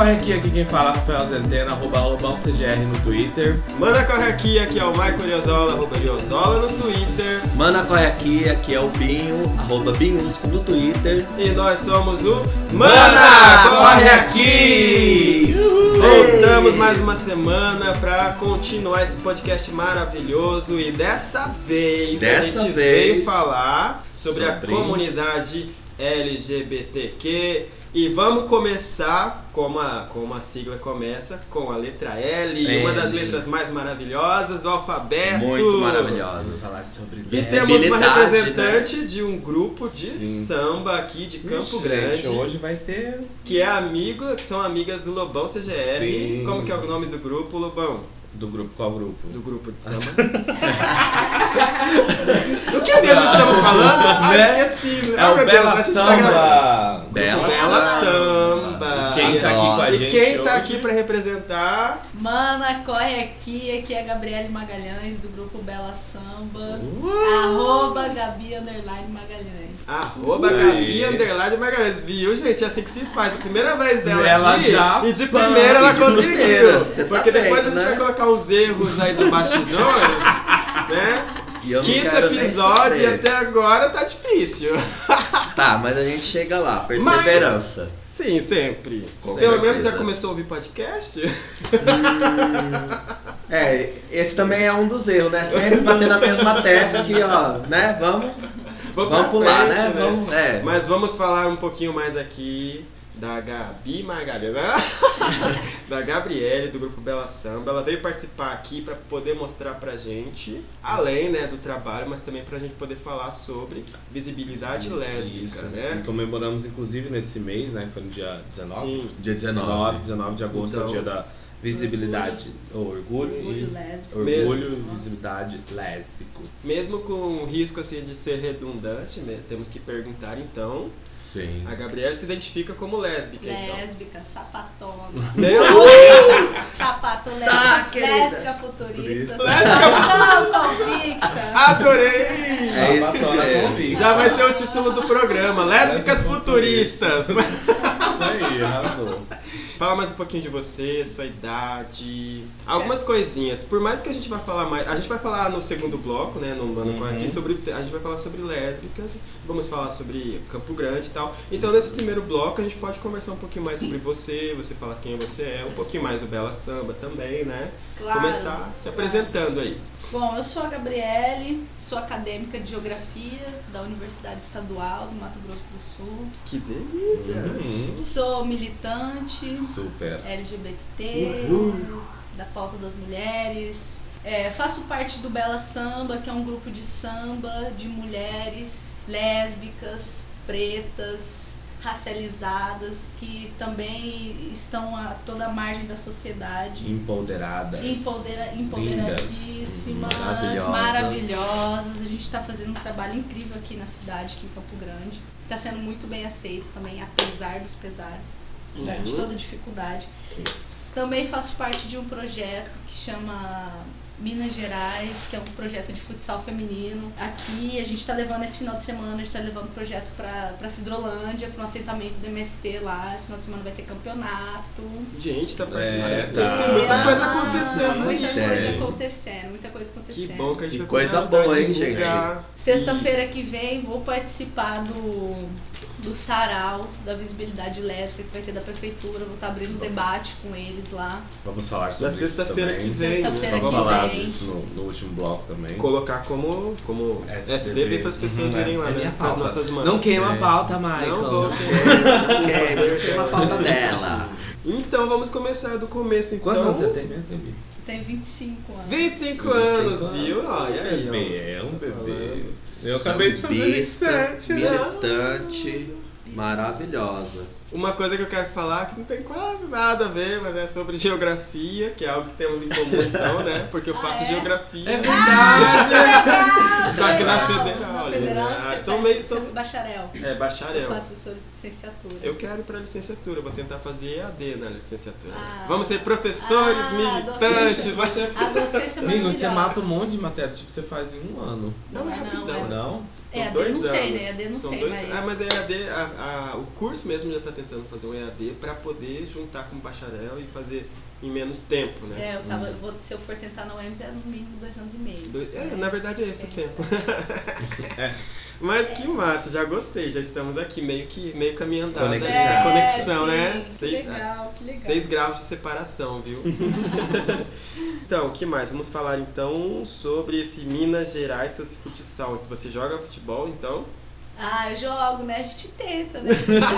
Corre Aqui, aqui quem fala é Rafael Zentena, arroba Lobão CGR no Twitter. Mana corre aqui, aqui é o Michael Liozola, arroba Liozola no Twitter. Mana corre aqui, aqui é o Binho, arroba Binhusco no Twitter. E nós somos o Mana Corre Aqui! Voltamos mais uma semana pra continuar esse podcast maravilhoso e dessa vez Dessa a gente vez. veio falar sobre, a Sobre- comunidade LGBTQ e vamos começar como a, como a sigla começa, com a letra L, uma das L. letras mais maravilhosas do alfabeto. Muito Vamos maravilhosa. falar sobre E Visibilidade, temos uma né? representante de um grupo de Sim. samba aqui de Campo Ixi, Grande, Gente, hoje vai ter. que é amigo, que são amigas do Lobão CGR. Sim. Como que é o nome do grupo, Lobão? Do grupo, qual grupo? Do grupo de samba. Do que mesmo estamos falando? Ah, Né? esqueci. É o meu Bela Deus, tá. Samba! Bela, Bela Samba. Quem tá aqui com a E gente quem tá hoje? aqui pra representar? Mana, corre aqui, aqui é a Gabriele Magalhães do grupo Bela Samba. Uh! Arroba Gabi Underline Magalhães. Arroba Isso Gabi. Underline Magalhães. Viu, gente? É assim que se faz. A primeira vez dela Ela aqui, já E de primeira ela e conseguiu. tá porque depois bem, a gente né? vai colocar os erros aí do bastidores, né? Quinto episódio e até agora tá difícil. Tá, mas a gente chega lá. Perseverança. Sim, sempre. Com Pelo certeza. menos já começou a ouvir podcast? É, esse também é um dos erros, né? Sempre bater na mesma tecla aqui, ó, né? Vamos, Vamos, vamos pular, frente, né? Vamos, é. Mas vamos falar um pouquinho mais aqui da Gabi Magalhães, né? da Gabriele, do grupo Bela Samba. Ela veio participar aqui para poder mostrar pra gente, além né, do trabalho, mas também pra gente poder falar sobre visibilidade lésbica, Isso. né? E comemoramos inclusive nesse mês, né? Foi no dia 19. Sim. Dia 19, 19. 19 de agosto é o Então- dia da visibilidade, ou orgulho, Orgulho e lésbico. orgulho e visibilidade lésbico. Mesmo com o risco assim, de ser redundante, né, temos que perguntar então. Sim. A Gabriela se identifica como lésbica, então. Lésbica, sapatona. Meu Sapato Tá, lésbica, querida. lésbica futurista. Futurista. Sapatão convicta. Adorei! É mesmo. convite. Já vai ser o título do programa, Lésbicas Lésbicas Futuristas. Isso aí, arrasou. Fala mais um pouquinho de você, sua idade, algumas coisinhas. Por mais que a gente vai falar mais, a gente vai falar no segundo bloco, né, no Mano Uhum. aqui sobre, a gente vai falar sobre lésbicas, vamos falar sobre Campo Grande e tal. Então nesse primeiro bloco a gente pode conversar um pouquinho mais sobre você, você fala quem você é, um pouquinho mais do Bela Samba também, né? Claro. Começar se apresentando aí. Bom, eu sou a Gabriele, sou acadêmica de Geografia da Universidade Estadual do Mato Grosso do Sul. Que delícia! Uhum. Sou militante Super. LGBT, da pauta das mulheres. É, faço parte do Bela Samba, que é um grupo de samba de mulheres lésbicas, pretas, racializadas, que também estão a toda a margem da sociedade. Empoderadas. Empodera, empoderadíssimas, Maravilhosas. maravilhosas. A gente está fazendo um trabalho incrível aqui na cidade, aqui em Campo Grande. Está sendo muito bem aceito também, apesar dos pesares, Uhum. toda dificuldade. Também faço parte de um projeto que chama Minas Gerais, que é um projeto de futsal feminino. Aqui a gente está levando esse final de semana, a gente está levando o projeto para Cidrolândia, para um assentamento do MST lá. Esse final de semana vai ter campeonato. Gente, tá É, participando. tá. Tem muita coisa Ah, acontecendo Muita aí. coisa Tem. acontecendo, muita coisa Que acontecendo. bom que a gente Que vai coisa boa, hein, divulgar. Sexta-feira que vem vou participar do, do sarau da visibilidade lésbica que vai ter da prefeitura. Vou estar abrindo debate com eles lá. Vamos falar sobre Na isso sexta-feira que vem. Sexta-feira né? Vamos que falar vem. disso no, no último bloco também. Colocar como, como SDB. Para as pessoas Uhum, irem lá, É né? as nossas mãos. Não queima a É. pauta, Michael. Não vou Ok, tem uma pauta dela. Então vamos começar do começo então. Quantos anos você tem mesmo? Tem 25 anos. 25 25 anos, anos. viu? Olha aí, é um bebê. Eu acabei de fazer Sambista, 27, né? militante, maravilhosa. Uma coisa que eu quero falar que não tem quase nada a ver, mas é sobre geografia, que é algo que temos em comum então, né? Porque eu Ah, faço é? geografia. É verdade! Só que na federal. Na ali, federal né? você Ah, faz então então- é bacharel. É, bacharel. Eu faço sua licenciatura. Eu quero ir pra licenciatura, vou tentar fazer EAD na licenciatura. Ah. Vamos ser professores, Ah, militantes. Você... A docência é Amigo, maravilhosa. você mata um monte de matéria, tipo, você faz em um ano. Não, é Não, rapidão. é- Não? São EAD dois não sei, anos. né? EAD não São sei, dois- mas- Ah, mas a EAD, a- a- o curso mesmo já tá tentando fazer um EAD para poder juntar com bacharel e fazer em menos tempo, né? É, eu tava, eu vou, se eu for tentar na UEMS é no mínimo dois anos e meio. Do- É, na verdade é esse o É, tempo. É. Mas que massa, já gostei, já estamos aqui meio que meio caminho andado, né? É, conexão, sim, né? Que Seis- legal, que legal. Seis graus de separação, viu? então, o que mais? Vamos falar então sobre esse Minas Gerais, esse futsal. Você joga futebol, então? Ah, eu jogo, né? A gente tenta, né?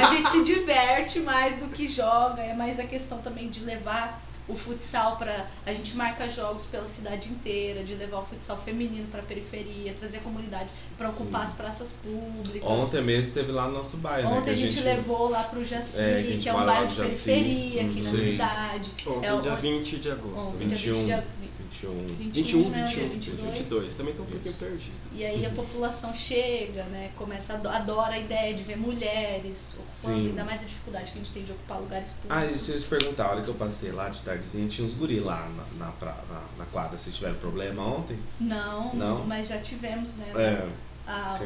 A gente se diverte mais do que joga. É mais a questão também de levar o futsal para a gente marca jogos pela cidade inteira, de levar o futsal feminino para periferia, trazer a comunidade para ocupar as praças públicas. Ontem mesmo esteve lá no nosso bairro. né, Ontem que a gente, levou lá pro Jaci, É, que a gente que é um bairro de Jaci. periferia aqui na Sim. cidade. Ontem, É o- dia 20 de agosto. Ontem, né? dia 20 de 21. Ag- 21. 21, 21, né? 21, dia 22. 22. Também tô um pouquinho Isso. perdido. E aí a população chega, né? Começa adora a ideia de ver mulheres ocupando, Sim. ainda mais a dificuldade que a gente tem de ocupar lugares Ah, públicos. e vocês perguntar, a hora que eu passei lá de tardezinha, tinha uns guri lá na, na, pra- na, na quadra. Vocês tiveram problema ontem? Não, Não? mas já tivemos, né? É. A,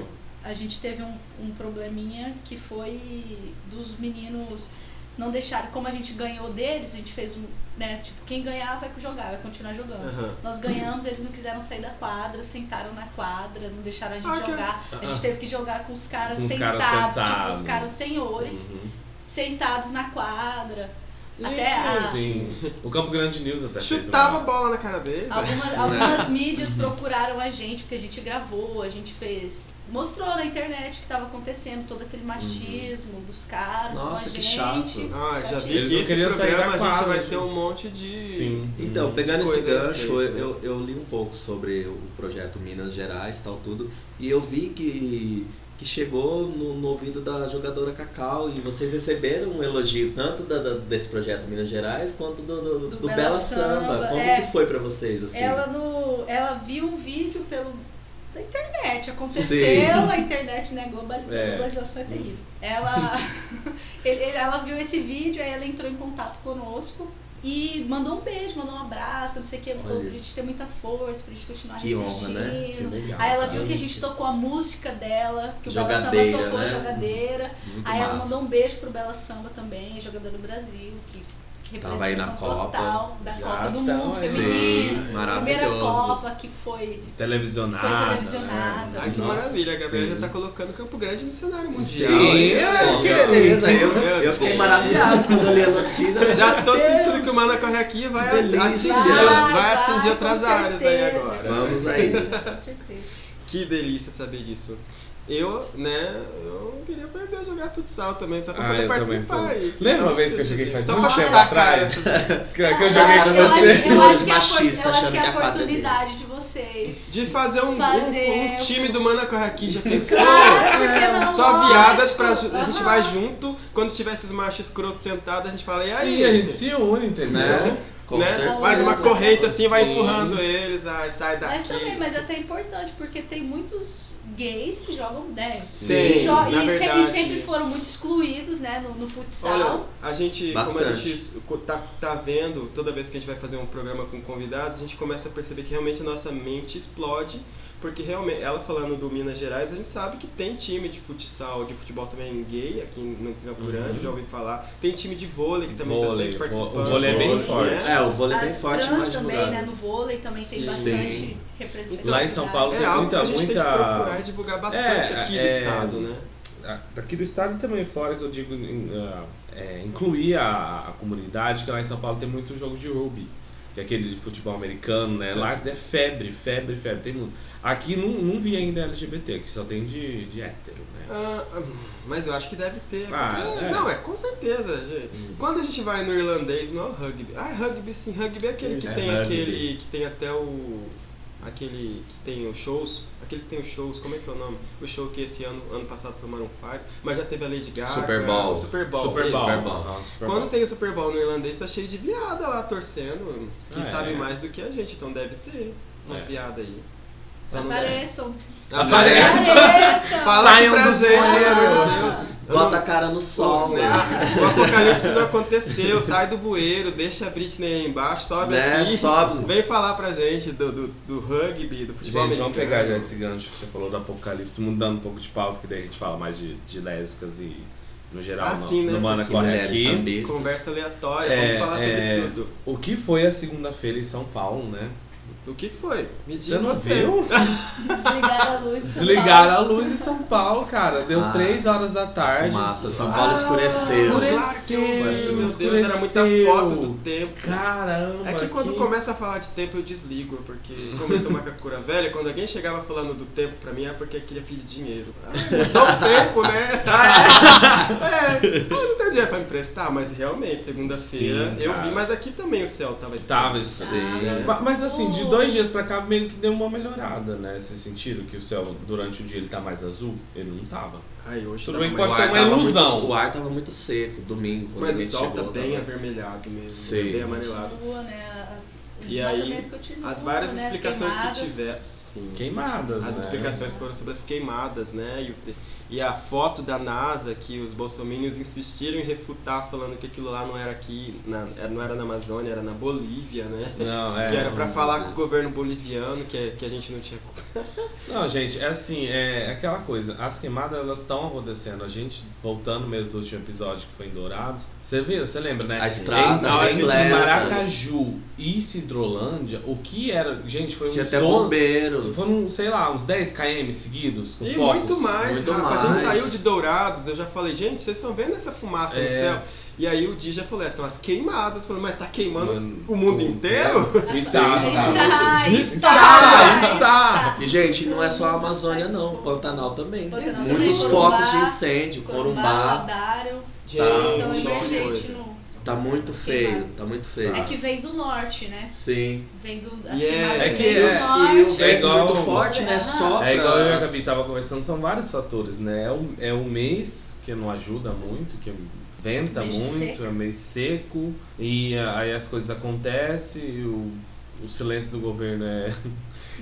a gente teve um, um probleminha que foi dos meninos não deixarem, como a gente ganhou deles, a gente fez um, né? Tipo, quem ganhar vai jogar, vai continuar jogando. Aham. Nós ganhamos, eles não quiseram sair da quadra, sentaram na quadra, não deixaram a gente Ah, que- jogar. A gente teve que jogar com os caras Com os sentados, caras tipo, sentados. os caras senhores, Uhum. sentados na quadra. Até a- Sim. O Campo Grande News até Chutava a uma... bola na cara deles. Algumas, algumas mídias procuraram a gente, porque a gente gravou, a gente fez. Mostrou na internet o que estava acontecendo, todo aquele machismo dos caras com a Nossa, que gente. chato. Ah, já vi Eles que esse sair programa da a gente quadra, vai gente. ter um monte de. Sim. Então, Uhum. pegando esse gancho, eu, eu, eu li um pouco sobre o projeto Minas Gerais tal tudo e eu vi que, que chegou no, no ouvido da jogadora Cacau e vocês receberam um elogio tanto da, da- desse projeto Minas Gerais quanto do, do, Do do Bela Bela Samba. Samba, Como é. que foi pra vocês assim? Ela, no, ela viu um vídeo pelo, da internet. Aconteceu, a internet, né? Globalização, É. globalização é terrível. Ela, ele- ela viu esse vídeo, aí ela entrou em contato conosco. E mandou um beijo, mandou um abraço, não sei o que, pra gente ter muita força, pra gente continuar Que honra, resistindo. né? Que legal. Aí ela viu sabe? que a gente tocou a música dela, que o Bela Samba Jogadeira, tocou né? jogadeira. Muito Aí ela massa. mandou um beijo pro Bela Samba também, jogador do Brasil, que Tava aí na Copa. total da Já Copa do tão Mundo aí. feminino. Primeira. Copa que foi Televisionada. Foi televisionada. né? Ai, que Nossa, maravilha, a Gabriela sim. já tá colocando Campo Grande no cenário mundial. Sim, com Que- certeza. Eu, eu fiquei Deus. maravilhado quando eu li a notícia. Já tô Deus. sentindo que o Mana Corre Aqui vai, Que delícia. atingir, Vai, vai atingir com outras áreas aí certeza, agora. Vamos aí. certeza, Com certeza. Que delícia saber disso. Eu, né, eu queria aprender a jogar futsal também, só pra Ah, poder participar sou. aí. Lembra uma vez que eu cheguei faz muito pra tempo atrás? Que, eu joguei acho, com eu acho, você. eu acho que é a, Machista, opor- eu acho achando que é a quadra oportunidade de vocês. De fazer um, Fazer- um, um time do Mana Corre Aqui, já pensou? Claro? Só Lógico. viadas pra. A gente vai junto, quando tiver esses machos escrotos sentados, a gente fala, e aí? Sim, a gente se une, entendeu? Com né? certeza. Uma corrente assim, vai Sim. empurrando eles, ai, sai daqui. Mas também, mas é até importante, porque tem muitos gays que jogam, né? Sim, e, jo- na e se- verdade. e sempre foram muito excluídos, né, no, no futsal. Olha, a gente, como a Bastante. gente tá, tá vendo, toda vez que a gente vai fazer um programa com convidados, a gente começa a perceber que realmente a nossa mente explode, porque realmente, ela falando do Minas Gerais, a gente sabe que tem time de futsal, de futebol também gay aqui no Campo Uhum. Grande, já ouvi falar. Tem time de vôlei que também Vôlei, tá sempre participando. o vôlei é bem Vôlei, forte. né? É, o vôlei é bem forte, trans mais também, divulgado. né, no vôlei também tem Sim. bastante representatividade. Lá em São Paulo É tem algo muita, que a gente tem que muita. procurar divulgar bastante É, aqui é, do estado, né? daqui do estado e também fora, que eu digo, ah, é, incluir a, a comunidade, que lá em São Paulo tem muito jogo de rugby, que é aquele de futebol americano, né? Lá é febre, febre, febre, tem muito. Aqui não, não vi ainda LGBT, aqui só tem de, de hétero, né? Ah, hum, mas eu acho que deve ter. Ah, porque- é. Não, é com certeza, gente. Hum. Quando a gente vai no irlandês, não é o rugby. Ah, é rugby sim, rugby é aquele que É tem rugby. aquele. que tem até o. aquele que tem os shows. Aquele que tem os shows, como é que é o nome? O show que esse ano, ano passado foi o Maroon 5, mas já teve a Lady Gaga. Super Bowl. o Super Bowl. Super. Bowl. Super Bowl. Super Quando Bowl. tem o Super Bowl no irlandês, tá cheio de viada lá torcendo, que Ah, sabe é. mais do que a gente, então deve ter umas É. viadas aí. Só não Apareçam. Aparece! Apareçam! Fala Saiam do gente, bueiro. Eu Bota a cara no sol. né? O apocalipse não aconteceu, sai do bueiro, deixa a Britney aí embaixo, sobe Né? aqui. Sobe. Vem falar pra gente do, do, do rugby, do futebol Gente, vamos pegar já esse gancho que você falou do apocalipse, mudando um pouco de pauta, que daí a gente fala mais de, de lésbicas e no geral, Ah, no, né? no Mana Corre Aqui. Conversa aleatória, É, vamos falar sobre é, tudo. O que foi a segunda-feira em São Paulo, né? O que que foi? Me diz Você não você. viu? Desligaram a luz. de Desligaram a Paulo. luz em São Paulo, cara. Deu Ah, 3 horas da tarde. Fumaça, São Ah, Paulo escureceu. escureceu. Claro que eu vi, meu Deus, era muita escureceu. foto do tempo. Caramba. É que quando que- começa a falar de tempo eu desligo, porque como eu sou uma kakura velha, quando alguém chegava falando do tempo pra mim é porque queria pedir dinheiro. Ah, mudou o tempo, né? é, eu não tenho dinheiro pra me emprestar, mas realmente, segunda-feira eu vi, mas aqui também o céu tava Tava. Sim. É. Ma- Mas assim, de dois dias pra cá meio que deu uma melhorada, né? Nesse sentido, que o céu durante o dia ele tá mais azul, ele não tava. Ai, hoje Tudo tá bem que pode ser uma ilusão. Muito, o ar tava muito seco, domingo, quando Mas a o sol chegou. tá bem tava- avermelhado mesmo, Sim. bem amarelado. Continua, né? As, E aí, As várias né? As explicações que tiver. Sim. Queimadas, As né? explicações foram sobre as queimadas, né? E, e a foto da NASA que os bolsominions insistiram em refutar, falando que aquilo lá não era aqui, na- é, não era na Amazônia, era na Bolívia, né? Não, é. que era pra falar com o governo boliviano que, é, que a gente não tinha. Não, gente, é assim, é aquela coisa. As queimadas elas estão acontecendo. A gente, voltando mesmo do último episódio que foi em Dourados, você viu, você lembra, né? A estrada, Em- de lenta. Maracaju e Cidrolândia, o que era. Gente, foi Tinha uns até 12 bombeiro. Foram, sei lá, uns 10 km seguidos com E focos. muito mais, muito Rafa. A gente mais. saiu de Dourados, eu já falei, gente, vocês estão vendo essa fumaça É. no céu? E aí o Di já falou, é, são as queimadas. Falou, mas tá queimando Mano, o mundo tudo. inteiro? Tá, Está, tá. está, Está, está. E, gente, não é só a Amazônia, não. Pantanal também. Pantanal também, Muitos Corumbá, focos de incêndio. Corumbá, Corumbá. Gente, eles estão que emergente coisa. no... Tá muito feio. Tá muito feio. É que vem do norte, né? Sim. Vem do... As E é- queimadas é que vêm é- do E o norte. É vento igual- muito forte, né? Sopra. É igual eu e a Gabi tava conversando, são vários fatores, né? É o, é o mês que não ajuda muito, que venta Mês muito, seco. é mês seco, e aí as coisas acontecem, e o, o silêncio do governo é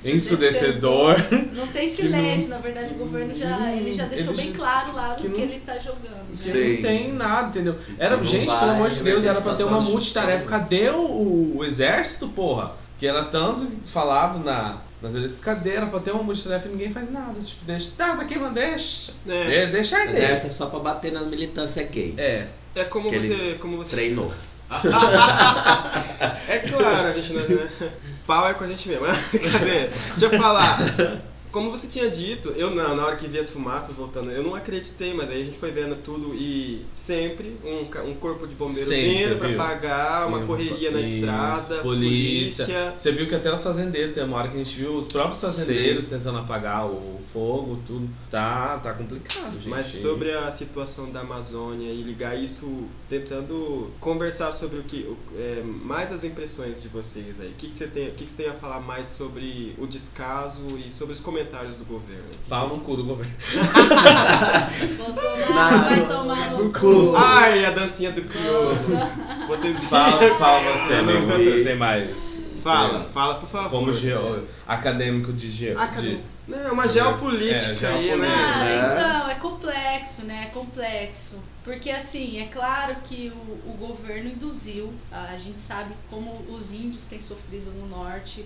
ensurdecedor. Não tem silêncio, na verdade o governo já, ele já deixou Ele bem já- claro lá que do que não- ele tá jogando. né? Não tem nada, entendeu? Era, Não gente, vai pelo amor de Deus, era pra ter uma multitarefa. Cadê o, o exército, porra? Que era tanto falado na, nas eleições. Cadê? Era pra ter uma multitarefa e ninguém faz nada. Tipo, deixa. Tá, tá queimando, deixa. É, De- deixa arder. exército é só pra bater na militância gay. É. é como Que ele você. Como você Treinou. É claro, a gente não. Né? Pau é com a gente mesmo. Cadê? Deixa eu falar. Como você tinha dito, eu na, na hora que vi as fumaças voltando, eu não acreditei, mas aí a gente foi vendo tudo e sempre um, um corpo de bombeiro Sempre, vindo pra viu? pagar, uma Isso, correria na estrada, polícia. polícia. Você viu que até os fazendeiros, tem uma hora que a gente viu os próprios fazendeiros tentando apagar o fogo, tudo. Tá, tá complicado, gente. Mas sobre a situação da Amazônia e ligar isso, tentando conversar sobre o que. é, mais as impressões de vocês aí. O que, que, você tem, o que, que você tem a falar mais sobre o descaso e sobre os comentários do governo? Pau no cu do governo. Bolsonaro vai tomar no cu. Ai, a dancinha do crioulo. Nossa. Vocês Fala, fala você, não amigo. tem mais. Fala, fala por favor. Como geo, acadêmico de geo. Acadê- de- Não, é uma geopolítica É, aí, né? Ah, É. então, é complexo, né? É complexo. Porque, assim, é claro que o, o governo induziu, a gente sabe como os índios têm sofrido no norte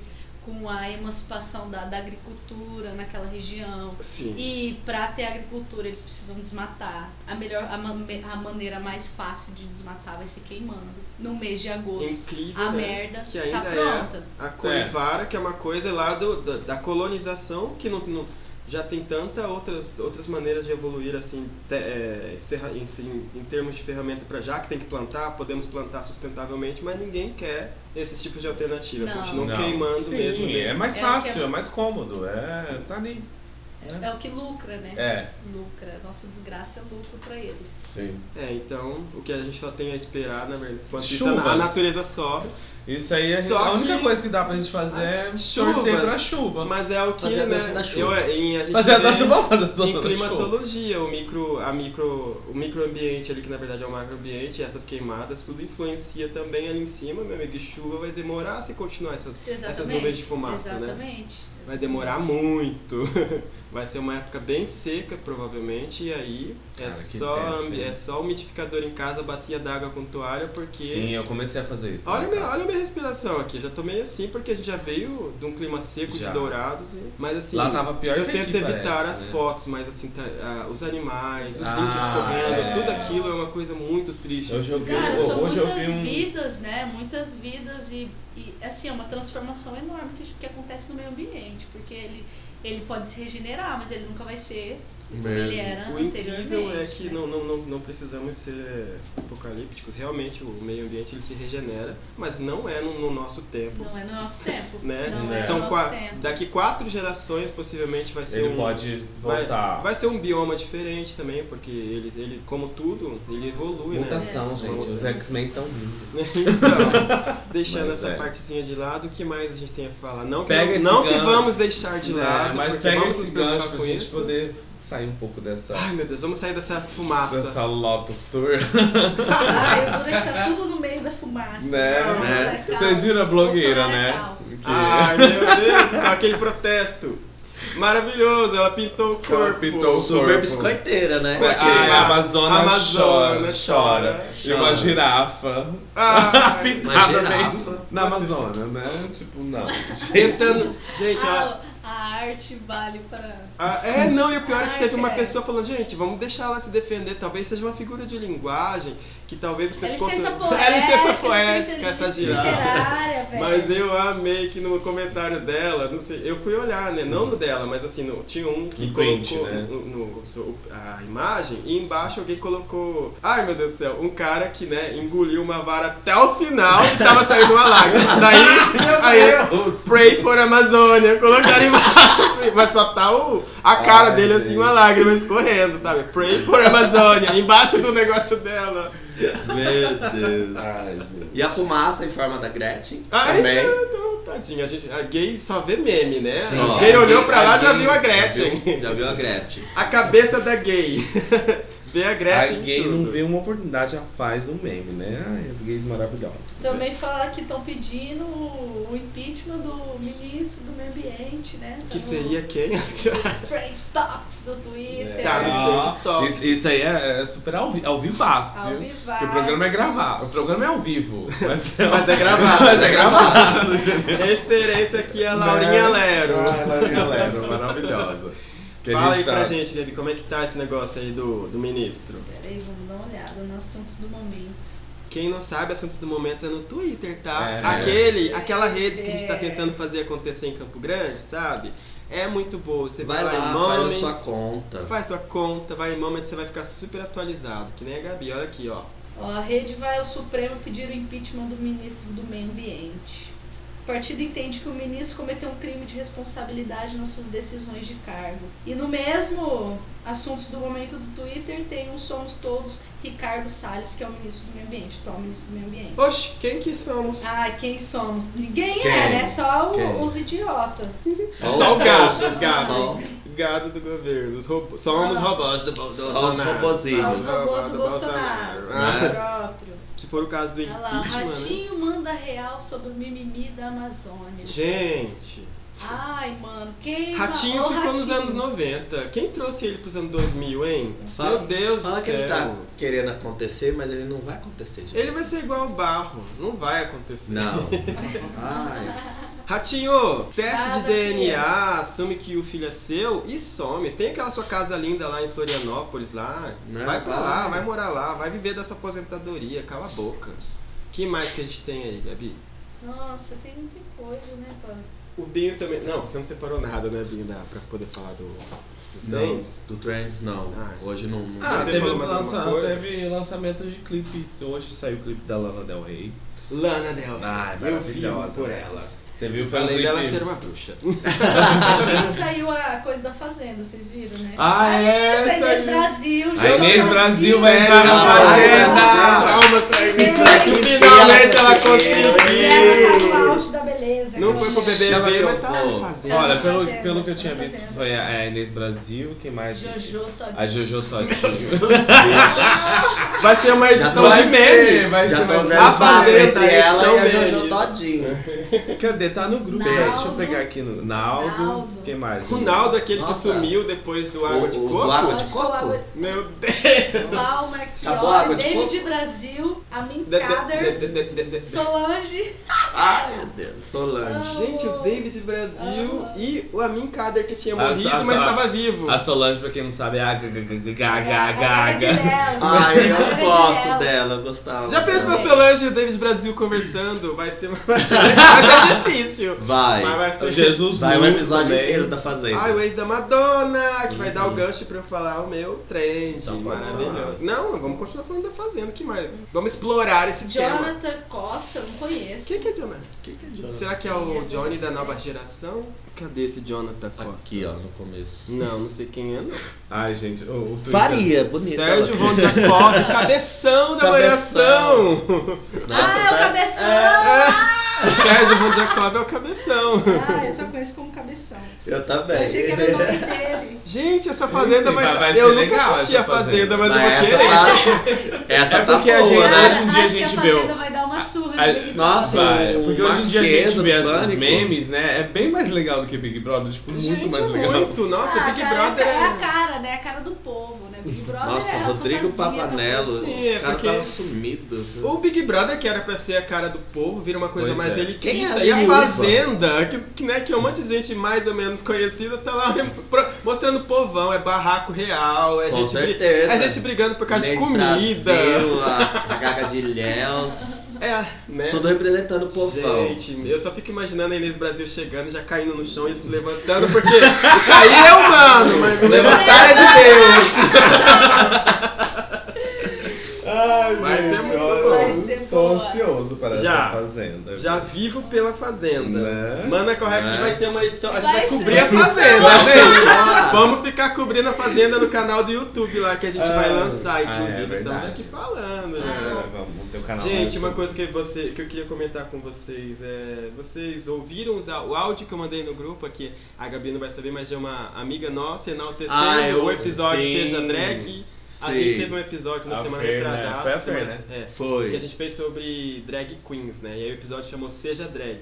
com a emancipação da, da agricultura naquela região. Sim. E para ter agricultura eles precisam desmatar. A melhor a, a maneira mais fácil de desmatar vai ser queimando. No mês de agosto, Incrível, a né? merda Que ainda tá é pronta. A Coivara, que é uma coisa lá do, da, da colonização, que não, não- já tem tanta outras, outras maneiras de evoluir, assim, te- é, ferra- enfim, em termos de ferramenta para já que tem que plantar, podemos plantar sustentavelmente, mas ninguém quer esses tipos de alternativa. Não. Continuam Não. queimando Sim, mesmo. É mais É fácil, é- é mais cômodo. É. Tá ali. É o que lucra, né? É. Lucra. Nossa desgraça é lucro para eles. Sim. É, então o que a gente só tem a esperar, na verdade, Chuvas. a natureza sofre, Isso aí, a, gente- Só a única que- coisa que dá pra gente fazer é Chuvas. torcer pra chuva. mas é o que, Fazer a dança né, da chuva. eu, em, a gente vamos fazer a dança Em chuva. climatologia, o micro, a micro, o microambiente ali, que na verdade é o macroambiente, essas queimadas, tudo influencia também ali em cima, meu amigo, e chuva vai demorar se continuar essas, Exatamente. essas nuvens de fumaça, né? Exatamente. Vai demorar muito. Vai ser uma época bem seca, provavelmente, e aí Cara, é, só, é só umidificador em casa, bacia d'água com toalha, porque. Sim, eu comecei a fazer isso. Olha, na minha, olha a minha respiração aqui, eu já tô meio assim porque a gente já veio de um clima seco Já. de dourados, e- mas assim, Lá tava pior eu que tento aqui, evitar parece, as né? fotos, mas assim, tá, ah, os animais, os Ah, índios correndo, é. tudo aquilo é uma coisa muito triste. Hoje eu assim. vi- Cara, Hoje são eu muitas vi um- vidas, né? Muitas vidas e, e, assim, é uma transformação enorme que, que acontece no meio ambiente, porque ele, ele pode se regenerar, mas ele nunca vai ser como ele era O incrível é que né? não, não, não, não precisamos ser apocalípticos. Realmente o meio ambiente ele se regenera, mas não é no, no nosso tempo. Não é no nosso tempo. Né? Não É. é São no nosso tempo. Daqui quatro gerações possivelmente vai ser Ele um, pode vai, voltar. vai ser um bioma diferente também, porque ele, ele como tudo, ele evolui, Mutação, né? gente. Os X-Men estão vindo. Então, deixando Mas essa é. partezinha de lado, o que mais a gente tem a falar? Não que, Pega esse não que vamos deixar de É, mas pega esse gancho pra gente isso. poder sair um pouco dessa, Ai meu Deus, vamos sair dessa fumaça. dessa Lotus Tour. Ai, o que tá tudo no meio da fumaça. Né? Não, Né? é. Vocês viram a blogueira, Bolsonaro é né? Que- Ai meu Deus, só aquele protesto. Maravilhoso, ela pintou o corpo. Ela pintou o Super corpo. biscoiteira, né? Com aquele- Ai, a Amazônia, Amazônia chora, chora, chora. E uma girafa. Ai, Pintada Uma girafa. na Amazônia, né? Tipo, não. Gente, tentando. Gente, ela. A, arte vale para. Ah, é, não, e o pior é que teve uma é. pessoa falando, gente, vamos deixar ela se defender, talvez seja uma figura de linguagem, que talvez o É pescoço... licença É poética. licença poética, essa licença girafa. literária, velho. Mas eu amei que no comentário dela, não sei, eu fui olhar, né? Não no dela, mas assim, no, tinha um que Um print, colocou né? no, no- a imagem e embaixo alguém colocou. Ai meu Deus do céu, um cara que, né, engoliu uma vara até o final e tava saindo uma lágrima. Daí, aí, Pray for Amazônia, colocaram embaixo assim, mas só tá o, a cara Ai, dele assim, gente. uma lágrima escorrendo, sabe? Pray for Amazônia, embaixo do negócio dela. Meu Deus. Ai, gente. E a fumaça em forma da Gretchen Ai, também. então, tadinha, a, gente, a gay só vê meme, né? Só. A gay olhou pra lá e já viu a Já Gretchen. viu, já viu a Gretchen. A cabeça da gay. Vê a A Gretchen. em gay tudo. não vê uma oportunidade, já faz um meme, né? Ai, as gays maravilhosas. Também falar que estão pedindo o impeachment do ministro do meio ambiente, né? Tá Que no- seria quem? Trend Tops do Twitter. Tá, nos Ah, trend topics. Isso, isso aí é, é super ao, vi, ao vivaço. Ao vivaço. Porque o programa é gravado. O programa é ao vivo. Mas é, Mas é gravado. mas é gravado. Referência aqui a Laurinha Lero. Ah, Laurinha Lero, maravilhosa. Que Fala aí gente pra tá- gente, Gabi, como é que tá esse negócio aí do, do ministro? Peraí, vamos dar uma olhada nos assuntos do momento. Quem não sabe, assuntos do momento é no Twitter, tá? É. Aquele, aquela rede que a gente tá É. tentando fazer acontecer em Campo Grande, sabe? É muito boa. Você vai, Vai lá, lá, em faz a Moments, sua conta. Faz sua conta, vai em Moments, você vai ficar super atualizado. Que nem a Gabi, olha aqui, ó. Ó, a rede vai ao Supremo pedir o impeachment do ministro do Meio Ambiente. O partido entende que o ministro cometeu um crime de responsabilidade nas suas decisões de cargo. E no mesmo assuntos do momento do Twitter tem um Somos Todos Ricardo Salles, que é o ministro do Meio Ambiente, atual ministro do Meio Ambiente. Oxe, quem que somos? Ai, quem somos? Ninguém Quem? é, né? Só o- os idiotas. Só o os gado, gado. Só, Gado do governo. Os robô... Somos robôs do, do Só os Bolsonaro. robozinhos. Só os Só robôs do do Bolsonaro. Bolsonaro. Né? Próprio. Se for o caso do Olha lá, impeachment, né? Ratinho manda real sobre o mimimi da Amazônia. Gente, Ai, mano, quem. Ratinho ficou nos Ratinho. anos 90. Quem trouxe ele pros anos 2000, hein? Fala- Meu Deus Fala do que céu. ele tá querendo acontecer, mas ele não vai acontecer, gente. Ele vai ser igual o barro. Não vai acontecer. Não. Ai, Ratinho, teste de Vaza, DNA, assume que o filho é seu e some. Tem aquela sua casa linda lá em Florianópolis lá. Não, vai pra lá, vai morar lá, vai viver dessa aposentadoria, cala a boca. que mais que a gente tem aí, Gabi? Nossa, tem muita coisa, né, pá? O Binho também. Não, você não separou nada, né, Binho, pra poder falar do, do não, Trends? do Trends não. Ah. Hoje não, não Ah, Ah, teve, lança- teve lançamento de clipes. Hoje saiu o clipe da Lana Del Rey. Lana Del Rey. Ai, eu vivo maravilhosa, por ela. Você viu? Foi Além clipe... dela ser uma bruxa. Gente, saiu a coisa da Fazenda, vocês viram, né? Ah, é? A Inês. Brasil, A Inês Brasil vai entrar na fazenda! Palmas pra Inês Brasil. Finalmente ela conseguiu. Ela é o conseguiu! auge da beleza. Não foi pro eu mas tá. Olha, Tá pelo, fazendo, pelo que eu tá tinha visto, foi a a Inês Brasil, quem mais? Jojo Todinho. A Jojo Todinho. Vai ser uma edição vai de ser, memes. vai Já ser tô mais- vendo A a Fazenda, entre ela edição e a. Jojo Todinho. Cadê? Tá no grupo. Naldo. Deixa eu pegar aqui no. Naldo. Naldo. Quem mais? O Naldo, aquele Nossa. que sumiu depois do Água O- de o do Coco. Água de Coco? Água- Meu Deus. Val a água Marchiori, de David coco? Brasil, Amin de- Kader, de- de- de- de- de- Solange. Ai, meu Deus. Solange. Gente, o David Brasil e o Amin Kader que tinha A- morrido, a- mas a- estava vivo. A Solange, pra quem não sabe, é a Gaga Gaga Gaga. Léus. Ai, eu gosto dela, eu gostava. Já pensou. Solange e o David Brasil conversando? Vai ser, vai ser difícil. Vai. Mas vai ser. Jesus Vai o Luz episódio também. inteiro da Fazenda. Ai, o ex da Madonna, que vai Uhum. dar o gancho pra eu falar o meu trend. Então pode maravilhoso. Não, vamos continuar falando da Fazenda, que mais? Vamos explorar esse tema. Jonathan Costa, eu não conheço. Quem que é Jonathan? Que que é Jonathan? Será que é o Meu Johnny da nova geração? Cadê esse Jonathan Costa? Aqui, ó, no começo. Não, não sei quem é, não. Ai, gente, o, o Faria, bonito. Sérgio. Von Jacob, cabeção da malhação. ah, é o tá- Cabeção! É, O Sérgio Von Jacob é o cabeção. Ah, eu só conheço como Cabeção. Eu Eu também. achei que era o nome dele. Gente, essa fazenda Sim, vai, vai- vai Eu nunca legal assisti essa a fazenda, Fazenda. mas eu Mas vou essa querer. tá- Essa É tá porque a boa, gente- né? hoje em dia a Acho que gente a vê o- Fazenda vai dar uma surra no a- Big Brother. Nossa, Vai, o porque hoje em dia a gente vê os Pânico. memes, né? É bem mais legal do que Big Brother, tipo, muito Gente, mais legal. muito. Nossa, Ah, Big cara, Brother é a é... cara, né? A cara do povo, né? Big Brother Nossa, é a Rodrigo Pavanello. é caras porque- estavam sumidos. O Big Brother, que era pra ser a cara do povo, vira uma coisa mais é. elitista. Quem é e a? Fazenda, que, que, né, que é um monte de gente mais ou menos conhecida, tá lá mostrando povão, é barraco real, é Com gente, certeza. é gente brigando por causa de comida. Brasil, a, Gaga de Ilhéus. É, né? Tudo representando o povão. Gente, eu só fico imaginando a Inês Brasil chegando, já caindo no chão e se levantando, porque cair é humano, mas Levantar é de Deus. Ai, Vai gente, ser muito olha, bom. Vai ser Estou boa. ansioso para Já. essa fazenda. Já vivo pela Fazenda. Né? Mana Correct Né? vai ter uma edição. A gente Vai vai cobrir a. Fazenda, Vai gente. Vamos ficar cobrindo a Fazenda no canal do YouTube lá que a gente Ah, vai lançar. ah, é Inclusive, estamos verdade. aqui falando. É, né? vamos ter o canal Gente, uma coisa que, você, que eu queria comentar com vocês é. Vocês ouviram o áudio que eu mandei no grupo aqui? A Gabi não vai saber, mas é uma amiga nossa enaltecendo Ah, eu- o episódio sim. Seja Drag. A Sim. gente teve um episódio na A semana Fer, né? retrasada. Foi a Fer, semana- né? É, que a Foi. gente fez sobre drag queens, né? E aí o episódio chamou Seja Drag.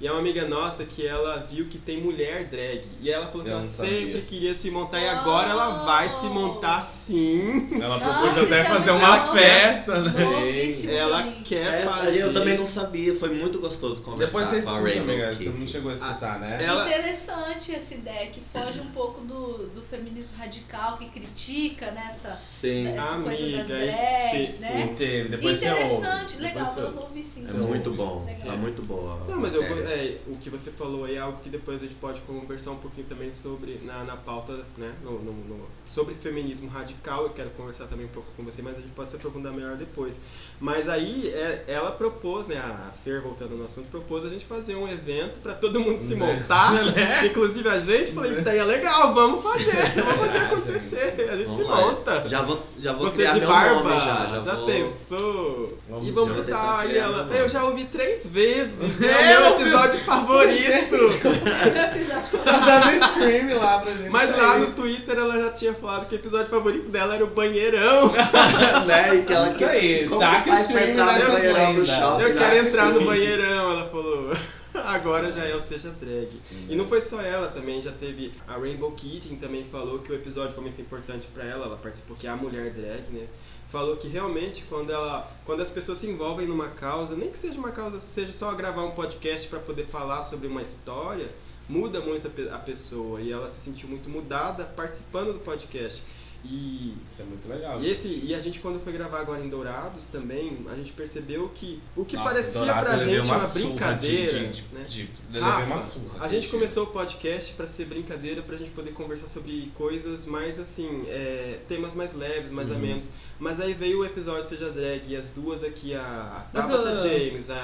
E é uma amiga nossa que ela viu que tem mulher drag. E ela falou que ela sempre sabia. queria se montar e agora ela vai se montar sim. Ela Nossa, propôs até isso é fazer uma bom. festa, né? Pra Ela mim. quer É, fazer. eu também não sabia, foi muito gostoso conversar Depois você com a Rainbow amiga. Você não chegou a escutar, né? ela- Interessante essa ideia que foge um pouco do, do feminismo radical que critica né, essa, Sim, essa coisa Amiga, das e- drags, sim. né? Teve, depois você ouve. Interessante, Depois legal, eu vou ouvir sim. é muito ouve. bom, Legal. tá muito boa. a Não, mas eu. É, o que você falou aí é algo que depois a gente pode conversar um pouquinho também sobre, na, na pauta, né, no, no- no- sobre feminismo radical, eu quero conversar também um pouco com você, mas a gente pode se aprofundar melhor depois. Mas aí é, ela propôs, né, a Fer, voltando no assunto, propôs a gente fazer um evento pra todo mundo se Né? montar, Né? inclusive a gente, falei, ideia legal, vamos fazer, vamos fazer Ah, acontecer, a gente se Vamos lá. monta. Já vou, já vou Você criar de meu barba, nome já. Já, vou... pensou? Vamos e vamos tentar. criar ela, eu já ouvi três vezes. É, É, o meu. Episódio favorito. Meu episódio Tá dando stream lá pra gente. Mas lá no Twitter ela já tinha falado que o episódio favorito dela era o banheirão. né? E que ela Isso aí, como tá que faz pra stream entrar no nessas banheirão do lendas. shopping? Eu quero entrar no banheirão, ela falou. Agora já é o Seja Drag. E não foi só ela também, já teve a Rainbow Kitten também falou que o episódio foi muito importante pra ela, ela participou que é a mulher drag, né? Falou que realmente quando ela, quando as pessoas se envolvem numa causa, nem que seja uma causa, seja só gravar um podcast pra poder falar sobre uma história, muda muito a pessoa e ela se sentiu muito mudada participando do podcast. E Isso é muito legal. e, esse, e a gente, quando foi gravar agora em Dourados também, a gente percebeu que o que Nossa, parecia Dourados, pra gente uma, de- brincadeira. De, de, né? de, Rafa, levei uma surra. A gente de- começou o podcast pra ser brincadeira, pra gente poder conversar sobre coisas mais assim, é, temas mais leves, mais Uhum. amenos. Mas aí veio o episódio Seja Drag e as duas aqui, a, a Mas, Tabata ah, James, a,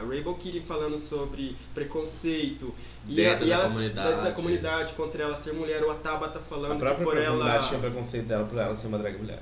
a Rainbow Kitty falando sobre preconceito. E, Dentro e da elas, comunidade. dentro da comunidade contra ela ser mulher, ou a Tabata A falando que por ela. comunidade tinha preconceito dela por ela ser uma drag mulher.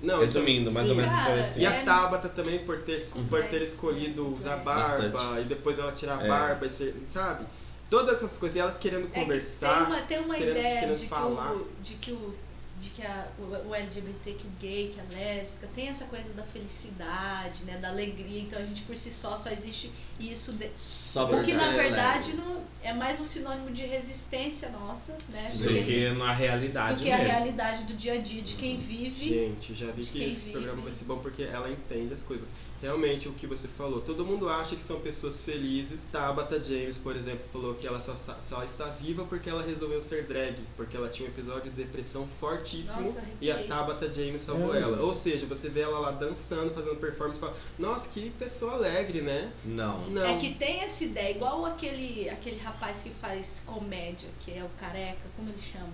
Não, Resumindo, mais ou sim. menos foi Cara, assim. E É. a Tabata também por ter, por ter É, escolhido usar é. barba Bastante. e depois ela tirar a É. barba, e ser, sabe? todas essas coisas, e elas querendo É que conversar. tem uma, tem uma querendo- ideia querendo de que, falar. o, de que o de que a, o, LGBT, que o gay, que a lésbica, tem essa coisa da felicidade, né, da alegria, então a gente por si só só existe isso de, Só o que na verdade leve. não, é mais um sinônimo de resistência nossa, né? Sim. Do que na realidade do que a mesmo. realidade do dia a dia de quem vive. Gente, já vi que esse vive. programa vai ser bom porque ela entende as coisas. Realmente, o que você falou, todo mundo acha que são pessoas felizes. Tabata James, por exemplo, falou que ela só, só está viva porque ela resolveu ser drag, porque ela tinha um episódio de depressão fortíssimo Nossa, e a. Tabata James salvou É. ela. Ou seja, você vê ela lá dançando, fazendo performance e fala, nossa, que pessoa alegre, né? Não. Não. É que tem essa ideia, igual aquele, aquele rapaz que faz comédia, que é o careca, como ele chama?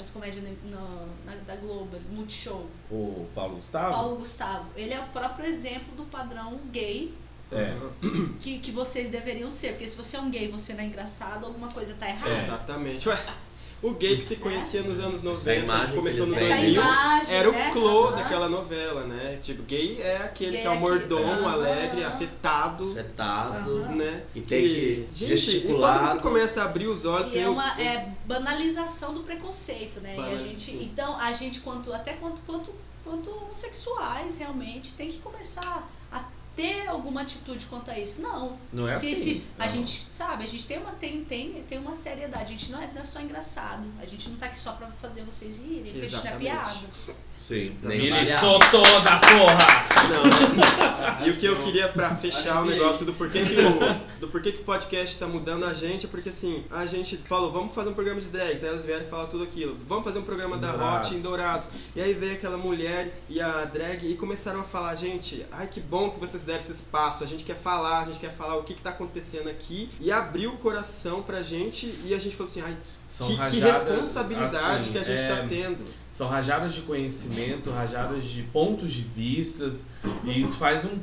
Faz comédia no, no- na, da Globo, Multishow. O Paulo Gustavo? Paulo Gustavo. Ele é o próprio exemplo do padrão gay É. que, que vocês deveriam ser. Porque se você é um gay e você não é engraçado, alguma coisa tá errada. É. Exatamente. Ué, o gay que se conhecia nos anos 90, imagem que começou no eles Essa vendem. 2000, imagem, era o né? clô Aham. daquela novela, né? Tipo, gay é aquele Gay que é o é mordomo, Aham. alegre, afetado, Afetado. Né? E tem que gente, gesticular. Quando você começa a abrir os olhos, E é uma o- é banalização do preconceito, né? E a gente, então, a gente quanto até quanto quanto quanto homossexuais realmente tem que começar a ter alguma atitude quanto a isso. Não. Não é se, assim. se a Não. gente, sabe, a gente tem uma tem tem tem uma seriedade. A gente não é, não é só engraçado. A gente não tá aqui só pra fazer vocês rirem, porque a gente não é Exatamente. piada. Sim, nem Militou toda, porra! Não? E o que eu queria pra fechar o negócio do porquê que o, do porquê que o podcast tá mudando a gente, é porque assim, a gente falou, vamos fazer um programa de drags, aí elas vieram falar tudo aquilo, vamos fazer um programa da Dourados. Hot em Dourados. E aí veio aquela mulher e a drag e começaram a falar, gente, ai que bom que vocês deram esse espaço, a gente quer falar, a gente quer falar o que, que tá acontecendo aqui e abriu o coração pra gente e a gente falou assim, ai, São que, que rajadas, responsabilidade assim, que a gente é, tá tendo. São rajadas de conhecimento, rajadas de pontos de vistas, e isso faz um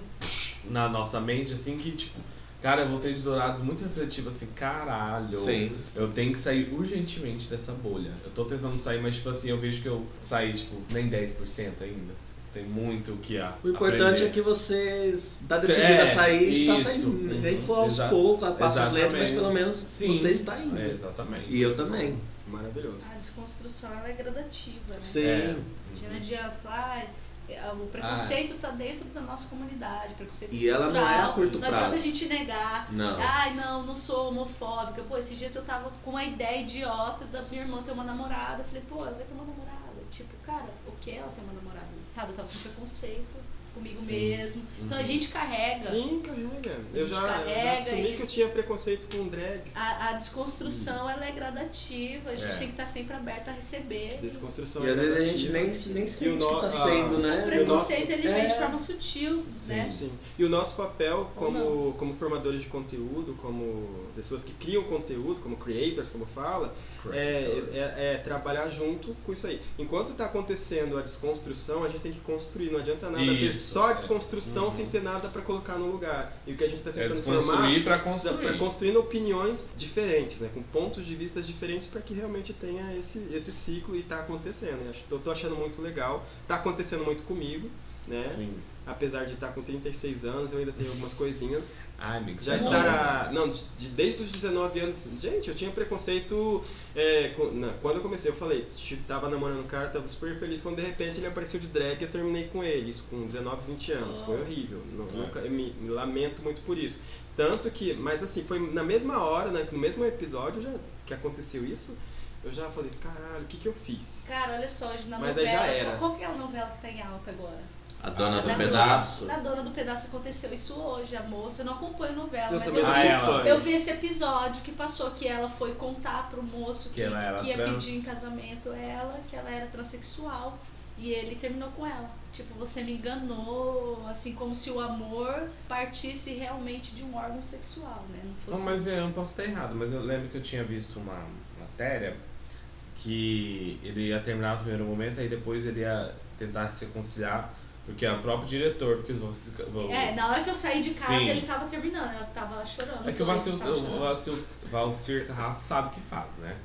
na nossa mente, assim, que tipo, cara, eu voltei de Dourados muito refletivo, assim, caralho, Sim. eu tenho que sair urgentemente dessa bolha. Eu tô tentando sair, mas tipo assim, eu vejo que eu saí, tipo, nem 10% ainda. Tem muito o que a O importante aprender. é que você tá decidido É, a sair e está saindo. Nem que for aos poucos, a passos lentos, mas pelo menos Sim. você está indo. É, exatamente. E eu também. Maravilhoso. A desconstrução ela é gradativa, né? Sim. É. Gente não adianta falar, "Ai, é, o preconceito tá dentro da nossa comunidade, preconceito E ela não é a estrutural, curto Não adianta a prazo. gente negar. Não. Ai, não, não sou homofóbica. Pô, esses dias eu tava com uma ideia idiota da minha irmã ter uma namorada. Eu falei, pô, ela vai ter uma namorada. Tipo, cara, o que ela tem uma namorada? Sabe, eu tava com preconceito comigo Sim. mesmo. Então a gente carrega. Sim, carrega. A Eu já, já carrega assumi que eu tinha preconceito com drags. A, a desconstrução ela é gradativa, a gente É. tem que estar sempre aberto a receber. Desconstrução E às vezes a gente nem, nem E o sente no- que tá a- sendo, O né? preconceito ele vem de é. forma sutil, né? Sim. E o nosso papel como, como formadores de conteúdo, como pessoas que criam conteúdo, como creators, como fala, é, é, é trabalhar junto com isso aí. Enquanto está acontecendo a desconstrução, a gente tem que construir. Não adianta nada ter Isso, só é. desconstrução Uhum. sem ter nada para colocar no lugar. E o que a gente está É tentando formar desconstruir pra construir. construindo opiniões diferentes, né? com pontos de vista diferentes para que realmente tenha esse, esse ciclo e tá acontecendo. Eu acho- Eu tô achando muito legal, tá acontecendo muito comigo, né? Apesar de estar com 36 anos, eu ainda tenho algumas coisinhas. Ai, amigo, Já é estar a, Não, de, de- desde os 19 anos. Gente, eu tinha preconceito. é, com- não, quando eu comecei, eu falei, tava namorando um cara, tava super feliz. Quando de repente ele apareceu de drag, eu terminei com ele. Isso com 19, 20 anos. Foi horrível. Não- É. nunca, eu me, me lamento muito por isso. Tanto que. Mas assim, foi na mesma hora, né, no mesmo episódio já, que aconteceu isso. Eu já falei, caralho, o que, que eu fiz? Cara, olha só, hoje na Mas aí novela. já era. Qual, qual que é a novela que tá em alta agora? A dona Ah, do da pedaço. Na Dona do Pedaço aconteceu isso hoje, a moça. Eu não acompanho novela, Eu mas eu vi, eu vi esse episódio que passou que ela foi contar pro moço que, Que ela que ia trans. pedir em casamento ela, que ela era transexual. E ele terminou com ela. Tipo, você me enganou, assim, como se o amor partisse realmente de um órgão sexual, né? Não fosse. Não, mas eu não posso estar errado, mas eu lembro que eu tinha visto uma matéria que ele ia terminar no primeiro momento, aí depois ele ia tentar se reconciliar, porque é o próprio diretor, porque os vou, É, na hora que eu saí de casa, Sim. ele tava terminando, ela tava lá chorando. É que o Valcir, estavam o. Valcir, Carrasco sabe o que faz, né?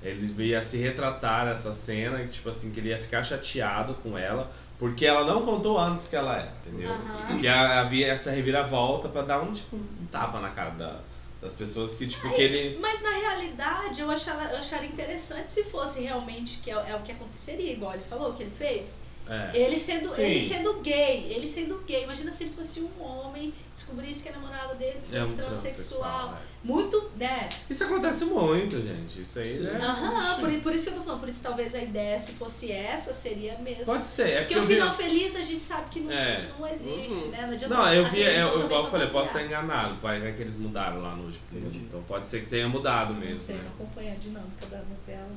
Ele ia se retratar nessa cena tipo assim, que ele ia ficar chateado com ela, porque ela não contou antes que ela é, entendeu? Aham. Que havia essa reviravolta pra dar um, tipo, um tapa na cara da, Das pessoas que, tipo, que ele. Mas na realidade eu, achava, eu acharia interessante se fosse realmente que é, é o que aconteceria, igual ele falou, que ele fez. É. Ele sendo, Sim. ele sendo gay, ele sendo gay. Imagina se ele fosse um homem, descobrisse que a namorada dele É fosse um transexual. transexual. Muito, né? é. Isso acontece muito, gente. Isso aí, né? Aham, por, por isso que eu tô falando, por isso talvez a ideia, se fosse essa, seria mesmo. Pode ser. É Porque eu o vi- final feliz a gente sabe que não, É. não existe, Uhum. né? Não adianta Não, eu vi, televisão eu, igual eu falei, posso estar enganado. Vai ver que eles mudaram lá no último. Então pode ser que tenha mudado Não mesmo. sei, né? não acompanha a dinâmica da novela.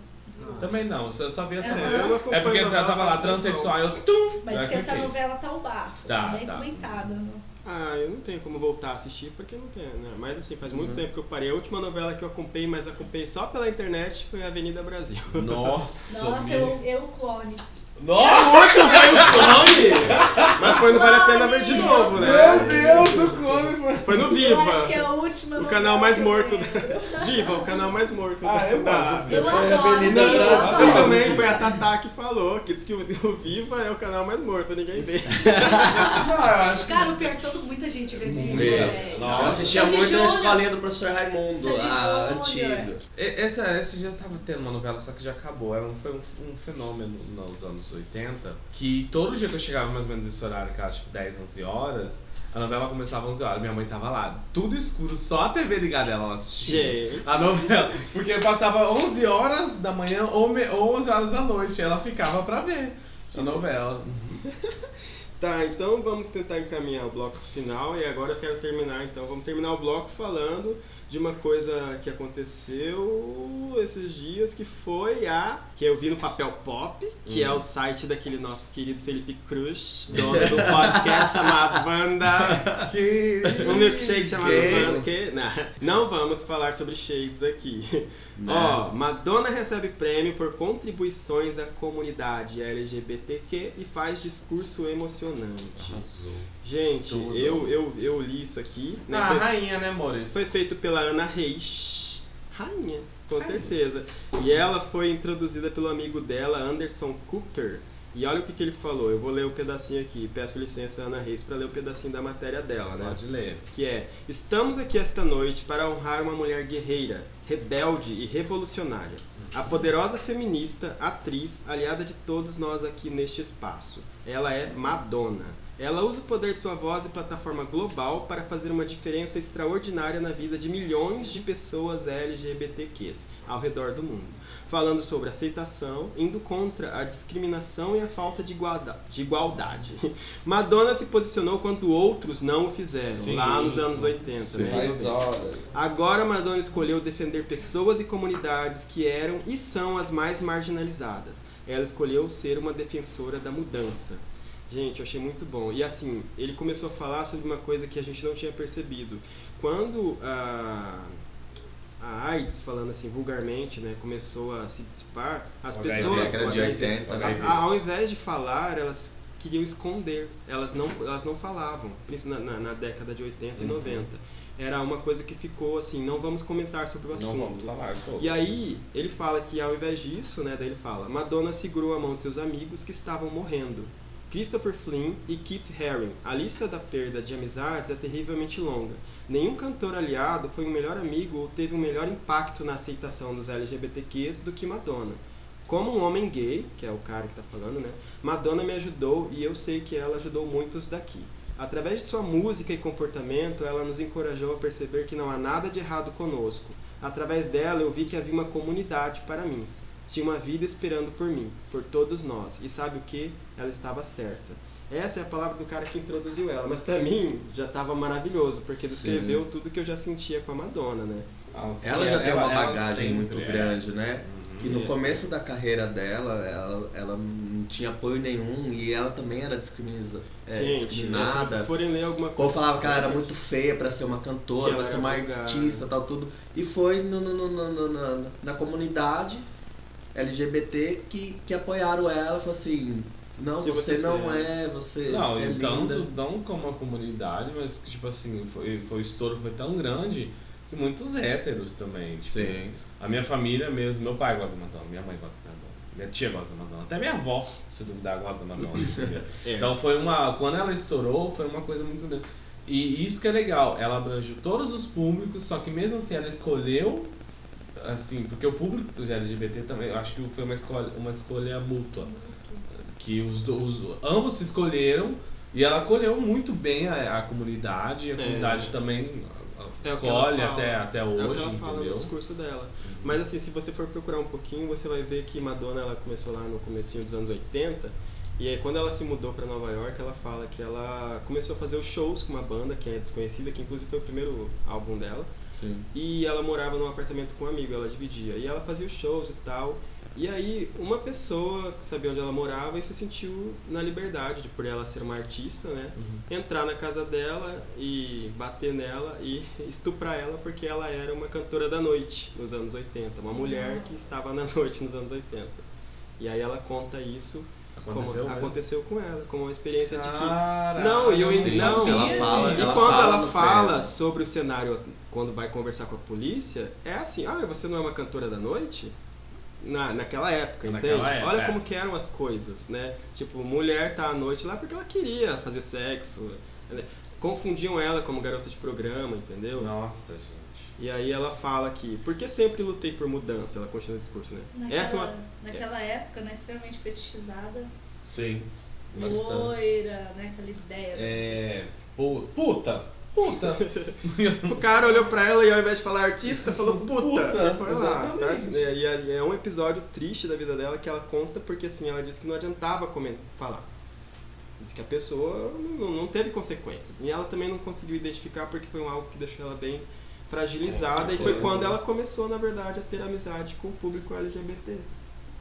Também não, eu só vi essa novela. Eu não acompanho É porque novela tava lá transexual, eu tum! Mas diz que essa novela tá o bafo, Tá, tá, bem tá. comentada. No... Ah, eu não tenho como voltar a assistir porque não tem, né? Mas assim, faz muito Uhum. tempo que eu parei. A última novela que eu acompanhei, mas acompanhei só pela internet, foi Avenida Brasil. Nossa! Nossa, eu, eu clone. Nossa! Foi o clone! Mas foi, não vale a pena ver de novo, né? Meu Deus, o clone foi. Foi no Eu acho Viva! que é a última O novela canal mais eu morto. Viva, o canal mais morto. Ah, eu da- gosto do Eu Foi adoro. Avenida Viva, Brasil. Só. também foi a Tatá que falou, que disse que o o Viva é o canal mais morto, ninguém vê. Não, eu acho que. Cara, o pior é que todo, muita gente vê Viva, Vê. velho. Nossa, Eu assistia Sandy muito na Júnior. escolinha do professor Raimundo, Sandy a Júnior. antiga. E- Essa, esse dia estava tendo uma novela, só que já acabou. Era um, foi um, um fenômeno nos anos 80. Que todo dia que eu chegava mais ou menos nesse horário, que era tipo 10, 11 horas, a novela começava às 11 horas. Minha mãe tava lá, tudo escuro, só a TV ligada ela assistia. Gente. A novela. Porque passava 11 horas da manhã ou, me, ou 11 horas da noite. Ela ficava pra ver a novela. Tá, então vamos tentar encaminhar o bloco final e agora eu quero terminar, então vamos terminar o bloco falando de uma coisa que aconteceu esses dias que foi a que eu vi no Papel Pop, que é o site daquele nosso querido Felipe Cruz, dono do podcast chamado Banda, um milkshake chamado Que? Banda, que não, não vamos falar sobre shades aqui. Ó, Madonna recebe prêmio por contribuições à comunidade LGBTQ e faz discurso emocionante. Arrasou. Gente, Tudo. eu, eu, eu li isso aqui. né? Ah, Foi- rainha, né, Maurício? foi feito pela Ana Reis. Rainha, com certeza. E ela foi introduzida pelo amigo dela, Anderson Cooper. E olha o que, que ele falou. Eu vou ler o pedacinho aqui. Peço licença, Ana Reis, para ler o pedacinho da matéria dela, né? Pode ler. que é: Estamos aqui esta noite para honrar uma mulher guerreira, rebelde e revolucionária. A poderosa feminista, atriz, aliada de todos nós aqui neste espaço. Ela é Madonna. Ela usa o poder de sua voz e plataforma global para fazer uma diferença extraordinária na vida de milhões de pessoas LGBTQs ao redor do mundo. Falando sobre aceitação, indo contra a discriminação e a falta de igualda- de igualdade. Madonna se posicionou quando outros não o fizeram, Sim. lá nos anos 80. Sim. né? Mais horas. Agora Madonna escolheu defender pessoas e comunidades que eram e são as mais marginalizadas. Ela escolheu ser uma defensora da mudança. Gente, eu achei muito bom. E assim, ele começou a falar sobre uma coisa que a gente não tinha percebido. Quando a, a AIDS, falando assim vulgarmente, né, começou a se dissipar, as pessoas. de o HIV, 80, né? HIV. a- ao invés de falar, elas queriam esconder. Elas não, elas não falavam, principalmente na, na, na década de 80 e Uhum. 90. Era uma coisa que ficou assim, não vamos comentar sobre o assunto. Não vamos falar. E aí, ele fala que ao invés disso, né, daí ele fala, Madonna segurou a mão de seus amigos que estavam morrendo. Christopher Flynn e Keith Haring. A lista da perda de amizades é terrivelmente longa. Nenhum cantor aliado foi um melhor amigo ou teve um melhor impacto na aceitação dos LGBTQs do que Madonna. Como um homem gay, que é o cara que tá falando, né? Madonna me ajudou e eu sei que ela ajudou muitos daqui. Através de sua música e comportamento, ela nos encorajou a perceber que não há nada de errado conosco. Através dela, eu vi que havia uma comunidade para mim. Tinha uma vida esperando por mim, por todos nós. E sabe o que? Ela estava certa. Essa é a palavra do cara que introduziu ela, mas pra mim já estava maravilhoso, porque descreveu tudo que eu já sentia com a Madonna, né? Sim, Ela já tem uma ela bagagem sempre muito é. grande, né? Uhum. Que no começo da carreira dela, ela, ela não tinha apoio nenhum e ela também era discrimina- é, Gente, se discriminada. vocês forem ler alguma O coisa. povo falava que ela era muito feia pra ser uma cantora, ela ser uma vulgar. artista tal, tudo. E foi no, no- no- no- no- na, na comunidade LGBT que, que apoiaram ela, falou assim, não, Se você, você não é, você, Não, você é então, linda. não como a comunidade, mas que, tipo assim, foi, foi, o estouro foi tão grande que muitos héteros também. Tipo, Sim. A minha família mesmo, meu pai gosta da Madonna, minha mãe gosta da Madonna, minha tia gosta da Madonna, até minha avó, se duvidar, gosta da Madonna. É. Então foi uma. Quando ela estourou, foi uma coisa muito grande. E isso que é legal, ela abrange todos os públicos, só que mesmo assim ela escolheu, assim, porque o público do LGBT também, eu acho que foi uma escolha, uma escolha mútua. Que os, os ambos se escolheram e ela acolheu muito bem a, a comunidade, e a É. comunidade também É fala. até, até É o que hoje, ela fala no entendeu? discurso dela. Mas assim, se você for procurar um pouquinho, você vai ver que Madonna ela começou lá no comecinho dos anos 80. E aí quando ela se mudou para Nova York, ela fala que ela começou a fazer os shows com uma banda que é desconhecida, que inclusive foi o primeiro álbum dela. Sim. E ela morava num apartamento com um amigo, ela dividia. E ela fazia os shows e tal. E aí, uma pessoa que sabia onde ela morava e se sentiu na liberdade de, por ela ser uma artista, né? Uhum. Entrar na casa dela e bater nela e estuprar ela porque ela era uma cantora da noite nos anos 80. Uma mulher que estava na noite nos anos 80. E aí ela conta isso Aconteceu como aconteceu com ela, como uma experiência de que Caraca, não, e eu sim. não. Ela fala- e ela quando fala ela fala prêmio. sobre o cenário quando vai conversar com a polícia, é assim, ah, você não é uma cantora da noite? Na, naquela época, Naquela entende? época, Olha é. como que eram as coisas, né? Tipo, mulher tá à noite lá porque ela queria fazer sexo. né? Confundiam ela como garota de programa, entendeu? Nossa, gente. E aí ela fala que, porque sempre lutei por mudança, ela continua o discurso, né? Naquela, Essa é uma- naquela época, né, extremamente fetichizada, Sim. loira, né, aquela ideia. É. pu- Puta! Puta! O cara olhou pra ela e ao invés de falar artista, falou puta. Puta, e foi lá. Tá? exatamente. E é- é um episódio triste da vida dela que ela conta porque assim, ela disse que não adiantava comen- falar. Diz que a pessoa não, não teve consequências. E ela também não conseguiu identificar porque foi um algo que deixou ela bem fragilizada. E foi quando ela começou, na verdade, a ter amizade com o público LGBT.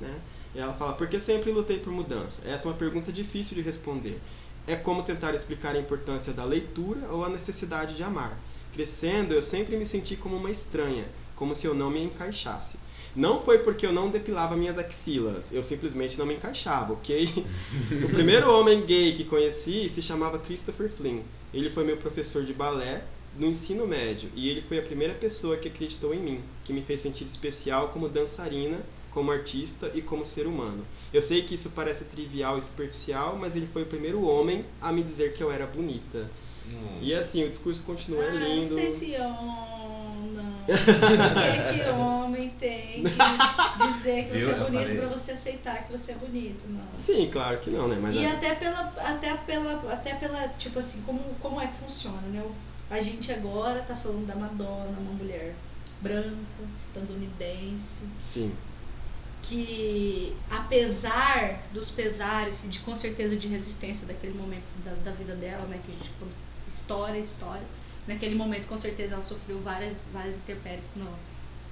Né? E ela fala, por que sempre lutei por mudança? Essa é uma pergunta difícil de responder. É como tentar explicar a importância da leitura ou a necessidade de amar. Crescendo, eu sempre me senti como uma estranha, como se eu não me encaixasse. Não foi porque eu não depilava minhas axilas, eu simplesmente não me encaixava, ok? o primeiro homem gay que conheci se chamava Christopher Flynn. Ele foi meu professor de balé no ensino médio e ele foi a primeira pessoa que acreditou em mim, que me fez sentir especial como dançarina, como artista e como ser humano. Eu sei que isso parece trivial e superficial, mas ele foi o primeiro homem a me dizer que eu era bonita. Hum. E assim, o discurso continua ah, lindo. não sei se onda. Por que, que homem tem que dizer que Viu? você é bonito pra você aceitar que você é bonito? Não. Sim, claro que não, né? Mas E é- até pela, até pela, até pela, tipo assim, como, como é que funciona, né? A gente agora tá falando da Madonna, uma mulher branca, estadunidense, sim. Que apesar dos pesares e de com certeza de resistência daquele momento da, da vida dela, né, que a gente quando história, história, naquele momento com certeza ela sofreu várias várias intempéries no,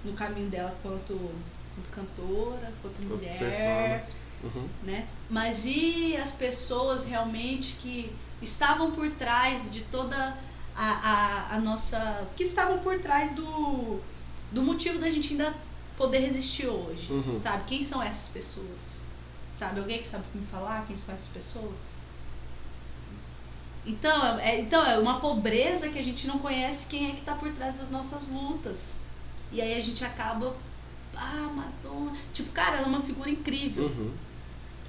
no caminho dela quanto, quanto cantora, quanto mulher. Uhum. né? Mas e as pessoas realmente que estavam por trás de toda a, a, a nossa. que estavam por trás do, do motivo da gente ainda poder resistir hoje? Uhum. Sabe? Quem são essas pessoas? Sabe? Alguém que sabe me falar quem são essas pessoas? Então é, então, é uma pobreza que a gente não conhece quem é que tá por trás das nossas lutas. E aí a gente acaba. Ah, Madonna. Tipo, cara, ela é uma figura incrível. Uhum.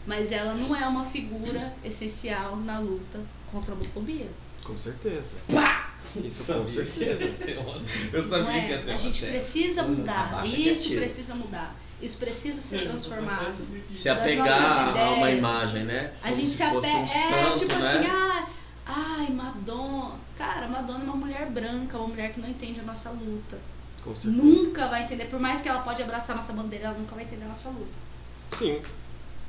Mas ela não é uma figura essencial na luta contra a homofobia. Com certeza. Isso com que certeza. Eu sabia é? que ia ter A gente série. precisa mudar. Isso precisa mudar. Isso precisa ser transformado. Se apegar a uma imagem, né? A Como gente se fosse apega. um é santo, tipo né? assim, ah, ai, Madonna. Cara, Madonna é uma mulher branca, uma mulher que não entende a nossa luta. Com certeza. Nunca vai entender. Por mais que ela pode abraçar a nossa bandeira, ela nunca vai entender a nossa luta. Sim.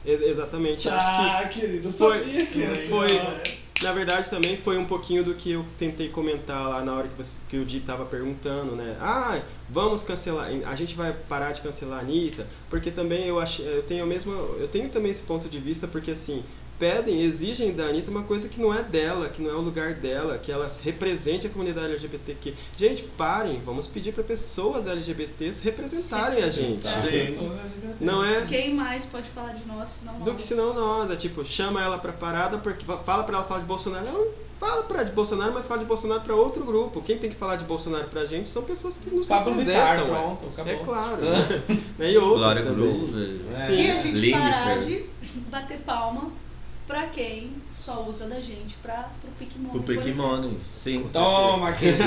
Exatamente. Acho Ah, querido, eu Foi- sabia que foi- que, na verdade, também foi um pouquinho do que eu tentei comentar lá na hora que, você, que o Di tava perguntando, né? Ah, vamos cancelar. A gente vai parar de cancelar a Anitta, porque também eu acho, eu tenho mesmo, eu tenho também esse ponto de vista, porque assim, pedem, exigem da Anitta uma coisa que não é dela, que não é o lugar dela, que ela represente a comunidade LGBTQ. Gente, parem, vamos pedir para pessoas LGBTs representarem a gente. Sim. Não é Quem mais pode falar de nós senão nós? do que senão nós. É tipo, chama ela pra parada, porque fala pra ela falar de Bolsonaro. Ela não fala pra de Bolsonaro, mas fala de Bolsonaro pra outro grupo. Quem tem que falar de Bolsonaro pra gente são pessoas que nos Pablo Vittar, representam. é. pronto, acabou. É claro. né? E outras Glória também. Groove. É. Sim. E a gente parar de bater palma pra quem só usa da gente pra, pro Pikmin. Pro Pikmin, sim. Toma, querida.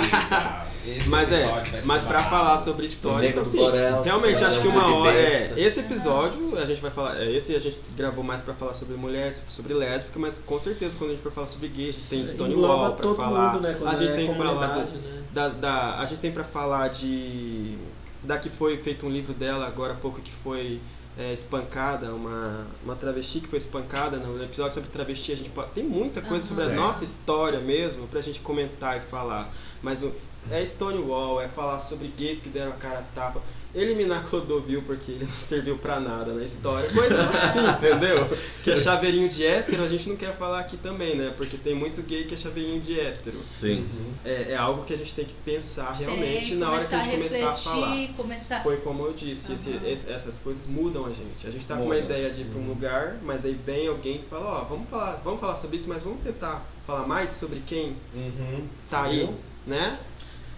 Esse Mas é, mas pra babado. falar sobre história, então, sim, Borel, realmente Borel acho que uma hora, é, esse episódio a gente vai falar, é, esse a gente gravou mais pra falar sobre mulher, sobre lésbica, mas com certeza quando a gente for falar sobre gay, a gente tem Stonewall todo falar, mundo, né? A gente é tem que falar né? da, da- a gente tem pra falar de da que foi feito um livro dela agora há pouco que foi é, espancada, uma, uma travesti que foi espancada no episódio sobre travesti, a gente pode, tem muita coisa Aham. sobre a Tem. nossa história mesmo pra gente comentar e falar, mas o, é Stonewall, é falar sobre gays que deram a cara a tapa, eliminar Clodovil porque ele não serviu pra nada na história, coisa assim, entendeu? Que é chaveirinho de hétero, a gente não quer falar aqui também, né? Porque tem muito gay que é chaveirinho de hétero. Sim. É, é algo que a gente tem que pensar realmente Tem, na hora que a gente começar a falar. refletir, começar. Foi como eu disse, esse- Aham. esse- essas coisas mudam a gente. A gente tá com uma ideia de ir pra um lugar, mas aí vem alguém e fala, ó, vamos falar, vamos falar sobre isso, mas vamos tentar falar mais sobre quem Uhum. tá aí, né?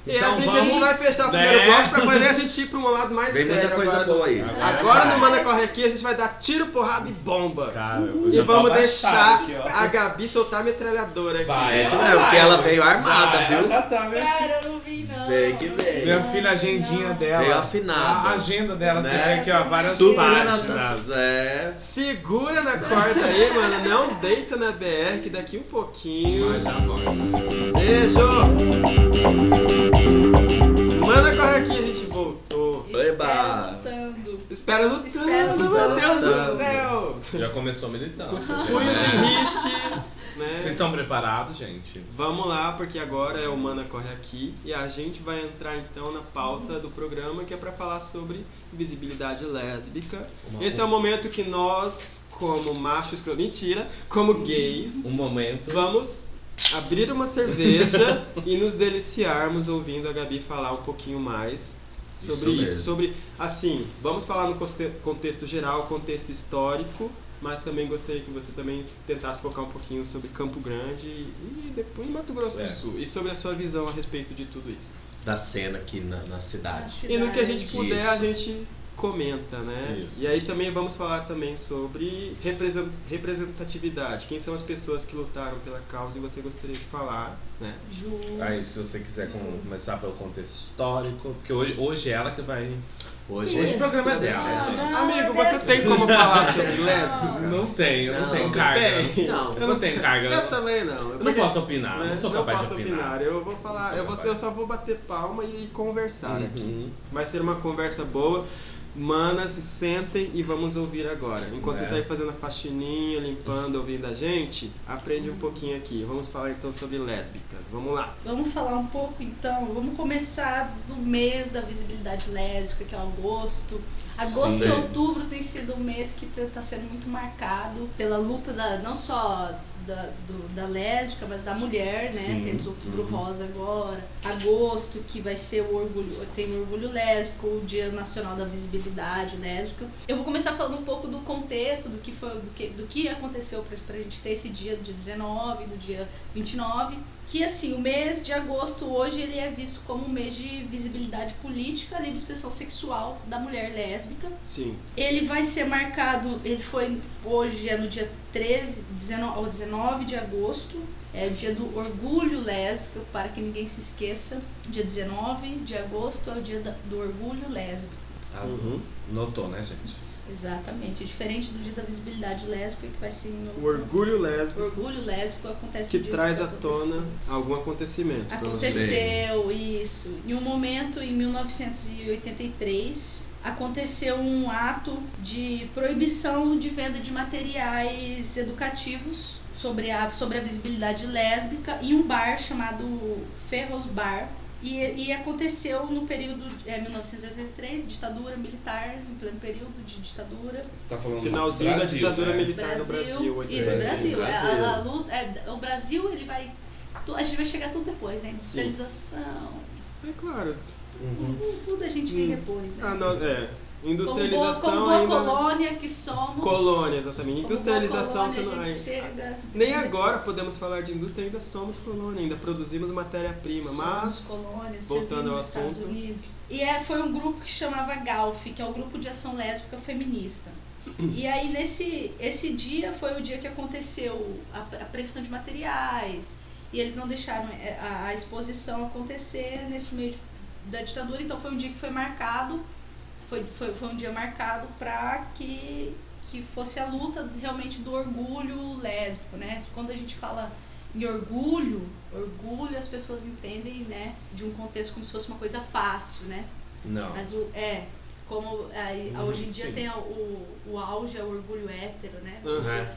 E é Então assim que a gente vamos- vai fechar o né? primeiro bloco pra fazer a gente ir pra um lado mais Vem sério. muita coisa agora. boa aí. Agora no Mana Corre Aqui a gente vai dar tiro, porrada e bomba. Cara, E vamos deixar aqui, a Gabi soltar a metralhadora aqui. Vai, É isso mesmo, porque ela veio armada, Vai, viu? ela já tá, Cara, eu não vi Vem que vem. Minha filha, a agendinha dela. Veio afinada. A agenda dela, você Né? vê aqui, ó, várias Super páginas. É. Segura na corda aí, mano. Não deita na BR que daqui um pouquinho. Mas já volta. Beijo! Manda corre aqui, a gente voltou. Eba. Lutando. Espera no Espera meu Deus do céu! Já começou. Com você vê, punhos né? em riste, né? Vocês estão preparados, gente? Vamos lá, porque agora é o Mana Corre Aqui e a gente vai entrar então na pauta do programa que é pra falar sobre visibilidade lésbica. Uma- Esse é o momento que nós, como machos, mentira, como gays, Um momento. Vamos abrir uma cerveja e nos deliciarmos ouvindo a Gabi falar um pouquinho mais sobre Isso isso. Sobre, assim, vamos falar no conte- contexto geral, contexto histórico, mas também gostaria que você também tentasse focar um pouquinho sobre Campo Grande e depois Mato Grosso É. do Sul. E sobre a sua visão a respeito de tudo isso. Da cena aqui na, na cidade. E no que a gente puder, Isso. a gente comenta, né? Isso. E aí também vamos falar também sobre represen- representatividade. Quem são as pessoas que lutaram pela causa e você gostaria de falar, né? Ju. Aí, se você quiser com- começar pelo contexto histórico, porque hoje, hoje é ela que vai. Hoje, Hoje o programa é dela, Não, gente. não, Amigo, você dessa- tem como falar sobre lésbicas? Não tenho, não, Não, tenho você carga. tem. Não. Eu não tenho carga. Eu também não. Eu não posso opinar, né, não sou capaz posso de opinar. Eu vou falar, sou eu, vou, capaz. eu só vou bater palma e conversar aqui. Uhum. Vai ser uma conversa boa. Manas, se sentem e vamos ouvir agora. Enquanto É. você tá aí fazendo a faxininha, limpando, ouvindo a gente, aprende um pouquinho aqui. Vamos falar então sobre lésbicas. Vamos lá. Vamos falar um pouco então, vamos começar do mês da visibilidade lésbica, que é agosto. Agosto Sim. e outubro tem sido um mês que está sendo muito marcado pela luta da, não só da, do- da lésbica, mas da mulher, né? Sim. Temos outubro Uhum. rosa agora. Agosto, que vai ser o orgulho, tem o orgulho lésbico, o Dia Nacional da Visibilidade Lésbica. Eu vou começar falando um pouco do contexto, do que foi, do que, do que aconteceu pra, pra gente ter esse dia do dia 19, do dia 29 que assim, o mês de agosto hoje ele é visto como um mês de visibilidade política, livre expressão sexual da mulher lésbica. Sim. Ele vai ser marcado, ele foi hoje é no dia 13, 19, ou 19 de agosto, é o dia do orgulho lésbico, para que ninguém se esqueça. Dia 19 de agosto é o dia da- do orgulho lésbico. Azul. Uhum. Notou, né, gente? Exatamente, diferente do dia da visibilidade lésbica que vai ser em O orgulho O lésbico orgulho lésbico acontece que traz à tona algum acontecimento. Aconteceu isso. Em um momento, em 1983, aconteceu um ato de proibição de venda de materiais educativos sobre a, sobre a visibilidade lésbica em um bar chamado Ferros Bar. E, e aconteceu no período é, 1983, ditadura militar, em pleno período de ditadura. Você tá falando Finalzinho da Brasil, ditadura né? militar no Brasil. Isso, Brasil. Brasil. É, a- a luta- é, o Brasil, ele vai. A gente vai chegar tudo depois, né? Industrialização. É claro. Uhum. Tudo, tudo a gente vem Hum. depois, né? Ah, não, é. Como boa, Industrialização como boa ainda. colônia que somos. Colônia, exatamente. Industrialização colônia, não chega Nem agora podemos falar de indústria, ainda somos colônia, ainda produzimos matéria-prima, Somos mas colônias, voltando ao nos Estados assunto. Unidos. E é, foi um grupo que chamava GALF, que é o Grupo de Ação Lésbica Feminista. E aí nesse esse dia foi o dia que aconteceu a, a pressão de materiais e eles não deixaram é, a, a exposição acontecer nesse meio de, da ditadura, então foi um dia que foi marcado, foi, foi, foi um dia marcado para que que fosse a luta realmente do orgulho lésbico, né? Quando a gente fala em orgulho, orgulho as pessoas entendem, né, de um contexto como se fosse uma coisa fácil, né? Não. Mas o é como aí, Hum, hoje em dia sim. tem o, o auge é o orgulho hétero, né? Uhum.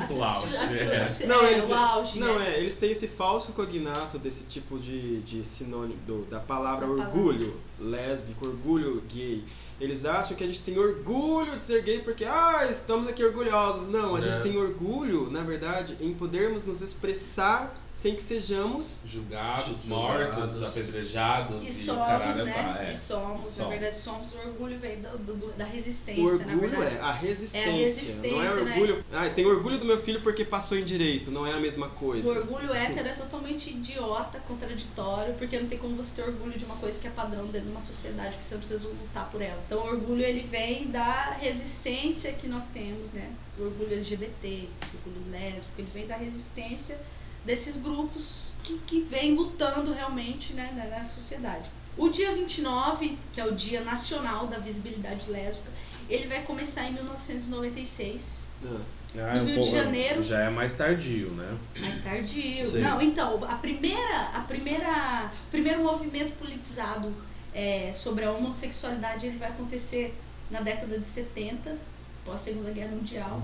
As O auge, é. as Não, é, eles, auge, não né? é, eles têm esse falso cognato desse tipo de, de sinônimo do- da palavra Da palavra. orgulho lésbico, orgulho gay. Eles acham que a gente tem orgulho de ser gay porque, ah, estamos aqui orgulhosos. Não, a gente Não. tem orgulho, na verdade, em podermos nos expressar sem que sejamos. Julgados, Julgados. mortos, apedrejados E e, o somos, caralho né? é. E somos, na Somos. verdade, somos o orgulho vem do, do- do- da resistência, O na orgulho verdade. é a resistência. não resistência, é né? orgulho. Ah, tem orgulho do meu filho porque passou em direito, não é a mesma coisa. O orgulho hétero é totalmente idiota, contraditório, porque não tem como você ter orgulho de uma coisa que é padrão dentro de uma sociedade que você precisa lutar por ela. Então o orgulho ele vem da resistência que nós temos, né? O orgulho LGBT, o orgulho lésbico, ele vem da resistência desses grupos que, que vêm lutando realmente né, na, na sociedade. O dia 29, que é o Dia Nacional da Visibilidade Lésbica, ele vai começar em 1996 Ah, Ah, No é um Rio de pouco- Janeiro. Já é mais tardio, né? mais tardio. Sim. Não, então, a primeira, a primeira, o primeiro movimento politizado é, sobre a homossexualidade ele vai acontecer na década de 70, pós Segunda Guerra Mundial,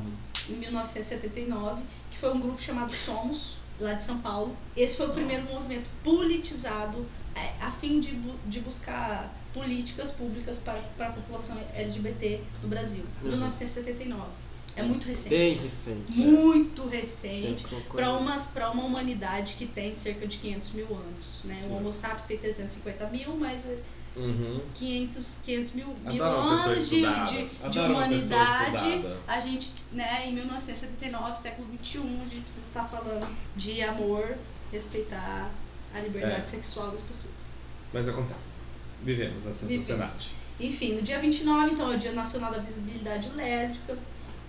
em 1979, que foi um grupo chamado Somos, lá de São Paulo. Esse foi o primeiro movimento politizado é, a fim de, de buscar políticas públicas para, para a população LGBT do Brasil. Uhum. 1979. É muito recente. bem recente. Muito Tem recente para para uma humanidade que tem cerca de 500 mil anos, né? Sim. O Homo sapiens tem 350 mil, mas é Uhum. 500, 500 mil, mil anos de, de, de humanidade. A gente, né, em 1979, século 21, a gente precisa estar falando de amor, respeitar a liberdade É. sexual das pessoas. Mas acontece. Vivemos nessa Vivemos. sociedade. Enfim, no dia 29, então, é o Dia Nacional da Visibilidade Lésbica.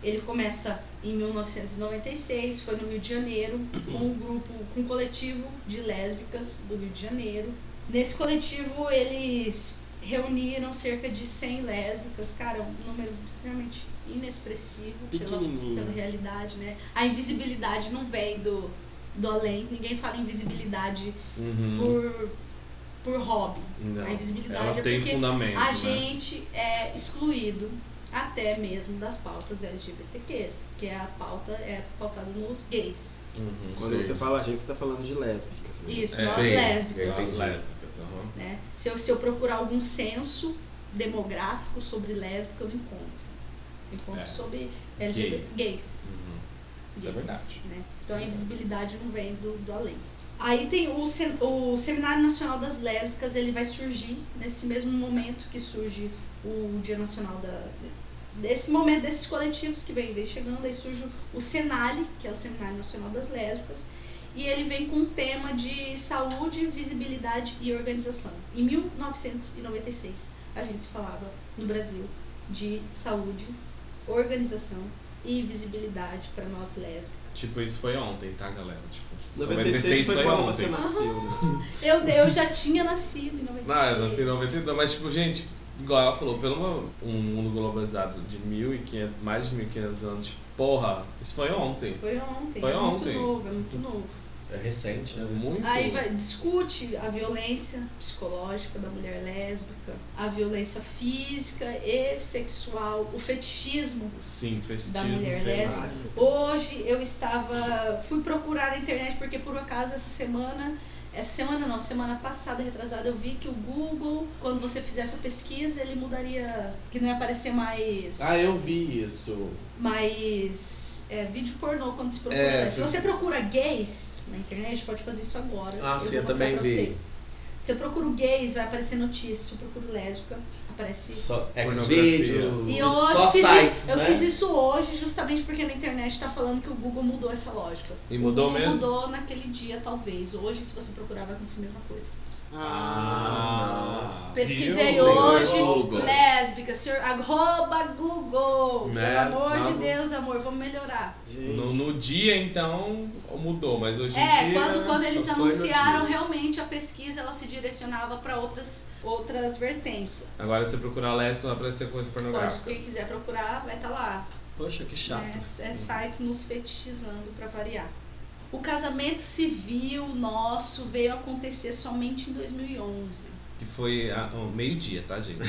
Ele começa em 1996, foi no Rio de Janeiro, com um grupo, com um coletivo de lésbicas do Rio de Janeiro. Nesse coletivo, eles reuniram cerca de 100 lésbicas, cara, um número extremamente inexpressivo pela, pela realidade, né? A invisibilidade não vem do, do além, ninguém fala invisibilidade Uhum. por, por hobby. Não. A invisibilidade Ela é tem porque fundamento. a né? gente é excluído até mesmo das pautas LGBTQs, que é a pauta é pautada nos gays. Uhum. Quando Sim. você fala a gente, você tá falando de lésbicas. né? Isso, É, nós sim, lésbicas. As Entendi. lésbicas, aham. Né? Se, eu, se eu procurar algum censo demográfico sobre lésbica, eu não encontro. Eu encontro É. sobre LGBT, Gays. gays. Uhum. Isso é verdade. né? Então a Isso é invisibilidade não vem do, do além. Aí tem o, sem- o Seminário Nacional das Lésbicas, ele vai surgir nesse mesmo momento que surge o Dia Nacional da. Desse momento, desses coletivos que vem, vem chegando, aí surge o Senale, que é o Seminário Nacional das Lésbicas, e ele vem com um tema de saúde, visibilidade e organização. Em 1996, a gente se falava no Brasil de saúde, organização e visibilidade para nós lésbicas. Tipo, isso foi ontem, tá, galera? Tipo, 96 foi quando você nasceu, né? Eu, eu já tinha nascido em 96. Não, eu nasci em 92, mas tipo, gente, igual ela falou, pelo uma- um mundo globalizado de 1.500, mais de 1.500 anos, porra, isso foi ontem. Foi ontem. Foi é ontem. muito novo, é muito novo. É recente, É né? muito. Aí vai, discute a violência psicológica da mulher lésbica, a violência física e sexual, o fetichismo. Sim, festismo. Da mulher lésbica. mais. Hoje eu estava. fui procurar na internet porque por acaso essa semana. Essa semana não, semana passada, retrasada, eu vi que o Google, quando você fizer essa pesquisa, ele mudaria. que não ia aparecer mais. Ah, eu vi isso. mais é, vídeo pornô quando se procura. É, se sim. você procura gays na internet, pode fazer isso agora. Ah, sim, vou eu também pra vi. Vocês. Se eu procuro gays, vai aparecer notícia. Se eu procuro lésbica, aparece. Só. X-Video, E hoje só fiz sites, isso, eu né? fiz isso hoje justamente porque na internet tá falando que o Google mudou essa lógica. E mudou mesmo? Mudou naquele dia, talvez. Hoje, se você procurar, vai acontecer a mesma coisa. Ah. Pesquisei Viu? hoje, Google. lésbica, senhor, arroba Google. Né? Pelo amor de. Deus, amor, vamos melhorar. No, no dia, então, mudou, mas hoje em É, dia... quando, quando eles anunciaram, realmente a pesquisa ela se direcionava para outras, outras vertentes. Agora você procurar lésbico, vai aparecer coisa Pode, pornográfica. quem quiser procurar, vai estar lá. Poxa, que chato. É, é sites nos fetichizando para variar. O casamento civil nosso veio acontecer somente em 2011. Que foi ah, oh, meio-dia, tá, gente?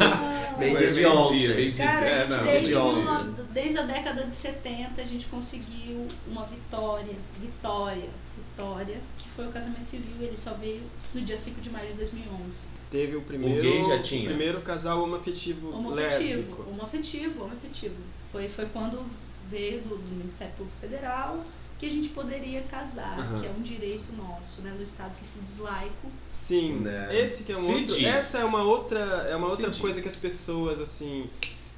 Ah, Meio Foi dia de meio-dia, ontem. meio-dia. Cara, É, a gente não, desde, de ontem. uma- desde a década de 70 a gente conseguiu uma vitória, vitória, vitória, que foi o casamento civil. Ele só veio no dia 5 de maio de 2011. Teve o primeiro, gay já tinha. o primeiro casal homoafetivo Homoafetivo, lésbico. homoafetivo, homoafetivo. Foi, foi quando veio do, do Ministério Público Federal que a gente poderia casar, Aham. que é um direito nosso, né, do Estado que se diz laico. Sim, Né? esse que é um Se outro, diz. essa é uma outra, é uma Se outra diz. coisa que as pessoas assim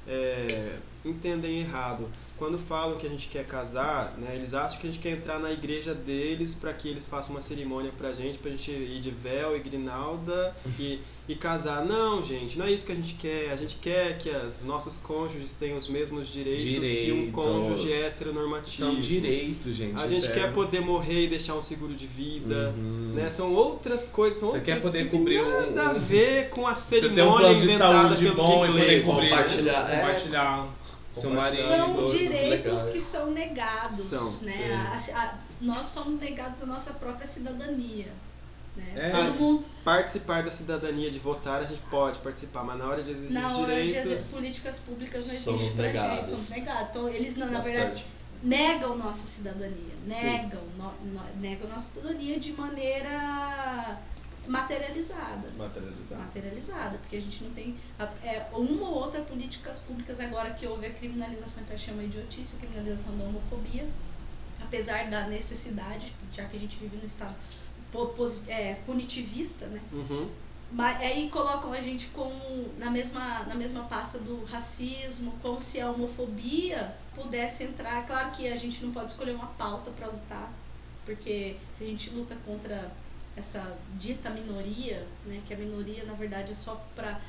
é, entendem errado. Quando falam que a gente quer casar, né, eles acham que a gente quer entrar na igreja deles para que eles façam uma cerimônia pra gente, pra gente ir de véu e grinalda e, e casar. Não, gente, não é isso que a gente quer. A gente quer que os nossos cônjuges tenham os mesmos direitos, que um Direitos. cônjuge heteronormativo. São direitos, gente. A gente é- quer poder morrer e deixar um seguro de vida. Uhum. Né? São outras coisas. São Você outras, quer poder não tem cobrir um- nada a ver com a Você cerimônia tem um plano de inventada saúde pelos bom e poder ingleses. Compartilhar, é. compartilhar seu marido. Compartilhar. São direitos legais. que são negados, São, né? A- a- nós somos negados a nossa própria cidadania. Né? É. Todo mundo, Participar da cidadania, de votar, a gente pode participar, mas na hora de exigir na hora de direitos. exercer políticas públicas não Somos existe pra negados. gente, somos negados. Então eles, na, na verdade, negam nossa cidadania, negam, no- no- negam nossa cidadania de maneira materializada. Materializar. materializada, porque a gente não tem a- é, uma ou outra políticas públicas agora que houve a criminalização que eu chamo de idiotice, a criminalização da homofobia, apesar da necessidade, já que a gente vive num estado é, punitivista, né? Uhum. Mas aí colocam a gente com, na, mesma, na mesma pasta do racismo, como se a homofobia pudesse entrar. Claro que a gente não pode escolher uma pauta para lutar, porque se a gente luta contra essa dita minoria, né, que a minoria na verdade é só para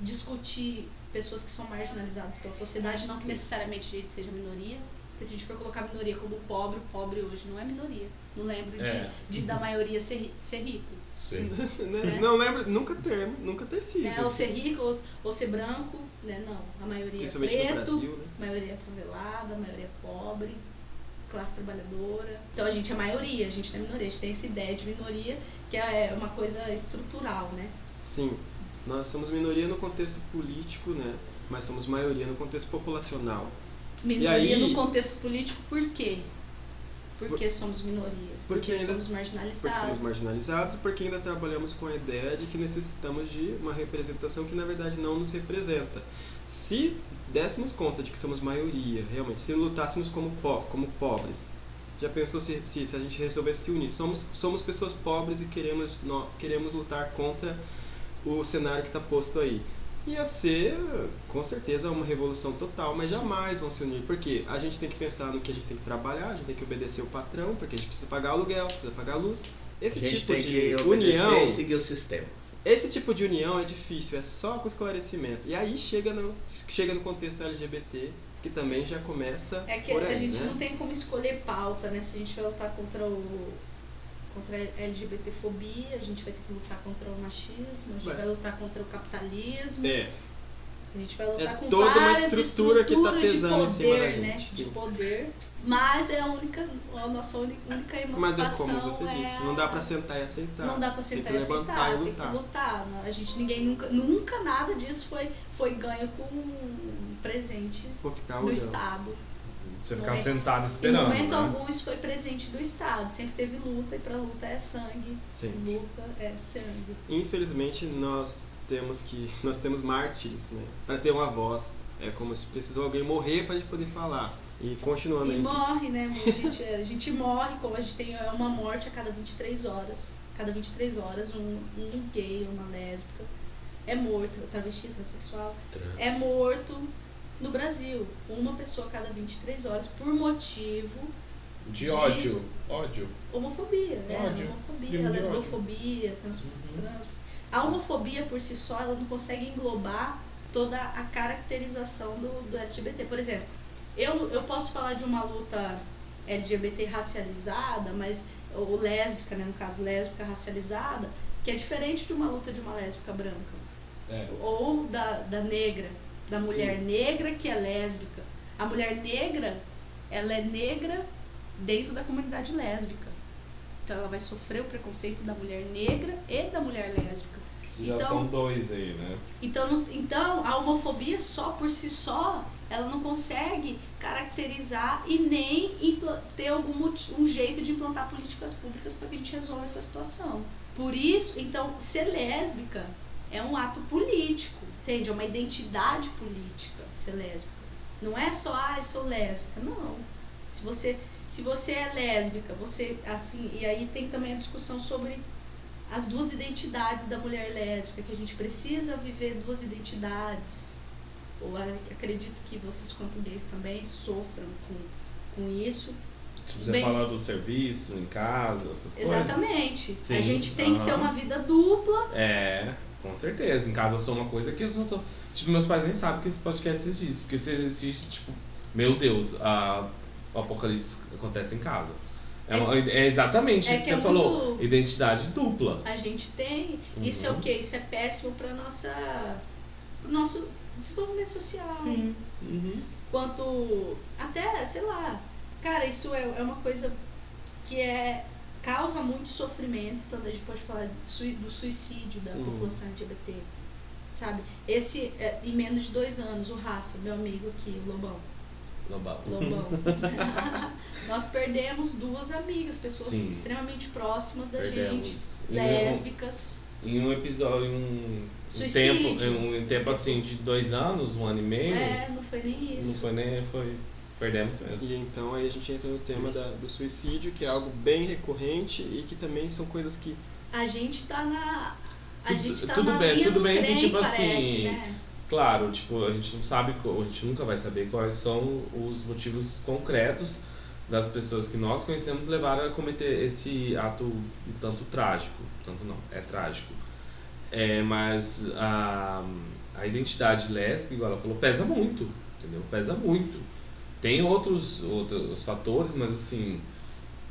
discutir pessoas que são marginalizadas pela sociedade, não que necessariamente a gente seja minoria. Porque se a gente for colocar a minoria como pobre, o pobre hoje não é minoria. Não lembro de, É. de da maioria ser, ser rico. Sim. Né? É. Não lembro, nunca ter, nunca ter sido. né? Ou ser rico, ou, ou ser branco, né? Não, a maioria é Principalmente no preto, Brasil, né? a maioria é favelada, a maioria é pobre, classe trabalhadora. Então a gente é maioria, a gente não é minoria, a gente tem essa ideia de minoria que é uma coisa estrutural, né? Sim, nós somos minoria no contexto político, né? Mas somos maioria no contexto populacional. Minoria aí- no contexto político, por quê? Porque somos minoria. Porque Porque, ainda- somos Porque marginalizados. somos marginalizados, porque ainda trabalhamos com a ideia de que necessitamos de uma representação que na verdade não nos representa. Se dessemos conta de que somos maioria, realmente, se lutássemos como, po como pobres, já pensou se, se, se a gente resolvesse se unir? Somos, somos pessoas pobres e queremos, queremos lutar contra o cenário que está posto aí. Ia ser, com certeza, uma revolução total, mas jamais vão se unir. Porque a gente tem que pensar no que a gente tem que trabalhar, a gente tem que obedecer o patrão, porque a gente precisa pagar aluguel, precisa pagar a luz. A Esse gente tipo tem de que união, e seguir o sistema. esse tipo de união é difícil, é só com esclarecimento. E aí chega no, chega no contexto LGBT, que também já começa É que por a aí, gente né? não tem como escolher pauta, né? Se a gente vai lutar contra o contra a LGBTfobia, a gente vai ter que lutar contra o machismo, a gente Mas- vai lutar contra o capitalismo, É, a gente vai lutar É com toda uma várias estrutura que tá estruturas pesando em de poder, né? gente, De sim. poder. Mas é a única, a nossa única mas é emancipação. como você é disse, não dá pra sentar e aceitar. Não dá pra Tem sentar que e aceitar, e tem que lutar. né? A gente ninguém nunca, nunca nada disso foi, foi ganho com um presente ficar do. Estado. Você ficar Momento- sentado Em esperando. momento né? algum isso foi presente do Estado. Sempre teve luta e pra luta é sangue. Sim. Luta é sangue. Infelizmente nós temos que nós temos mártires, né? Para ter uma voz. É como se precisou alguém morrer para a gente poder falar. E continuando E aí. morre, né? A gente, a gente morre, como a gente tem é uma morte a cada 23 horas. Cada 23 horas, um, um gay, uma lésbica é morto, travesti, transexual, é morto no Brasil. Uma pessoa a cada 23 horas por motivo De de- ódio. Ódio. homofobia, né? Ódio. Homofobia, lesbofobia, trans, Uhum. trans- A homofobia por si só, ela não consegue englobar toda a caracterização do, do LGBT. Por exemplo, eu, eu posso falar de uma luta LGBT racializada, mas ou lésbica, né, no caso lésbica racializada, que é diferente de uma luta de uma lésbica branca. É. Ou da, da negra, da mulher negra que é lésbica. A mulher negra, ela é negra dentro da comunidade lésbica. Então ela vai sofrer o preconceito da mulher negra e da mulher lésbica. Já Então- são dois aí, né? Então, então a homofobia só por si só, ela não consegue caracterizar e nem ter algum um jeito de implantar políticas públicas para que a gente resolva essa situação. Por isso, então, ser lésbica é um ato político, entende? É uma identidade política ser lésbica. Não é só, ah, eu sou lésbica. Não. Se você, se você é lésbica, você, assim, e aí tem também a discussão sobre as duas identidades da mulher lésbica, que a gente precisa viver duas identidades. Ou a- acredito que vocês, quanto gays, também sofram com, com isso. Tipo, você Bem- fala do serviço, em casa, essas coisas. Exatamente. A gente tem que ter uma vida dupla. É, com certeza. Em casa eu sou uma coisa que eu só tô. Tipo, meus pais nem sabem que esse podcast existe. Porque se existe, tipo, meu Deus, a, o apocalipse acontece em casa. É, uma- é exatamente é isso que que é você falou. muito- Identidade dupla. A gente tem. Isso é Uhum. o quê? Isso é péssimo para nossa pro nosso desenvolvimento social. Uhum. quanto até, sei lá, cara, isso é, é uma coisa que é causa muito sofrimento, então a gente pode falar do sui- do suicídio da Sim. população LGBT, sabe? Esse, é, em menos de dois anos, o Rafa, meu amigo aqui, o Lobão, Global. Lobão, nós perdemos duas amigas, pessoas Sim. extremamente próximas da Perdemos. gente, Em um- lésbicas, Em um episódio, em um, um Suicídio. tempo, em um tempo assim de dois anos, um ano e meio, é, não foi nem não isso. foi nem. Foi, perdemos mesmo. E então aí a gente entra no tema da- do suicídio, que é algo bem recorrente e que também são coisas que A gente tá na. A Tudo- gente tá tudo na bem- linha tudo do bem que, tipo parece, assim, né? Claro, tipo, a gente não sabe, a gente nunca vai saber quais são os motivos concretos das pessoas que nós conhecemos levaram a cometer esse ato um tanto trágico. Tanto não, é trágico. É, mas a, a identidade lésbica, igual ela falou, pesa muito, entendeu? Pesa muito. Tem outros, outros fatores, mas assim,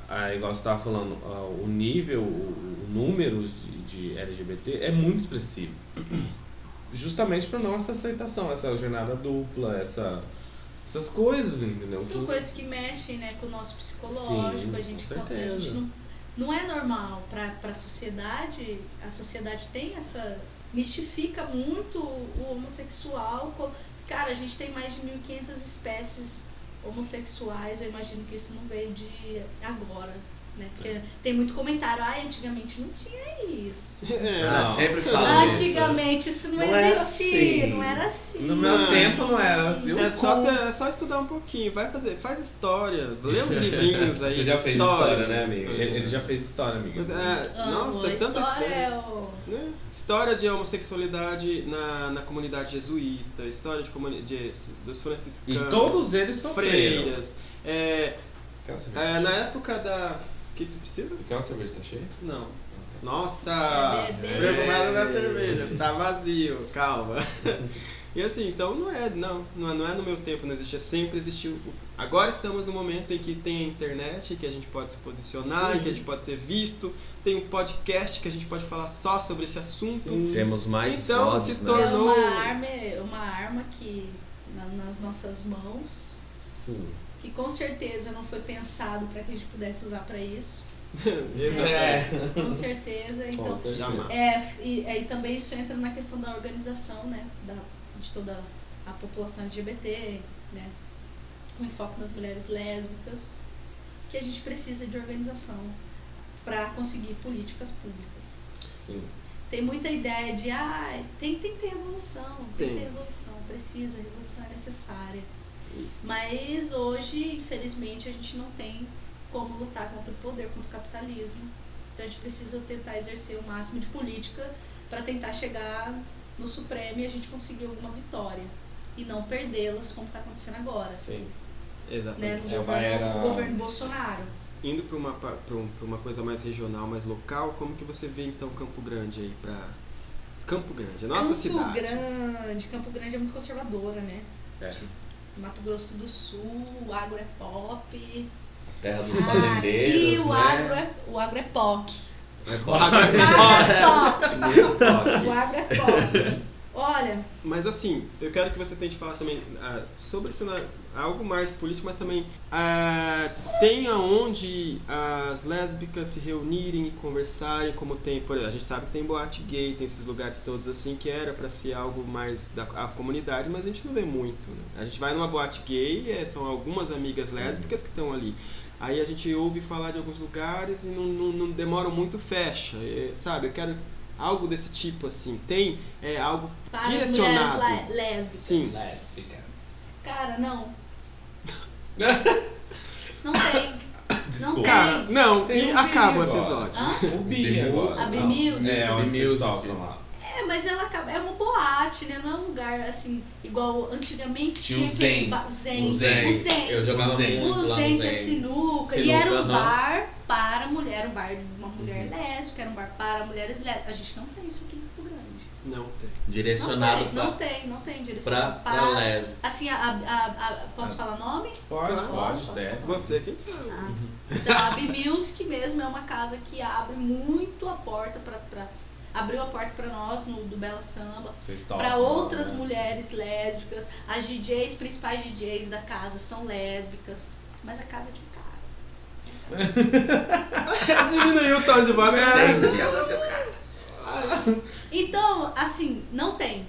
ah, igual você estava falando, ah, o nível, o, o número de, de LGBT é muito expressivo. Justamente para nossa aceitação, essa jornada dupla, essa, essas coisas, entendeu? São Tudo- coisas que mexem né, com o nosso psicológico. Sim, a gente, com a gente não, não é normal para a sociedade. A sociedade tem essa. mistifica muito o homossexual. Cara, a gente tem mais de 1.500 espécies homossexuais. Eu imagino que isso não veio de agora. Né? Porque tem muito comentário, ah, antigamente não tinha isso. É, Ah, sempre falo isso. Antigamente isso não, Não existia, assim. não era assim. No meu tempo não era assim. É só, ter- é só estudar um pouquinho, vai fazer, faz história, lê uns livrinhos aí. Você já fez história, né, amigo? Ele, ele já fez história, amigo. É, Amo, nossa, tantas história é o... né? História de homossexualidade na, na comunidade jesuíta, história de comuni de, dos E franciscanos, todos eles sofreram. freiras. É, é, na época da. O que, que você precisa? Aquela cerveja tá cheia? Não. Nossa! Quer beber? Preocupado da cerveja, tá vazio, calma. E assim, então não é, não, não é, é no meu tempo, não existia, sempre existiu. Agora estamos no momento em que tem a internet, que a gente pode se posicionar, Sim. em que a gente pode ser visto, tem um podcast que a gente pode falar só sobre esse assunto. Sim. Temos mais Então, vozes, se né? torna- É Tornou- uma arma, uma arma que na- nas nossas mãos, Sim. Que com certeza não foi pensado para que a gente pudesse usar para isso. Exatamente. Com certeza. Então, certeza. Jamais. é, e aí também isso entra na questão da organização, né? Da, de toda a população LGBT, né? Com enfoque nas mulheres lésbicas, que a gente precisa de organização para conseguir políticas públicas. Sim. Tem muita ideia de, ah, tem, tem que ter revolução, tem, que Tem. ter revolução, precisa, revolução é necessária. Mas hoje, infelizmente, a gente não tem como lutar contra o poder, contra o capitalismo. Então a gente precisa tentar exercer o máximo de política para tentar chegar no Supremo e a gente conseguir alguma vitória. E não perdê-las como está acontecendo agora. Sim. Né? Exatamente. No É governo, era- no governo Bolsonaro. Indo para uma, pra um- uma coisa mais regional, mais local, como que você vê então Campo Grande aí para Campo Grande, a nossa Campo cidade. Grande. Campo Grande é muito conservadora, né? É. Mato Grosso do Sul, o agro é pop. Terra dos Aqui fazendeiros, o né? agro é, o agro é POC. É O agro é POC. O agro é POC. Olha, Mas assim, eu quero que você tente falar também ah, sobre cenário, algo mais político, mas também ah, tem aonde as lésbicas se reunirem e conversarem, como tem, por exemplo, a gente sabe que tem boate gay, tem esses lugares todos assim, que era pra ser algo mais da a comunidade, mas a gente não vê muito. Né? A gente vai numa boate gay, é, são algumas amigas lésbicas que estão ali. Aí a gente ouve falar de alguns lugares e não, não, não demoram muito, fecha. é, sabe, eu quero algo desse tipo assim. Tem é, algo para as mulheres Direcionado. lé- lésbicas. Sim. Lésbicas. Cara, não. Não tem. Não tem. Cara, não, Tem e um acaba o episódio. Hã? O Bi. A Bi Music. É, onde Bi Music. É, mas ela acaba- é uma boate, né? Não é um lugar assim, igual antigamente Tinha tinha Zen. ba- o Zen. O Zen. O Zen. Eu jogava O Zen. muito O lá Zen tinha Zen. sinuca, e Sinuca, era um aham. bar para mulher, um bar de uma mulher Uhum. lésbica, era um bar para mulheres lésbicas. A gente não tem isso aqui em Campo Grande. Não tem. Direcionado não tem, não pra, tem, não tem pra, direcionado pra lésbica. Assim, a, a- a- a- posso falar nome? Pode, Claro. pode, Posso, posso Você quem sabe. Ah, então a Bimusic mesmo é uma casa que abre muito a porta pra, pra abriu a porta pra nós no do Bela Samba. Pra outras né? mulheres lésbicas. As DJs, principais DJs da casa são lésbicas, mas a casa é de cara. Diminuiu o tom de voz. Entendi. Então, assim, não tem.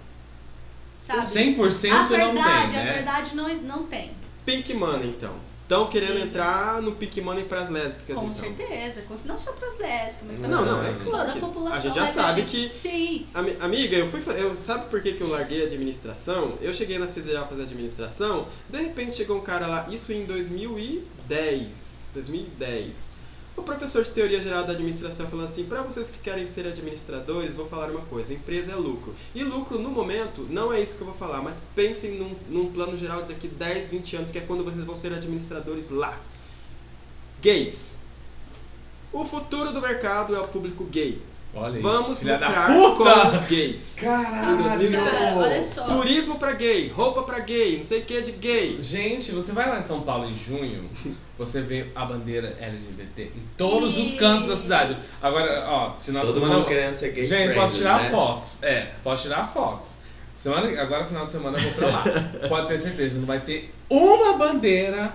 Sabe? 100% a não verdade, tem, a né? verdade não, não tem. Pink Money, então. Estão querendo Sim. entrar no Pink Money pras lésbicas, Com então. certeza. Não só pras lésbicas, mas pra Não, não, é toda claro a população. a gente já sabe gente- que- Sim. Ami- Amiga, eu fui eu sabe por que, que eu larguei a administração? Eu cheguei na Federal fazer administração, de repente chegou um cara lá, isso em 2010, 2010. O professor de teoria geral da administração falando assim, para vocês que querem ser administradores, vou falar uma coisa, empresa é lucro. E lucro no momento não é isso que eu vou falar, mas pensem num, num plano geral daqui 10, 20 anos, que é quando vocês vão ser administradores lá. Gays. O futuro do mercado é o público gay. Olha aí. Vamos Filha da lucrar puta! com os gays. Caralho! 2010. Cara, olha só. Turismo pra gay, roupa pra gay, não sei o que de gay. Gente, você vai lá em São Paulo em junho, você vê a bandeira LGBT em todos os cantos da cidade. Agora, ó, final de Todo semana. mundo querendo ser gay Gente, friendly, posso tirar né? fotos. É, posso tirar fotos. Semana, agora, final de semana, eu vou pra lá. Pode ter certeza, não vai ter uma bandeira,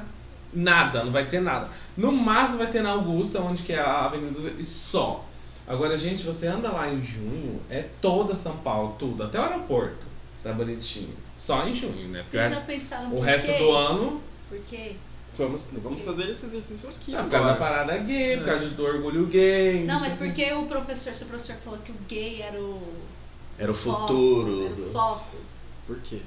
nada, não vai ter nada. No máximo vai ter na Augusta, onde que é a Avenida dos... e só. Agora, gente, você anda lá em junho, é toda São Paulo, tudo, até o aeroporto. Tá bonitinho. Só em junho, né? Porque Vocês já resto, pensaram o por resto quê? do ano, Por quê? Vamos, vamos fazer esse exercício aqui é por causa da agora. parada gay, por causa do orgulho gay. Não, mas sei o quê. porque o professor, seu professor falou que o gay era o Era o foco, futuro. era o do- foco. Por quê?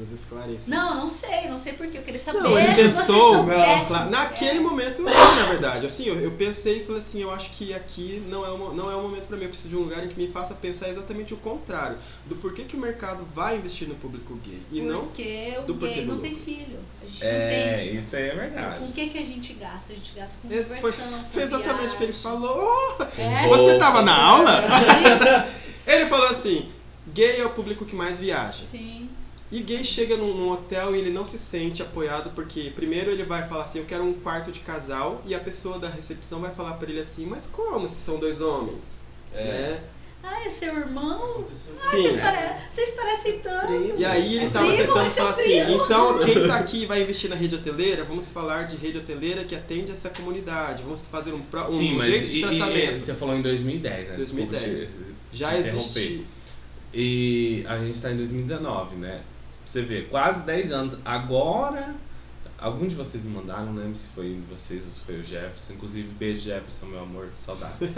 Nos esclareça. Não, não sei, não sei porquê. Eu queria saber Não, ele se você pensou. Claro, Naquele É. momento, eu, na verdade, assim, eu, eu pensei e falei assim, eu acho que aqui não é, o, não é o momento pra mim, eu preciso de um lugar em que me faça pensar exatamente o contrário, do porquê que o mercado vai investir no público gay, e não... Porque o do porquê gay não tem filho. A gente É, não tem. isso aí é verdade. Com o que, que a gente gasta? A gente gasta com Esse foi diversão, com exatamente o que ele falou. É, Você tava na aula? Ele falou assim, gay é o público que mais viaja. Sim. E gay chega num, num hotel e ele não se sente apoiado porque primeiro ele vai falar assim, eu quero um quarto de casal e a pessoa da recepção vai falar pra ele assim, mas como se são dois homens? Né? Ah, é seu irmão? Ah, Sim. vocês, pare... vocês parecem tanto. E aí ele É tava primo, tentando é falar assim, primo. então quem tá aqui e vai investir na rede hoteleira, vamos falar de rede hoteleira que atende essa comunidade, vamos fazer um, pro- um Sim, mas jeito e, de e- tratamento. você falou em 2010, né? 2010. Desculpa te- Já te existe. E a gente tá em 2019, né? Você ver, quase 10 anos. Agora, algum de vocês me mandaram, não lembro se foi vocês ou se foi o Jefferson. Inclusive, beijo Jefferson, meu amor, saudades.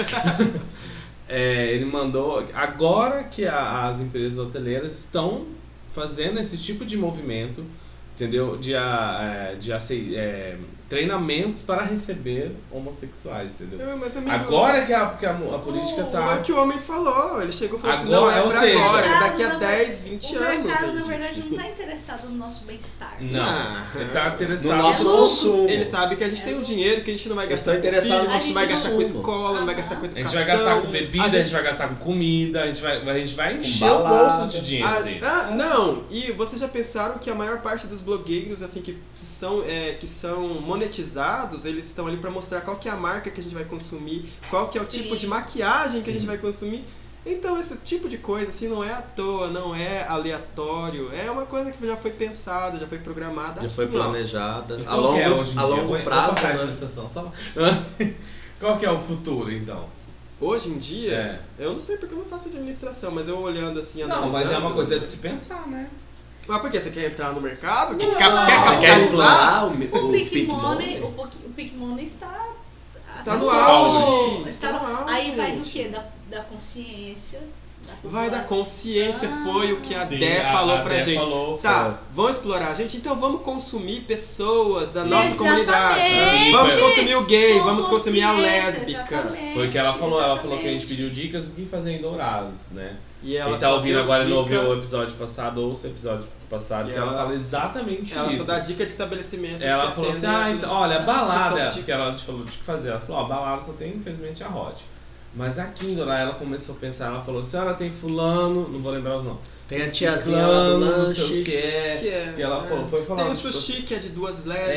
É, ele mandou. Agora que a- as empresas hoteleiras estão fazendo esse tipo de movimento, entendeu? De, a- é, de acei- é, treinamentos para receber homossexuais, entendeu? É, mas, amigo, Agora que a, que a, a política Foi tá. o que o homem falou. Ele chegou e falou assim: Agora, não é ou pra seja- agora, é O daqui a mercado, 10, 20 O anos. mercado, ele na disse. verdade, não tá interessado no nosso bem-estar. Não, Ah. ele tá interessado. No nosso É consumo. Ele sabe que a gente É tem um louco. dinheiro que a gente não vai Eles gastar estão com interessados filho, no a gente vai nosso gastar com escola, não vai gastar com A educação. gente vai gastar com bebida, a gente... gente- vai gastar com comida, a gente vai, a gente vai encher o balada. bolso de dinheiro Ah, deles. ah, não, e vocês já pensaram que a maior parte dos blogueiros assim que são, é, que são monetizados, eles estão ali pra mostrar qual que é a marca que a gente vai consumir, qual que é o Sim. tipo de maquiagem que a Sim. gente vai consumir. Então esse tipo de coisa assim não é à toa, não é aleatório, é uma coisa que já foi pensada, já foi programada. Já foi assim, ó. planejada. E A é longo, hoje em a dia? longo vou prazo, né? administração, só- Qual que é o futuro, então? Hoje em dia, É. eu não sei porque eu não faço administração, mas eu olhando assim, Não, mas é analisando- uma coisa de se pensar, né? Mas por que? Você quer entrar no mercado? Quer, Não, quer quer capitalizar? explorar o, O o Pick Pick Money, Money? o, está Está no auge. Está no- auge, Aí vai do que? Da, da consciência. Vai da consciência, foi o que a Sim, Dé a- falou a pra Dé gente. falou, Tá, vão explorar a gente, então vamos consumir pessoas da Sim. nossa Exatamente. comunidade. Sim, vamos foi- consumir o gay, Com vamos consumir a lésbica. exatamente, Foi o que ela falou, ela falou que a gente exatamente. pediu dicas do que fazer em Dourados, né? E ela Quem tá só ouvindo agora e não dica- ouviu o episódio passado, ouça o episódio passado, E que ela, ela- fala exatamente Ela só isso. dá dica de estabelecimento. Ela falou assim, ah, então, olha, a Só balada, dica. que ela te falou de que fazer. Ela falou, ó, a balada só tem, infelizmente, a Rod. Mas aqui em Dourado, ela começou a pensar, ela falou assim, ela tem fulano, não vou lembrar os nomes. Tem a tiazinha lá do Ciclano, não sei o lanche. que é. Que é, Que ela é. falou, foi falar. Tem o tipo, sushi que é de duas lésbicas.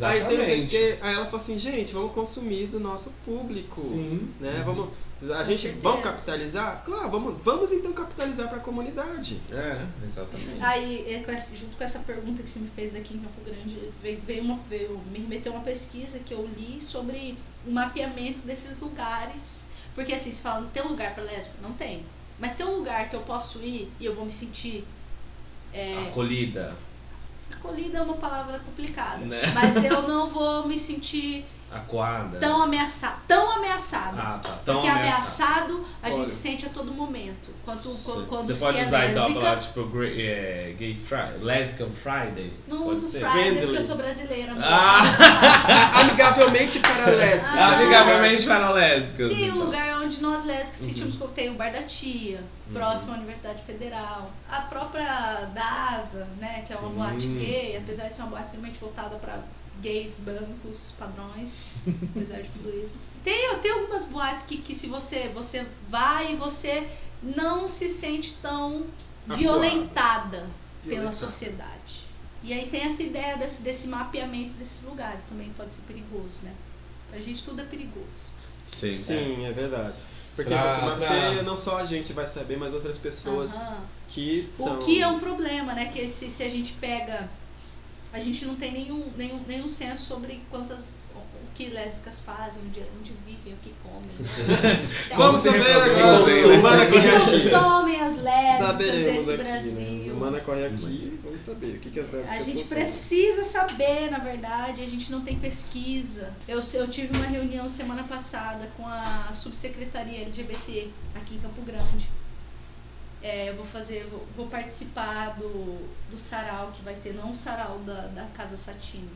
É, Aí tem exatamente. Aí ela falou assim, gente, vamos consumir do nosso público. Sim. Né? Vamos, a gente vamos capitalizar? Claro, vamos, vamos então capitalizar para a comunidade. É, exatamente. Aí, é, junto com essa pergunta que você me fez aqui em Campo Grande, veio, veio uma, veio, me remeteu uma pesquisa que eu li sobre o mapeamento desses lugares. Porque assim, se fala, tem um lugar para lésbica? Não tem. Mas tem um lugar que eu posso ir e eu vou me sentir. É, Acolhida, acolhida é uma palavra complicada. né? Mas eu não vou me sentir Acuada. tão ameaçado. Tão ameaçado. Ah, tá. Tão Porque ameaçado. ameaçado a Olha. gente sente a todo momento. Quando, quando, quando Você se pode é usar então a lésbica. palavra tipo gay, é, gay Friday, Lesbian Friday? Não Pode uso ser. Friday porque Friendly. eu sou brasileira. Ah! Amigavelmente para lésbicas. Ah. Amigavelmente para lésbicas. Sim, então. um lugar onde nós lésbicas Uhum. sentimos que tem o Bar da Tia, Uhum. próximo à Universidade Federal. A própria DASA, né, que é uma Sim. boate gay, apesar de ser uma boate extremamente voltada para gays, brancos, padrões, apesar de tudo isso. Tem, tem algumas boates que, que se você, você vai e você não se sente tão Acuada. violentada pela Violentada. sociedade. E aí tem essa ideia desse, desse mapeamento desses lugares, também pode ser perigoso, né? Pra gente tudo é perigoso. Sim. Sim, é verdade. Porque Pra- você mapeia, pra- não só a gente vai saber, mas outras pessoas que são. O que é um problema, né? Que se, se a gente pega. A gente não tem nenhum, nenhum, nenhum senso sobre quantas. O que lésbicas fazem, onde, onde vivem, o que comem. Né? Vamos saber agora. né? Humana que corre aqui. consomem as lésbicas Saberemos desse aqui, né? Brasil. Humana corre aqui, vamos saber o que, que as lésbicas A gente consomem. precisa saber, na verdade, a gente não tem pesquisa. Eu, eu tive uma reunião semana passada com a subsecretaria LGBT aqui em Campo Grande. É, eu vou fazer, vou, vou participar do, do sarau que vai ter, não o sarau da, da Casa Satino,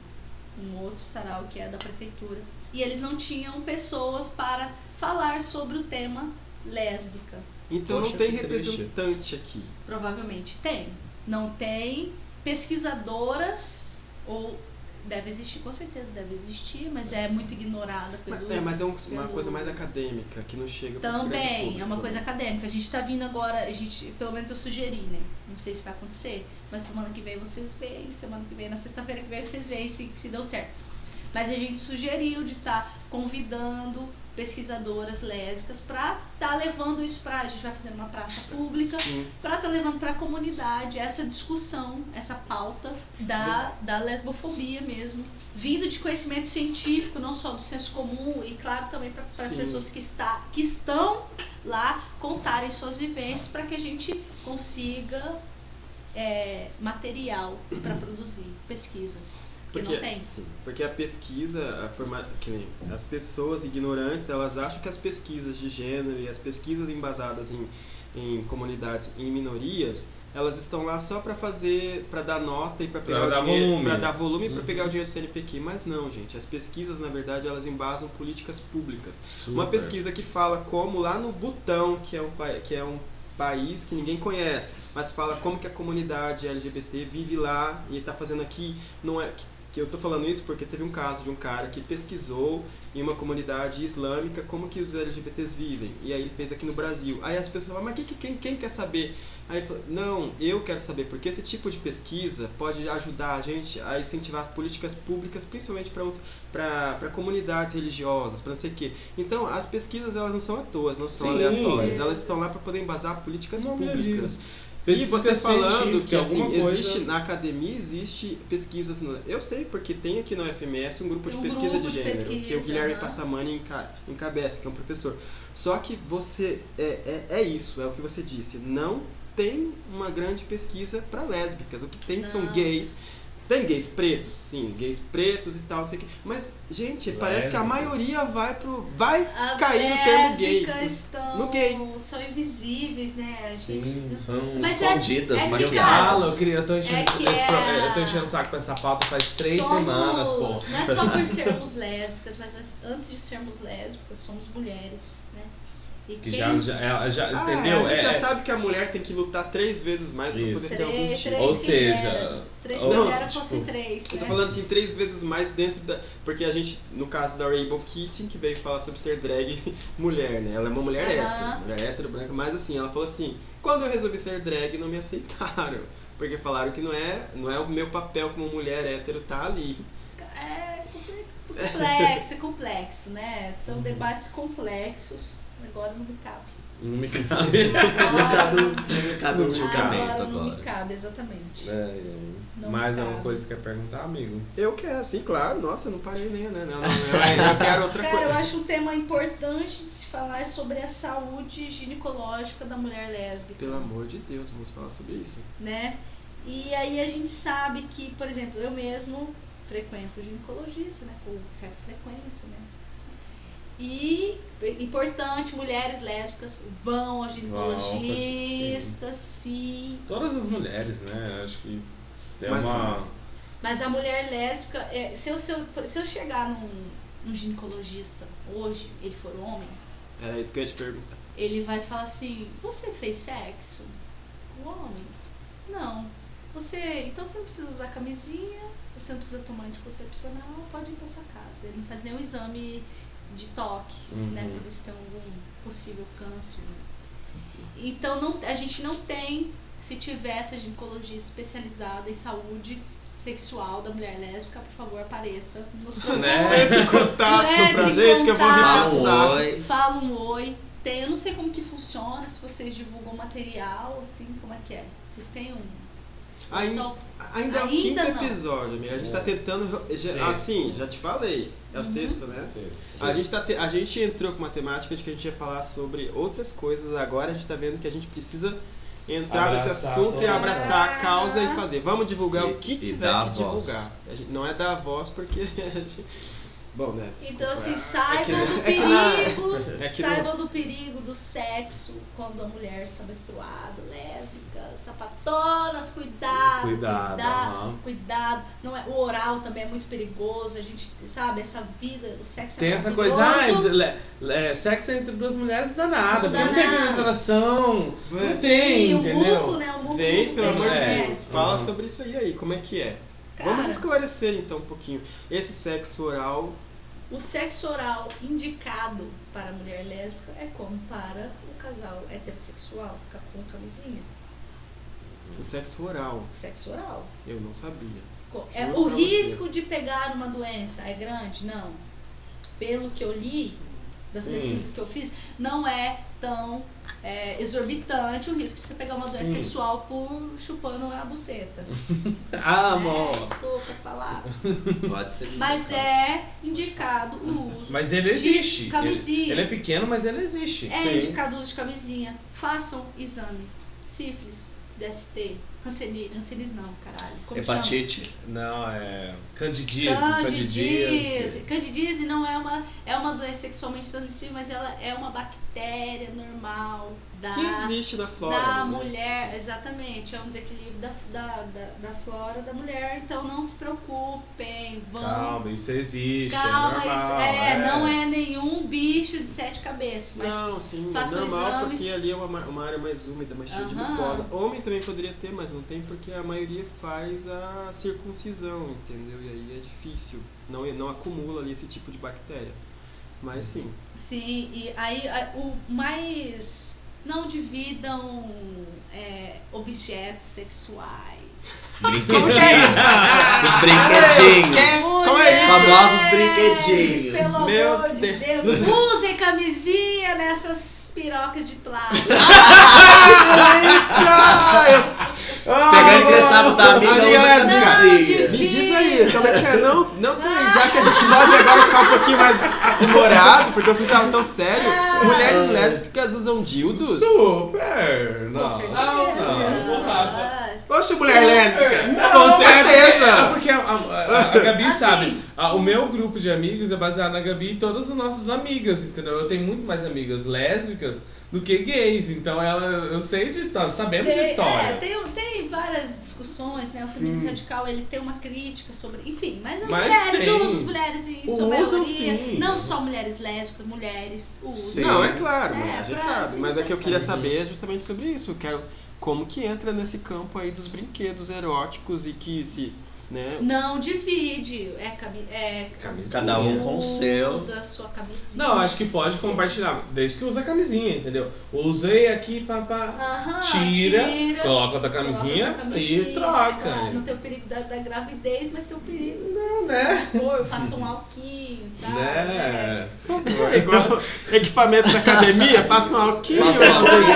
um outro sarau que é da prefeitura. E eles não tinham pessoas para falar sobre o tema lésbica. Então Poxa, não tem representante aqui. Provavelmente tem. Não tem pesquisadoras ou deve existir, com certeza deve existir, mas é muito ignorada pelo é, mas é um- uma coisa mais acadêmica, que não chega também, é uma coisa acadêmica. A gente tá vindo agora, a gente, pelo menos eu sugeri, né? Não sei se vai acontecer, mas semana que vem vocês veem, semana que vem, na sexta-feira que vem vocês veem se, se deu certo. Mas a gente sugeriu de estar convidando pesquisadoras lésbicas para estar levando isso para a gente vai fazer uma praça pública para estar levando para a comunidade essa discussão, essa pauta da, da lesbofobia mesmo, vindo de conhecimento científico, não só do senso comum e claro também para as pessoas que, está, que estão lá contarem suas vivências para que a gente consiga é, material para produzir pesquisa. Porque, não tem. Sim, porque a pesquisa, a, por ma- que nem as pessoas ignorantes, elas acham que as pesquisas de gênero e as pesquisas embasadas em em comunidades em minorias, elas estão lá só para fazer, para dar nota e para pegar Pra o dar dinheiro, volume. para dar volume e para Uhum. pegar o dinheiro do CNPq. Mas não, gente, as pesquisas na verdade elas embasam políticas públicas. Super. Uma pesquisa que fala como lá no Butão, que é um, que é um país que ninguém conhece, mas fala como que a comunidade LGBT vive lá e está fazendo aqui, não é que- eu tô falando isso porque teve um caso de um cara que pesquisou em uma comunidade islâmica como que os LGBTs vivem. E aí ele fez aqui no Brasil. Aí as pessoas falam, mas que, que- quem, quem quer saber? Aí ele falou, não, eu quero saber, porque esse tipo de pesquisa pode ajudar a gente a incentivar políticas públicas, principalmente para comunidades religiosas, para não sei o quê. Então, as pesquisas elas não são à toa, não são Sim. aleatórias, elas estão lá para poder embasar políticas Não, públicas. E Pesquisa você falando que assim, coisa- existe na academia existe pesquisas, no- eu sei porque tem aqui no FMS um grupo Tem de um pesquisa grupo de de gênero que o pesquisa, Guilherme aham. Passamani enca- encabeça, que é um professor. Só que você é, é, é isso, é o que você disse, não tem uma grande pesquisa para lésbicas. O que tem são Não. gays. Tem gays pretos, sim, gays pretos e tal, não sei o quê. Mas, gente, parece que a Lésbicas. maioria vai pro. Vai As cair no termo gay. lésbicas estão, No gay. são invisíveis, né? A gente- Sim, são Mas é- escondidas, é cara, falo, eu queria, eu tô enchendo, É que é- eu tô enchendo o saco com essa pauta faz três somos, semanas, pô. Não é só por sermos lésbicas, mas antes de sermos lésbicas, somos mulheres, né? E Que quem- já, já, já Ah, entendeu? A gente É- já é- sabe que a mulher tem que lutar três vezes mais pra Isso. poder ter algum Três, tipo. três. Ou seja. Três ou- Não, tipo, três, Eu tô né? falando assim, três vezes mais dentro da. Porque a gente, no caso da Rainbow Kitten, que veio falar sobre ser drag mulher, né? Ela é uma mulher Aham. hétero, mulher hétero, branca, mas assim, ela falou assim: quando eu resolvi ser drag, não me aceitaram. Porque falaram que não é, não é o meu papel como mulher hétero tá ali. É complexo, é complexo, né? São debates complexos. Agora não me cabe. Não me cabe. Não cabe, Agora, não cabe um julgamento agora não me cabe, exatamente. É, é. Não Mais me alguma cabe. coisa que quer perguntar, amigo? Eu quero, sim, claro. Nossa, não parei nem, né? Não, não, eu, eu quero outra Cara, eu coisa. acho um tema importante de se falar é sobre a saúde ginecológica da mulher lésbica. Pelo amor de Deus, vamos falar sobre isso. né? E aí a gente sabe que, por exemplo, eu mesmo frequento ginecologista, né? Com certa frequência, né? E importante, mulheres lésbicas vão ao ginecologista, sim. Todas as mulheres, né? Acho que tem Mas uma. Mas a mulher lésbica, é, se, eu, se, eu, se eu chegar num, num ginecologista hoje, ele for homem, Era isso que eu ia te perguntar. ele vai falar assim: Você fez sexo com homem? Não. Você. Então você não precisa usar camisinha, você não precisa tomar anticoncepcional, pode ir pra sua casa. Ele não faz nenhum exame de toque, Uhum. né? Pra ver se tem algum possível câncer. Então não, a gente não tem, se tiver essa ginecologia especializada em saúde sexual da mulher lésbica, por favor, apareça. Nos. Né? Entre em contato Entre pra gente que eu vou. Fala um oi. Fala um oi. Tem, eu não sei como que funciona, se vocês divulgam material, assim, como é que é? Vocês têm um. Ainda, só- ainda é o quinto não. episódio, amiga. A gente tá É. tentando. já- Sexto. assim, já te falei. É o Uhum. sexto, né? Sexta. A gente, tá te- a gente entrou com uma temática de que a gente ia falar sobre outras coisas. Agora a gente tá vendo que a gente precisa entrar nesse Abraçar assunto e abraçar a causa e fazer. Vamos divulgar E- o que tiver que voz. divulgar. A gente, não é dar a voz porque a gente. Bom, né? Então, assim, É saibam do é que na- perigo, é que saibam do perigo do sexo quando a mulher está menstruada, lésbica, sapatonas, cuidado, Cuidado, cuidado, aham. cuidado. Não é, o oral também é muito perigoso, a gente sabe, essa vida, o sexo Tem é essa maravilhoso. coisa, ah, le- le- sexo entre duas mulheres dá nada, Não porque dá não tem nada. penetração, não Vem, tem, E o entendeu? muco, né? O muco Vem, não pelo tem, amor de né? Deus. Fala Uhum. sobre isso aí aí, como é que é? Cara, Vamos esclarecer então um pouquinho. Esse sexo oral O sexo oral indicado para a mulher lésbica é como para o casal heterossexual, com camisinha. O sexo oral, O sexo oral. eu não sabia. É, Juro o pra você. risco de pegar uma doença é grande? Não. Pelo que eu li, das Sim. pesquisas que eu fiz, não é tão é, exorbitante o risco de você pegar uma doença Sim. sexual por chupando a buceta. Ah, É, amor. desculpa as palavras. Pode ser. Mas é indicado o uso Mas ele existe. de camisinha. Ele, ele é pequeno, mas ele existe. É Sim. indicado o uso de camisinha. Façam exame. Sífilis, DST, hanseníase não, caralho. Como chama? Hepatite. Não, é. Candidíase. Candidíase. Candidíase não é uma, é uma doença sexualmente transmissível, mas ela é uma bactéria normal da, Que existe na flora. da né? mulher, exatamente, é um desequilíbrio da, da, da, da flora da mulher, então não se preocupem, vão. Calma, isso existe. Calma, é normal, isso é, não é nenhum bicho de sete cabeças, mas Não, sim, é façam normal exames. porque ali é uma, uma área mais úmida, mais cheia de mucosa. Homem também poderia ter, mas não tem porque a maioria faz a circuncisão, entendeu? E aí é difícil, não, não acumula ali esse tipo de bactéria. Mas sim, sim, e aí o mais. Não dividam é, objetos sexuais. Brinquedinhos. Os brinquedinhos. Como é isso? Famosos brinquedinhos. Pelo Meu amor de Deus. Deus. Usem camisinha nessas pirocas de plástico. Pegando emprestado da amiga. Amiga usa lésbica. camisinha. Me diz aí, como é que é? Não, não, peraí, já que a gente pode agora ficar um pouquinho mais humorado, porque eu não tava tão sério. Mulheres lésbicas usam dildos? Super! Não. Certeza. Não, não. Ah, Poxa, mulher lésbica! Não, Com é porque- É certeza! porque a, a- a Gabi Assim. sabe. Ah, o meu grupo de amigos é baseado na Gabi e todas as nossas amigas, entendeu? Eu tenho muito mais amigas lésbicas do que gays, então ela, eu sei de histórias, sabemos de Tem, é, tem, tem várias discussões, né? O feminismo Sim. radical ele tem uma crítica sobre. Enfim, mas as Mas mulheres sim. usam, as mulheres em sua maioria. sim. Não só mulheres lésbicas, mulheres usam. Sim. Não, é claro, É, mas a gente pra sabe. Mas é que eu queria saber justamente sobre isso. Que é como que entra nesse campo aí dos brinquedos eróticos e que se. Né? Não divide. É, é Camisinha. Cada um com o seu. Usa a sua cabecinha. Não, acho que pode Sim. compartilhar, desde que usa a camisinha, entendeu? Usei aqui, papá. Aham, Tira, tira coloca outra coloca camisinha, camisinha, e troca. ah, Não tem o perigo da, da gravidez, mas tem o perigo Não, né? expor, passa um alquinho e tal. Né? É igual equipamento da academia, passa um alquinho. Passa um alquinho.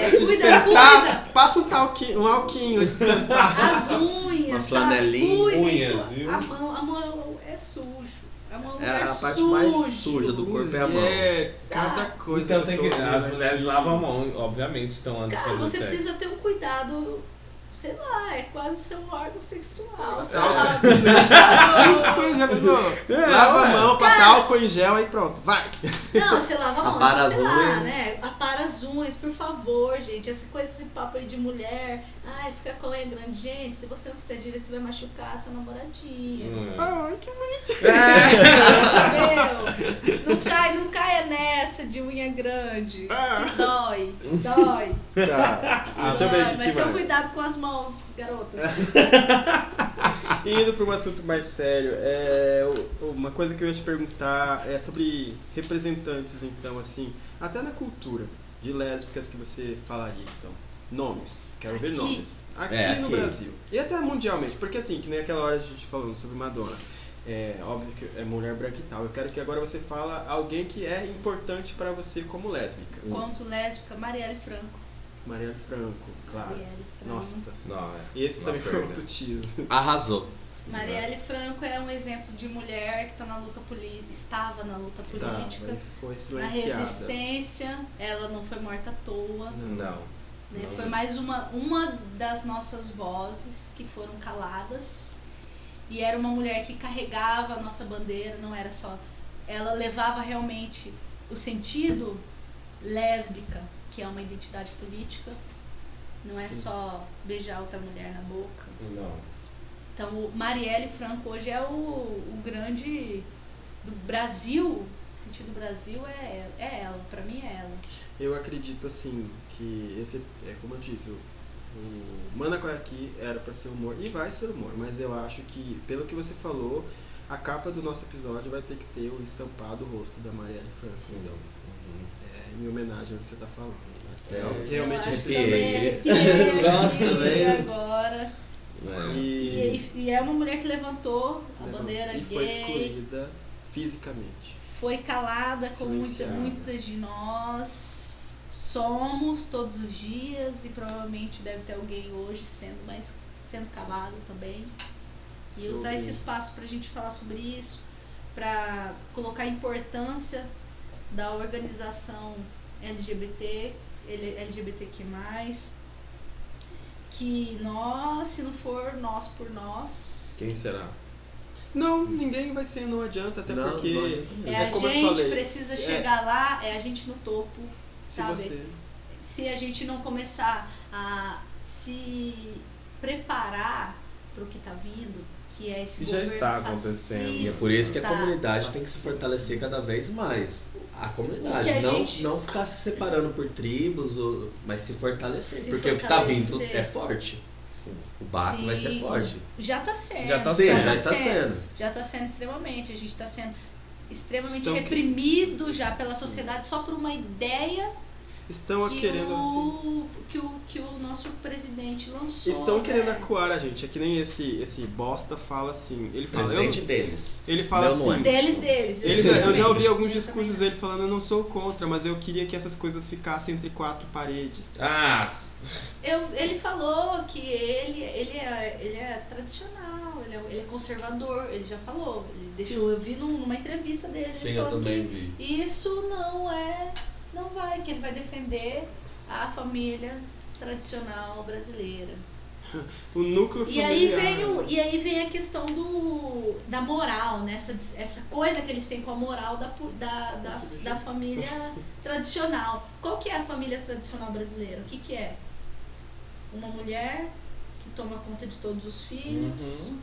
É, cuida, sentar, cuida. Passa um, talquinho, um alquinho. As unhas, Uma sabe? flanelinha. Cuida Unhas, viu? A mão, a mão é sujo. A mão É é, a parte sujo. mais suja do corpo é a mão. É, cada coisa. Então tem que. tô As mulheres lavam a mão, obviamente, então antes de Cara, fazer você sexo. precisa ter um cuidado, sei lá, é quase o seu órgão sexual, Nossa, sabe? Gente, que coisa, já pensou? É, Lava a mão, passa álcool em gel aí pronto, vai. Não, você lava a mão, Apara sei lá, né? Apara as unhas, por favor, gente. Essa coisa, esse papo aí de mulher, ai, fica com a unha grande. Gente, se você não fizer direito, você vai machucar a sua namoradinha. Hum. Ai, que Entendeu? Não cai, não caia nessa de unha grande. Que dói, dói. Tá, deixa eu ver Dói, aqui mas que tenha cuidado com as mãos, garotas. Indo para um assunto mais sério, é, uma coisa que eu ia te perguntar é sobre representantes, então, assim, até na cultura de lésbicas que você falaria, então. Nomes, quero ver Aqui? nomes. Aqui É, no aqui. Brasil. E até mundialmente, porque assim, que nem aquela hora a gente falando sobre Madonna. É óbvio que é mulher branca e tal. Eu quero que agora você fala alguém que é importante para você como lésbica. Conto lésbica, Marielle Franco. Marielle Franco, claro. Marielle Franco. Nossa, Não, é. esse Uma também foi outro tiro. Arrasou. Marielle Franco é um exemplo de mulher que tá na luta política, estava na luta política, Tá, foi na resistência. Ela não foi morta à toa. Não. né? Não. Foi mais uma, uma das nossas vozes que foram caladas. E era uma mulher que carregava a nossa bandeira, não era só. Ela levava realmente o sentido lésbica, que é uma identidade política. Não é Sim. só beijar outra mulher na boca. Não. Então, o Marielle Franco hoje é o, o grande do Brasil. O sentido Brasil é, é ela, pra mim é ela. Eu acredito assim que esse é como eu disse, o, o aqui era pra ser humor e vai ser humor, mas eu acho que pelo que você falou, a capa do nosso episódio vai ter que ter o estampado rosto da Marielle Franco. Sim. Então, Uhum. É, em homenagem ao que você tá falando. É, É algo que Eu realmente acho arrepiei. arrepiei Nossa, agora. É. E, E, e- é uma mulher que levantou a bandeira e foi gay, excluída fisicamente. foi calada como muitas, muitas de nós somos todos os dias e provavelmente deve ter alguém hoje sendo mais sendo calado também. E usar Sobre- esse espaço pra gente falar sobre isso, pra colocar a importância da organização LGBT, LGBTQ+, que nós, se não for nós por nós, Quem será? Não, ninguém vai ser, não adianta, até Não, porque não adianta é, É a gente falei, precisa é- chegar lá, é a gente no topo, Se sabe? você. se a gente não começar a se preparar para o que está vindo, que é esse E já está acontecendo. E é por isso que a fascista, comunidade tem que se fortalecer cada vez mais. A comunidade, a não, gente- não ficar se separando por tribos, ou, mas se fortalecer. Se porque o que tá vindo fortalecer. é forte. Sim. O baque vai ser forte. Já está sendo. Já tá Sim, sendo. já está sendo. Já está sendo extremamente. A gente está sendo extremamente Estão- reprimido já pela sociedade só por uma ideia Estão que querendo assim. o, que, o, que o nosso presidente lançou. Estão né? querendo acuar a gente. É que nem esse, esse bosta fala assim. Ele fala. eu- Presente deles. ele fala não assim. Deles, deles. Ele já- eu já ouvi alguns discursos dele falando, eu não sou contra, mas eu queria que essas coisas ficassem entre quatro paredes. Ah, Eu, ele falou que ele, ele, é, ele é tradicional, ele é, ele é conservador, ele já falou. Ele deixou, eu vi num- numa entrevista dele, Sim, ele eu falando também que vi. isso não é. Não vai, que ele vai defender a família tradicional brasileira. O núcleo E aí, vem o, e aí vem a questão do, da moral, né? Essa, essa coisa que eles têm com a moral da, da, da, da família tradicional. Qual que é a família tradicional brasileira? O que, que é? Uma mulher que toma conta de todos os filhos, Uhum.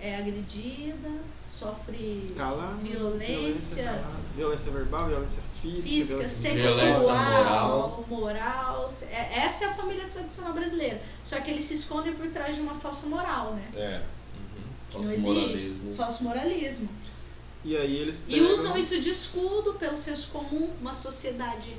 É agredida, sofre Calado, violência, calada, violência verbal, violência física, física, violência Violência sexual, moral. moral. É- essa é a família tradicional brasileira. Só que eles se escondem por trás de uma falsa moral, né? é. Que não Falso existe. moralismo. Falso moralismo. E aí eles E pegam- usam isso de escudo pelo senso comum, uma sociedade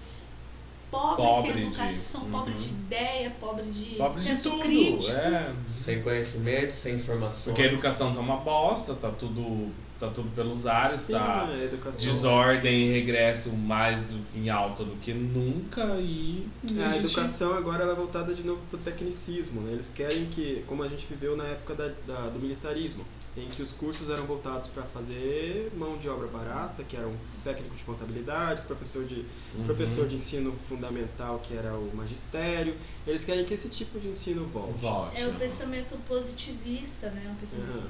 pobre, Pobre sem de- educação, uhum. pobre de ideia, pobre de Pobre de senso tudo. crítico. É. Sem conhecimento, sem informações. Porque a educação tá uma bosta, tá tudo, tá tudo pelos ares, Sim, tá a educação. desordem e regresso mais do, em alta do que nunca e a gente- educação agora ela é voltada de novo pro tecnicismo, né? Eles querem que, como a gente viveu na época da, da- do militarismo, em que os cursos eram voltados para fazer mão de obra barata, que era um técnico de contabilidade, professor de, Uhum. professor de ensino fundamental, que era o magistério. Eles querem que esse tipo de ensino volte. Volte. É o pensamento positivista, né? Um pensamento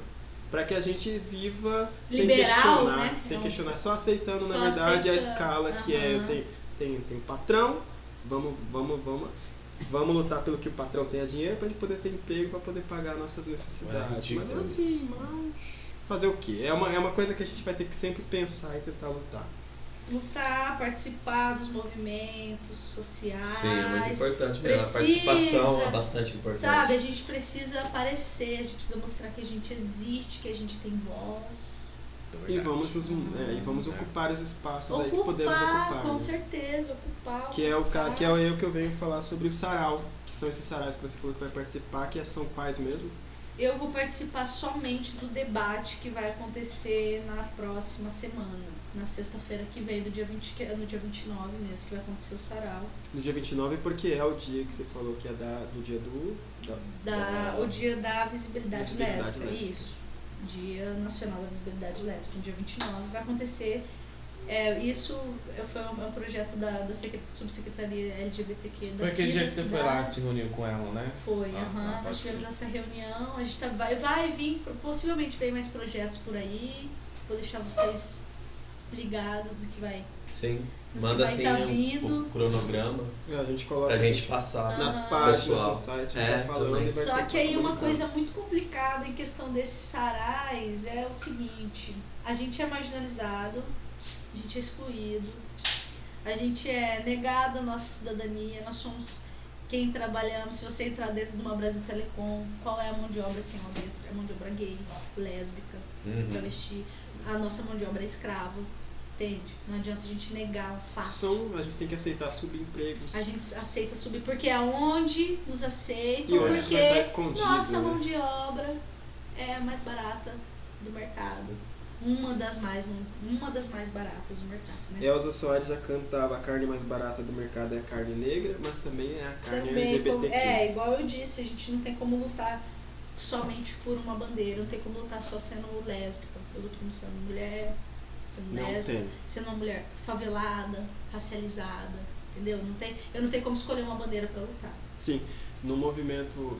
Para que a gente viva sem Liberal, questionar, né? sem É um- questionar, só aceitando só na verdade a escala que é tenho, tenho, tenho patrão, vamos, vamos, vamos, vamos lutar pelo que o patrão tenha dinheiro para gente poder ter emprego para poder pagar nossas necessidades. ridículo mas é assim, mas fazer o quê? É uma, é uma coisa que a gente vai ter que sempre pensar e tentar lutar. lutar, participar dos movimentos sociais. Sim, é muito importante mesmo. A Precisa, participação é bastante importante. Sabe, a gente precisa aparecer, a gente precisa mostrar que a gente existe, que a gente tem voz. E vamos, nos, é, e vamos É. ocupar os espaços aí que podemos Ocupar, ocupar. com né? certeza, ocupar. Que é o ocupar. que é o que eu venho falar sobre o sarau, que são esses sarais que você falou que vai participar, que são quais mesmo? Eu vou participar somente do debate que vai acontecer na próxima semana. Na sexta-feira que vem, do dia 20, que é no dia 29 mesmo, que vai acontecer o sarau. No dia 29, porque é o dia que você falou que é da, do dia do. Da, Da, o dia da visibilidade, Visibilidade lésbica, lésbica. isso. Dia Nacional da Visibilidade Lésbica, no dia 29, vai acontecer. É, isso foi um, é um projeto da, da secre- subsecretaria LGBTQ Foi aquele dia que você foi lá se reuniu com ela, né? Foi, Ah, aham. tá, Nós tivemos essa reunião, a gente tá, vai, vai vir, possivelmente vem mais projetos por aí. Vou deixar vocês ligados no que vai, Sim. Manda que assim tá o cronograma A gente coloca pra gente passar. nas páginas Pessoal. do site, É, falando Só que aí uma coisa muito complicada em questão desses sarais é o seguinte, a gente é marginalizado, a gente é excluído, a gente é negado a nossa cidadania, nós somos quem trabalhamos, se você entrar dentro de uma Brasil Telecom, qual é a mão de obra que tem lá dentro? É mão de obra gay, lésbica, Uhum. travesti, a nossa mão de obra é escrava, entende? Não adianta a gente negar um fato. São, a gente tem que aceitar subempregos. A gente aceita subir, porque é onde nos e aceitam, onde porque nossa né? mão de obra é a mais barata do mercado. Uma das mais, uma das mais baratas do mercado, né? Elza Soares já cantava a carne mais barata do mercado é a carne negra, mas também é a carne Também, LGBTQ. é, igual eu disse, a gente não tem como lutar somente por uma bandeira, não tem como lutar só sendo lésbica. Eu luto como sendo mulher, sendo Não lésbica, tem. sendo uma mulher favelada, racializada, entendeu? Não tem, eu não tenho como escolher uma bandeira pra lutar. Sim, no movimento.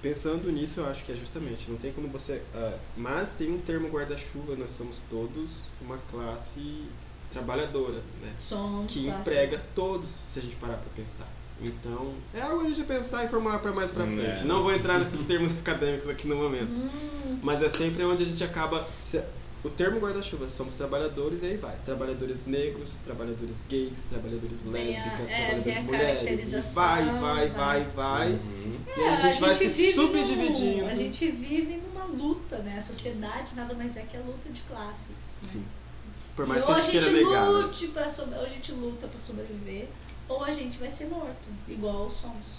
Pensando nisso, eu acho que é justamente, não tem como você. ah, mas tem um termo guarda-chuva, nós somos todos uma classe trabalhadora, né? Somos Que classe- emprega todos, se a gente parar pra pensar. Então, é algo a gente pensar e formar para mais pra Hum, frente. é. Não vou entrar nesses termos acadêmicos aqui no momento. Hum, Mas é sempre onde a gente acaba. O termo guarda-chuva, somos trabalhadores e aí vai. Trabalhadores negros, trabalhadores gays, trabalhadores a- lésbicas, é, trabalhadores a mulheres. E vai, vai, vai, vai. Uhum. E aí a gente vai se subdividindo. num- a gente vive numa luta, né? A sociedade nada mais é que a luta de classes. né? Sim. Por e mais ou que a a gente gente queira negar. né? lute para sobre... ou a gente luta para sobreviver, ou a gente vai ser morto, igual somos.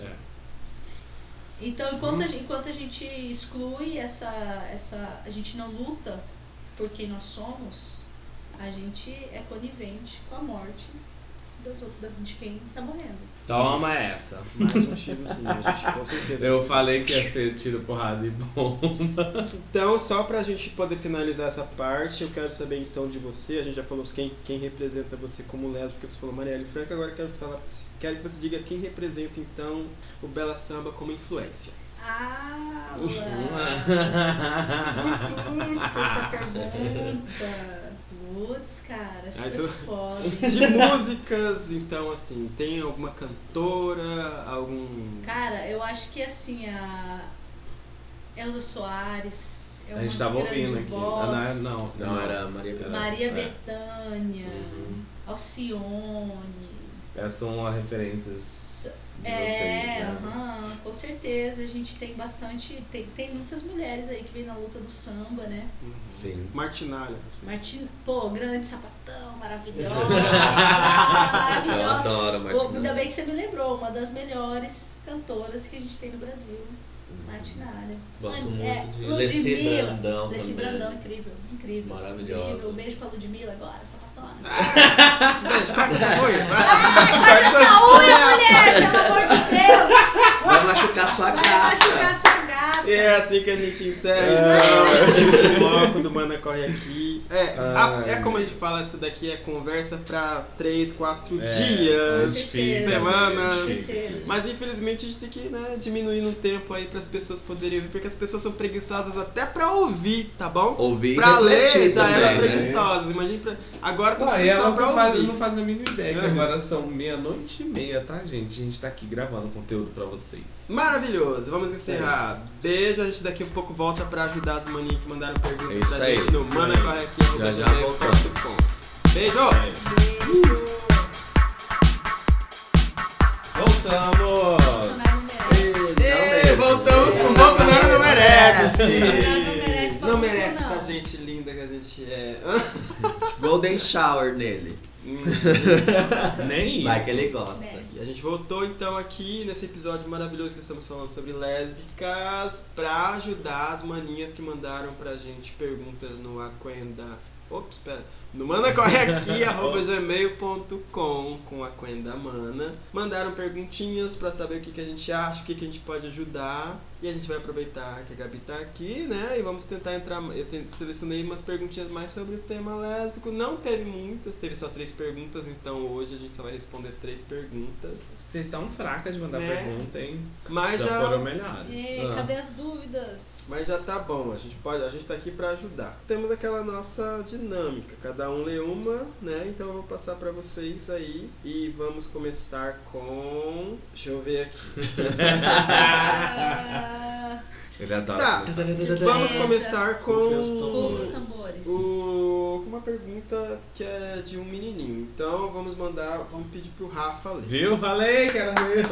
É. Então, enquanto, a, enquanto a gente exclui essa, essa. A gente não luta por quem nós somos, a gente é conivente com a morte das, outras- de quem tá morrendo. Toma essa. Mais um tirozinho, a gente com certeza. Eu falei que ia ser tiro, porrada e bom. Então, só pra gente poder finalizar essa parte, eu quero saber então de você. A gente já falou quem, quem representa você como lésbica, porque você falou Marielle Franca, agora eu quero falar. Quero que você diga quem representa então o Bela Samba como influência. Ah, Isso, essa pergunta. Putz, cara, Aí super você- foda. De músicas, então assim, tem alguma cantora, algum. Cara, eu acho que assim, a Elza Soares é A gente tava ouvindo aqui. Ah, não, não. Não, era Maria Bethânia. Maria É. Bethânia, Uhum. Alcione. Essas são as referências de É, vocês, né? aham, com certeza. A gente tem bastante. Tem, tem muitas mulheres aí que vêm na luta do samba, né? Sim. Martinalha. assim. Martina, pô, grande sapatão, maravilhosa. Eu maravilhosa. adoro a Pô, Martina. ainda bem que você me lembrou, uma das melhores cantoras que a gente tem no Brasil, Martinalha. Gosto Mano, muito é, de Ludmilla. Leci Brandão Leci. Brandão, incrível, incrível. Maravilhosa. Incrível. Um beijo pra Ludmilla agora, sapatona. Beijo, corta essa unha, vai. Essa unha, mulher, pelo amor de Deus! Vai machucar sua Vai machucar gata. essa gata. E é assim que a gente encerra É. o bloco do Mana Corre Aqui. É, a- é como a gente fala, essa daqui é conversa pra 3, 4 É, dias, difícil, semanas. Com certeza. Mas infelizmente a gente tem que né, diminuir no tempo aí para as pessoas poderem ouvir, porque as pessoas são preguiçosas até pra ouvir, tá bom? Ouvir Pra ler já também, eram né? preguiçosas, imagina pra... agora tá Não, preguiçosa elas pra não fazem, ouvir. não fazem a mínima ideia que agora são meia-noite e meia, tá, gente? A gente tá aqui gravando conteúdo pra vocês. Maravilhoso, vamos encerrar. Beijo, a gente daqui a pouco volta pra ajudar as maninhas que mandaram perguntas É isso pra aí, gente no Mana. Corre Aqui. Já já voltamos. Beijo! Beijo. Voltamos! Bolsonaro não merece. E voltamos com o Bolsonaro não merece! Não merece essa gente linda que a gente é. Golden Shower nele. Hum. Nem isso. Vai que ele gosta. Né? E a gente voltou então aqui nesse episódio maravilhoso que estamos falando sobre lésbicas pra ajudar as maninhas que mandaram pra gente perguntas no Aquenda. Ops, espera. No manacorreaqui, arroba Ops. gmail.com com a Quenda Mana. Mandaram perguntinhas pra saber o que, que a gente acha, o que, que a gente pode ajudar. E a gente vai aproveitar que a Gabi tá aqui, né? E vamos tentar entrar. Eu selecionei umas perguntinhas mais sobre o tema lésbico. Não teve muitas, teve só três perguntas, então hoje a gente só vai responder três perguntas. Vocês estão fracas de mandar Né? pergunta, hein? Mas já, já, foram melhores. E, Ah. cadê as dúvidas? mas já tá bom, a gente pode, a gente tá aqui pra ajudar. Temos aquela nossa dinâmica, cada um lê uma, né? Então eu vou passar pra vocês aí e vamos começar com, deixa eu ver aqui. Ele adora Tá. Vamos começar com os tambores. o, com uma pergunta que é de um menininho. Então vamos mandar, vamos pedir pro Rafa ler. Viu? Falei que era meu.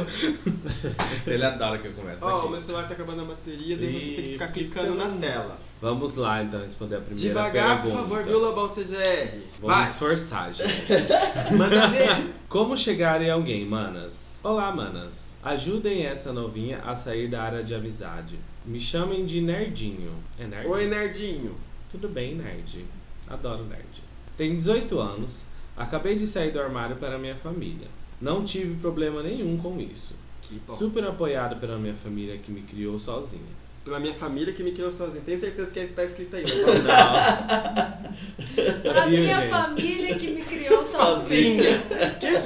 Ele adora que eu comece Ó, aqui. o meu celular tá acabando a bateria, daí você tem que ficar clicando na tela. Vamos lá, então, responder a primeira Devagar, por pergunta. favor, viu, Lobão CGR? Vamos Vai, esforçar, gente. manda ver. Como chegar em alguém, manas? Olá, manas. Ajudem essa novinha a sair da área de amizade. Me chamem de Nerdinho. É nerd? Oi, Nerdinho. Tudo bem, nerd. Adoro nerd. Tenho 18 anos. Acabei de sair do armário para minha família. Não tive problema nenhum com isso. Que bom. Super apoiado pela minha família que me criou sozinha. Pela minha família que me criou sozinho. Tenho certeza que tá escrito aí. A minha família que me criou sozinha.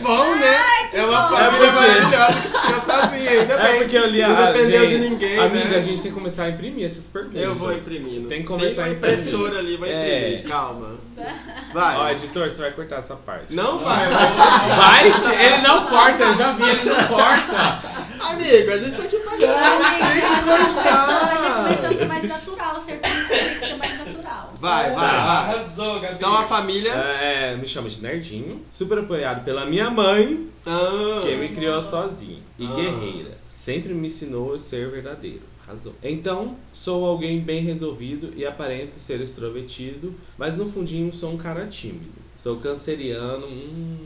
Bom, né? Ai, É uma bom. família É porque- maravilhosa que fica sozinha, ainda É bem. porque eu li a. Não dependeu gente, de ninguém, Amiga, né? a gente tem que começar a imprimir essas perguntas. Eu vou imprimindo. Tem que começar a imprimir. impressora ali, vai É. imprimir. Calma. Ó, Vai. editor, você vai cortar essa parte. Não vai. Vai, sim, ele não corta, eu já vi, ele não corta. Amigo, a gente tá aqui pra Amigo, vai vai ter que começar a ser mais natural. Ser artista tem que ser mais natural. Vai, vai, Tá. vai. Arrasou, Gabi. Então a família. É, me chama de Nerdinho, super apoiado pela minha mãe, Ah, que me criou sozinha, e Ah. guerreira. Sempre me ensinou a ser verdadeiro. Arrasou. Então, sou alguém bem resolvido e aparento ser extrovertido, mas no fundinho sou um cara tímido. Sou canceriano. Hum.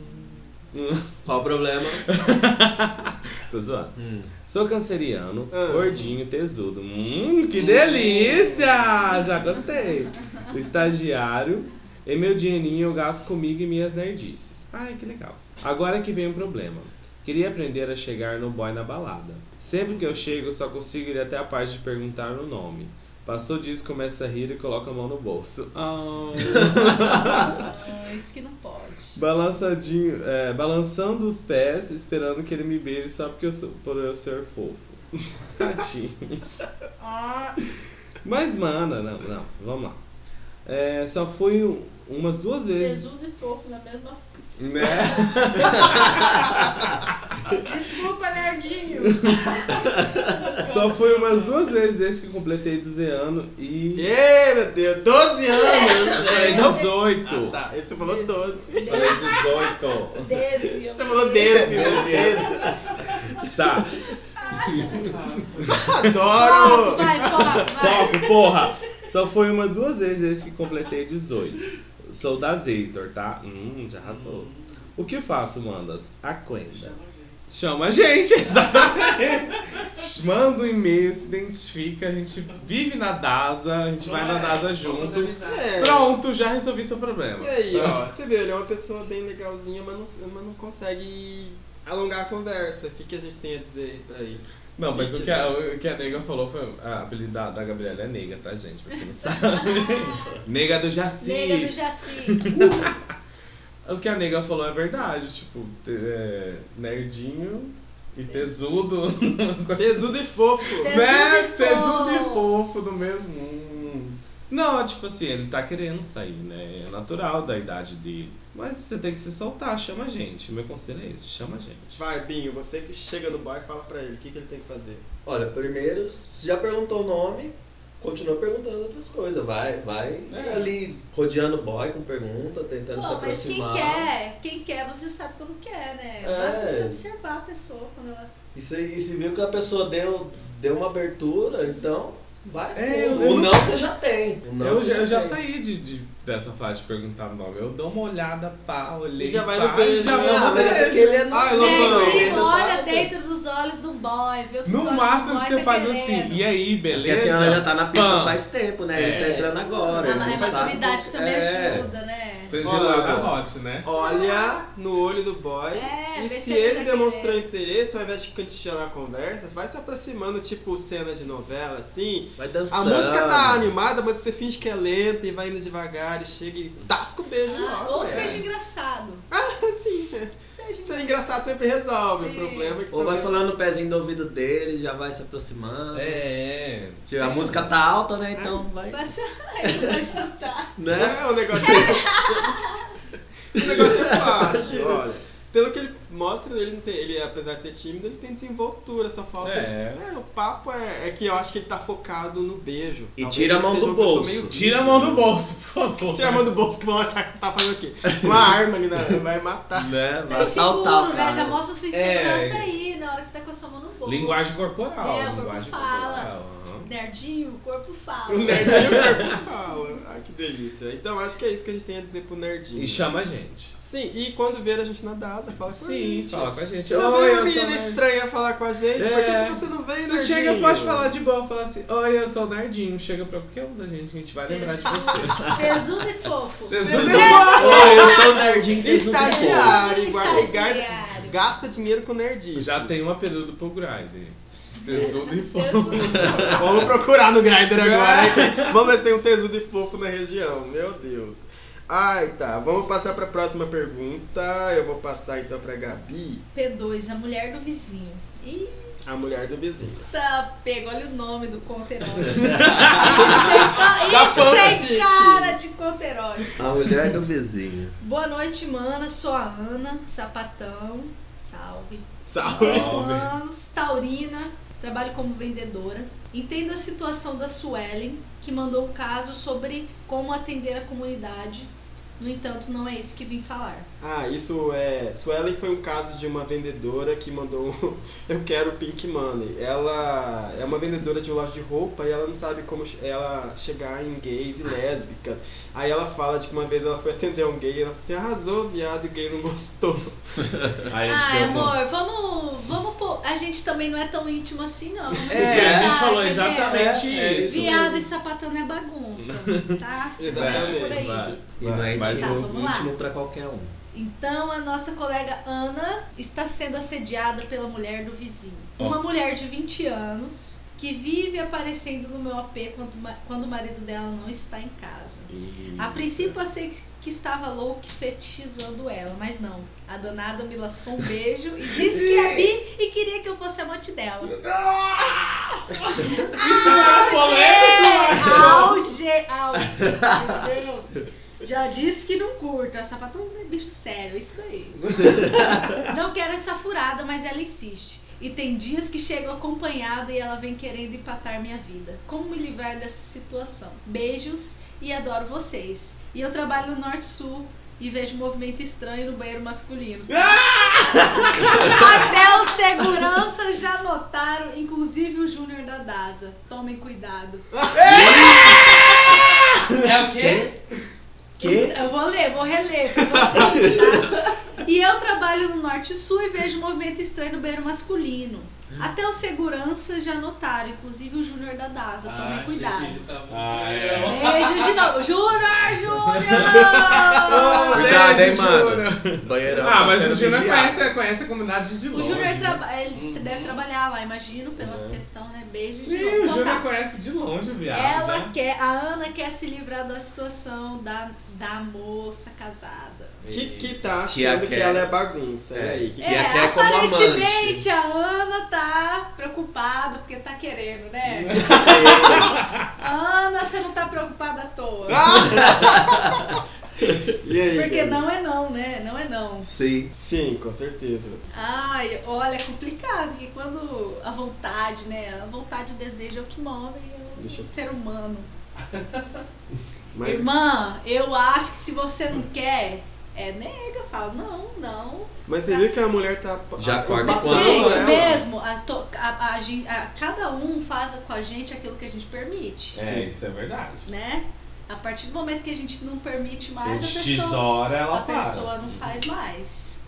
Qual o problema? Tô zoando. Hum. Sou canceriano, Ah. gordinho, tesudo. Hum, que delícia! Já gostei. Estagiário. E meu dinheirinho eu gasto comigo e minhas nerdices. Ai, que legal. Agora que vem o problema. Queria aprender a chegar no boy na balada. Sempre que eu chego, eu só consigo ir até a parte de perguntar o nome. Passou disso, começa a rir e coloca a mão no bolso. Ah. Ah, isso que não pode. Balançadinho, é, balançando os pés, esperando que ele me beije só porque eu sou, por eu ser fofo. Tadinho. Ah, Mas, mana, não, não, vamos lá. É, só fui um- umas duas vezes. tesudo e fofo na mesma. Né? Desculpa, nerdinho. Só fui umas duas vezes desde que completei 12 anos e. Ê, meu Deus, 12 anos! Falei Não- 18. Ah, tá, esse falou 12. Falei 18. Desse. eu- Você falou 10, meu Deus. Tá, Adoro! vai, foco, vai. foco, porra! Só foi uma duas vezes desde que completei 18. Sou da Zeitor, tá? Hum, já arrasou. O que faço, mandas? A Quenda. Chama a gente, exatamente. Manda um e-mail, se identifica, a gente vive na DASA, a gente vai na DASA junto. É. Pronto, já resolvi seu problema. E aí, ó, você vê, ele é uma pessoa bem legalzinha, mas não, mas não consegue alongar a conversa. O que, que a gente tem a dizer pra isso? Não, mas o que, a, o que a nega falou foi. A habilidade da Gabriela é nega, tá, gente? Pra quem não sabe. nega do Jaci. Nega do Jaci. O que a nega falou é verdade, tipo, é, nerdinho e tesudo. Tesudo e fofo. Tesudo né? e Tesudo e fofo. fofo do mesmo. Não, tipo assim, ele tá querendo sair, né? É natural da idade dele. Mas você tem que se soltar, chama a gente. Meu conselho é esse, chama a gente. Vai, Binho, você que chega no bar e fala pra ele o que, que ele tem que fazer. Olha, primeiro, se já perguntou o nome, continua perguntando outras coisas. Vai, vai É. ali rodeando o boy com pergunta, tentando se Pô, mas quem aproximar. quer, quem quer, você sabe quando quer, né? É. Basta você observar a pessoa quando ela. E se, e se viu que a pessoa deu, deu uma abertura, então vai. É, o não- você já tem. Eu, você já, eu já tem. saí de, de- dessa fase de perguntar o nome. Eu dou uma olhada, pá, olhei. E já vai pá, no beijo, já Ah, no é beijo. porque ele é ele Nerdinho, não tá olha assim. dentro dos olhos do boy, que os No máximo que você tá faz querendo. assim, e aí, Porque beleza? a senhora já tá na pista faz tempo, né? Ele É. tá entrando agora. A, ele a sabe maturidade também é. ajuda, né? Vocês Olha, viram lá na Hot, né? Olha no olho do boy. É, e se ele ele tá demonstrou querendo. interesse, ao invés de continuar a conversa, vai se aproximando, tipo cena de novela, assim. Vai A dançando. música tá animada, mas você finge que é lenta e vai indo devagar e chega e tasca o beijo Ah, logo. ou é. seja engraçado. Assim, é. Seja Ser engraçado sempre resolve. Sim. O problema é que Ou vai também- falando no pezinho do ouvido dele, já vai se aproximando. É. Tipo, A música tá alta, né? Então vai. Passa- Ele vai escutar. Né? É, o negócio é... o negócio é fácil, olha. Pelo que ele mostra, ele, ele, apesar de ser tímido, ele tem desenvoltura, só falta. É. o papo é, é que eu acho que ele tá focado no beijo. E Talvez tira a mão do bolso. meio Tira a mão do bolso, por favor. Tira a mão do bolso que vão achar que você tá fazendo o quê? Uma arma ali, na, vai matar. Né? Vai Tem assaltar seguro, o né? cara. Já mostra sua É. insegurança aí, na hora que você tá com a sua mão no bolso. Linguagem corporal. É, o corpo linguagem fala. corporal. Nerdinho, o corpo fala. O nerdinho corpo fala. Ai, que delícia. Então acho que é isso que a gente tem a dizer pro nerdinho. E chama a gente. Sim, e quando ver a gente na DASA, fala com a Sim, gente. fala com a gente. Você não Oi, uma eu menina estranha falar com a gente? Por que, É. que você não vem, Você nerdinho? chega, pode falar de boa, fala assim, oi, eu sou o Nerdinho. Chega pra qualquer um da gente, a gente vai lembrar de você. Tesudo e fofo. Jesus. Oi, eu sou o nerdinho desse Estagiário, e guarda, e Estagiário. guarda- gasta dinheiro com nerdice. Já tem um apelido pro Grindr. Tesudo e fofo. Tesudo e fofo. Vamos procurar no Grindr agora. Vamos ver se tem um tesudo e fofo na região. Meu Deus. Ai, tá. Vamos passar pra próxima pergunta. Eu vou passar então pra Gabi, P2, a mulher do vizinho. Eita, a mulher do vizinho. pego, olha o nome do conto erótico. Isso tem, ca- Da isso tem cara de conto erótico. A mulher do vizinho. Boa noite, mana. Sou a Ana, sapatão. Salve. Salve. 31 anos, taurina, trabalho como vendedora. Entendo a situação da Suelen, que mandou um caso sobre como atender a comunidade. No entanto, não é isso que vim falar. Ah, isso é. Suelen foi um caso de uma vendedora que mandou um Eu quero Pink Money. Ela é uma vendedora de loja de roupa e ela não sabe como ela chegar em gays e lésbicas. Aí ela fala de que uma vez ela foi atender um gay e ela falou assim: arrasou, viado, e o gay não gostou. Aí a gente Ah, amor, vamos, vamos pôr. A gente também não é tão íntimo assim, não. Vamos É, a gente falou entendeu? exatamente É, é isso. Viado e sapatão é bagunça, tá? Exatamente, Começa por aí. vai. E não é Vai, íntimo, tá, íntimo pra qualquer um. Então a nossa colega Ana está sendo assediada pela mulher do vizinho. Ó. Uma mulher de 20 anos que vive aparecendo no meu AP quando, quando o marido dela não está em casa. E- A princípio eu sei que estava louco e fetichizando ela, mas não. A danada me lascou um beijo e disse que é bi e queria que eu fosse amante dela. Isso é polêmico! Auge, auge, meu Deus. Já disse que não curto, a sapatão é bicho sério, isso daí. Não quero essa furada, mas ela insiste. E tem dias que chego acompanhada e ela vem querendo empatar minha vida. Como me livrar dessa situação? Beijos e adoro vocês. E eu trabalho no Norte Sul e vejo movimento estranho no banheiro masculino. Até os seguranças já notaram, inclusive o Júnior da DASA. Tomem cuidado. É o quê? Que? Eu vou ler, vou reler pra vocês, tá? E eu trabalho no Norte Sul e vejo um movimento estranho no banheiro masculino. Até os seguranças já notaram, inclusive o Júnior da DASA. Ah, Tomem cuidado. Ah, é. Beijo de novo. Júnior, Júnior! Cuidado, hein, mano. Banheirão Ah, tá mas sendo o Júnior conhece, conhece a comunidade de O longe. Júnior né? traba- ele Uhum. deve trabalhar lá, imagino, pela É. questão, né? Beijo de Ih, novo. o Então Júnior tá. conhece de longe o viado. Ela já. quer, a Ana quer se livrar da situação da, da moça casada. Que, que tá Que achando que, quer- ela é bagunça. É. Aí? Que Que a quer como aparentemente a Ana tá preocupada porque tá querendo, né? Ana, você não tá preocupada à toa. E aí? Porque Gabi? não é não, né? Não é não. Sim. Sim, com certeza. Ai, olha, é complicado, que quando a vontade, né? A vontade e o desejo é o que move o Deixa eu- ser humano. Mas Irmã, eu acho que se você não quer, é nega, fala, não, não. Mas você viu que a mulher tá. Já a- acorda a- com gente, ela. mesmo, a to- a- a a- cada um faz com a gente aquilo que a gente permite, É, isso é verdade. né? A partir do momento que a gente não permite mais, a pessoa, a para. pessoa não faz mais.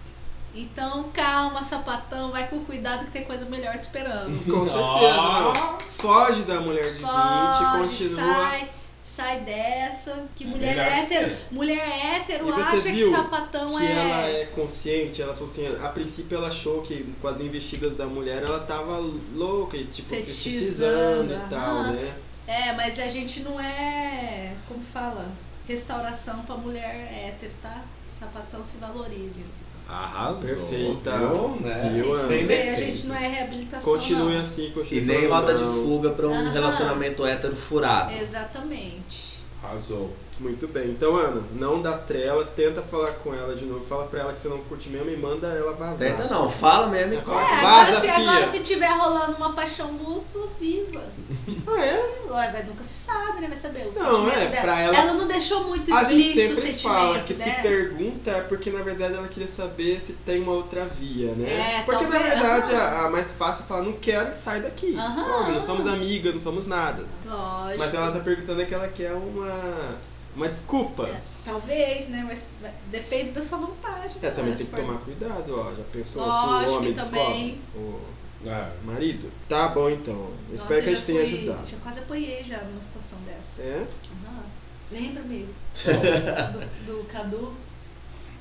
Então, calma, sapatão, vai com cuidado que tem coisa melhor te esperando. Com certeza. Não. Foge da mulher de 20, Foge, continua. sai, sai dessa. Que É mulher melhor que hétero, mulher hétero acha que sapatão que ela é. é consciente, ela falou assim, a princípio ela achou que com as investidas da mulher ela tava louca e tipo Fetichizando, fetichizando e tal, né? É, mas a gente não é. Como fala? Restauração pra mulher hétero, tá? Sapatão se valorize. Arrasou. Perfeita. Viu, né? Gente, é- a gente não é reabilitação. Continue não. assim, E continue nem falando rota de fuga pra um Aham. relacionamento hétero furado. Exatamente. Arrasou. Muito bem. Então, Ana, não dá trela, tenta falar com ela de novo, fala pra ela que você não curte mesmo e manda ela vazar. Tenta não, fala mesmo e É, corta. agora, Vaza, se, agora se tiver rolando uma paixão mútua, viva. Ah, é? Ué, vai, nunca se sabe, né? Vai saber o Não, sentimento é, dela. pra ela- não deixou muito explícito o sempre sentimento, fala que né? se pergunta é porque na verdade ela queria saber se tem uma outra via, né? É, porque na talvez, verdade aham. a, a mais fácil é falar, não quero e sai daqui. Aham, Sabe? Não somos amigas, não somos nada. Lógico. Mas ela tá perguntando é que ela quer uma, uma desculpa. É, talvez, né? Mas depende da sua vontade. É, também né? tem Se que tomar cuidado, ó. Já pensou se Lógico, o homem também. descobre? O É. marido? Tá bom então. Eu Nossa, espero que a gente tenha fui- ajudado. Já quase apanhei já numa situação dessa. É? Aham. Lembra, amigo? do, do Cadu?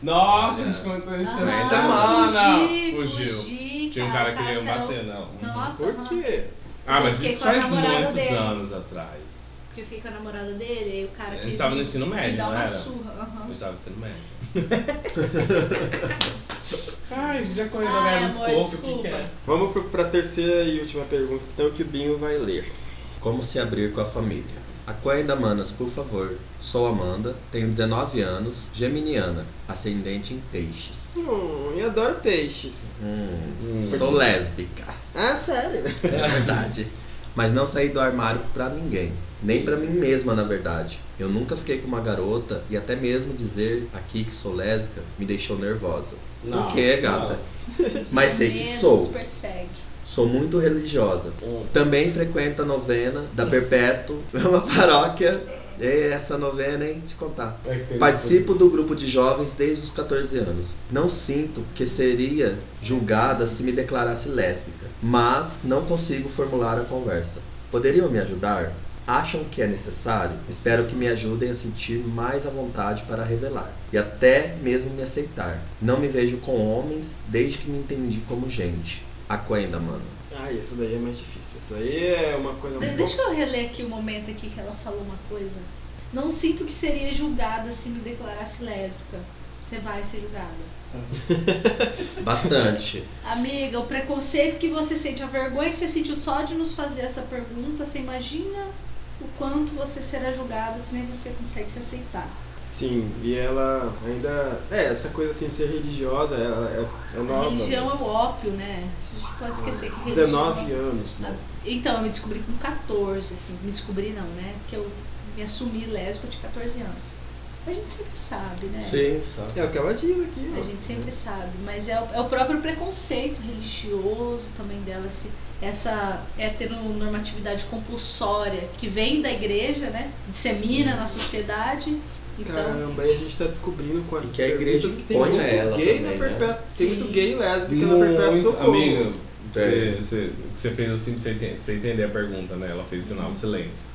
Nossa, a gente comentou isso Aham, essa semana. Fugi, Fugiu. fugi, Tinha um cara, cara que queria saiu- bater, não. Nossa, Por quê? Ah, mas isso faz muitos dele. anos atrás. Porque com a namorada dele, aí o cara Ele quis estava no ensino médio, dar não uma era? surra. aham. Eu estava no ensino médio. Ai, a gente já correu Ai, na guerra dos amor, cocos, o que, que é? Vamos pro- pra terceira e última pergunta, então, que o Binho vai ler. Como se abrir com a família? Aquaida Manas, por favor. Sou Amanda, tenho 19 anos, geminiana, ascendente em peixes. Hum, eu adoro peixes. Hum, Hum. sou lésbica. Ah, sério? É verdade. Mas não saí do armário pra ninguém. Nem pra mim mesma, na verdade. Eu nunca fiquei com uma garota e até mesmo dizer aqui que sou lésbica me deixou nervosa. Por quê, Nossa. gata? Mas sei que sou. persegue. Sou muito religiosa. Hum. Também frequento a novena da Perpétuo, é uma paróquia. E essa novena, hein? Te contar. É Participo do grupo de jovens desde os 14 anos. Não sinto que seria julgada se me declarasse lésbica, mas não consigo formular a conversa. Poderiam me ajudar? Acham que é necessário? Espero que me ajudem a sentir mais à vontade para revelar e até mesmo me aceitar. Não me vejo com homens desde que me entendi como gente. Aquenda, mano. Ah, isso daí é mais difícil. Isso aí é uma coisa De- muito... Deixa eu reler aqui o momento aqui que ela falou uma coisa. Não sinto que seria julgada se me declarasse lésbica. Você vai ser julgada. Bastante. Amiga, o preconceito que você sente, a vergonha que você sentiu só de nos fazer essa pergunta, você imagina o quanto você será julgada se nem você consegue se aceitar. Sim, e ela ainda... É, essa coisa assim, ser religiosa, ela é, é A nova. religião é o ópio, né? A gente pode esquecer que religião... 19 anos, né? Então, eu me descobri com 14, assim. Me descobri não, né? Porque eu me assumi lésbica de 14 anos. A gente sempre sabe, né? Sim, só. É o que ela diz aqui, ó. A gente sempre sabe, mas é o, é o próprio preconceito religioso também dela, esse, essa heteronormatividade compulsória que vem da igreja, né? Dissemina na sociedade. Então, Caramba, aí a gente tá descobrindo com E essas que a igreja que tem muito ela gay também, na né? perpétua. Tem Sim. muito gay e lésbica na perpétua Muito, socorro. amiga, É. você, você, você fez assim pra você, ente- pra você entender a pergunta, né? Ela fez o Uhum. sinal de silêncio.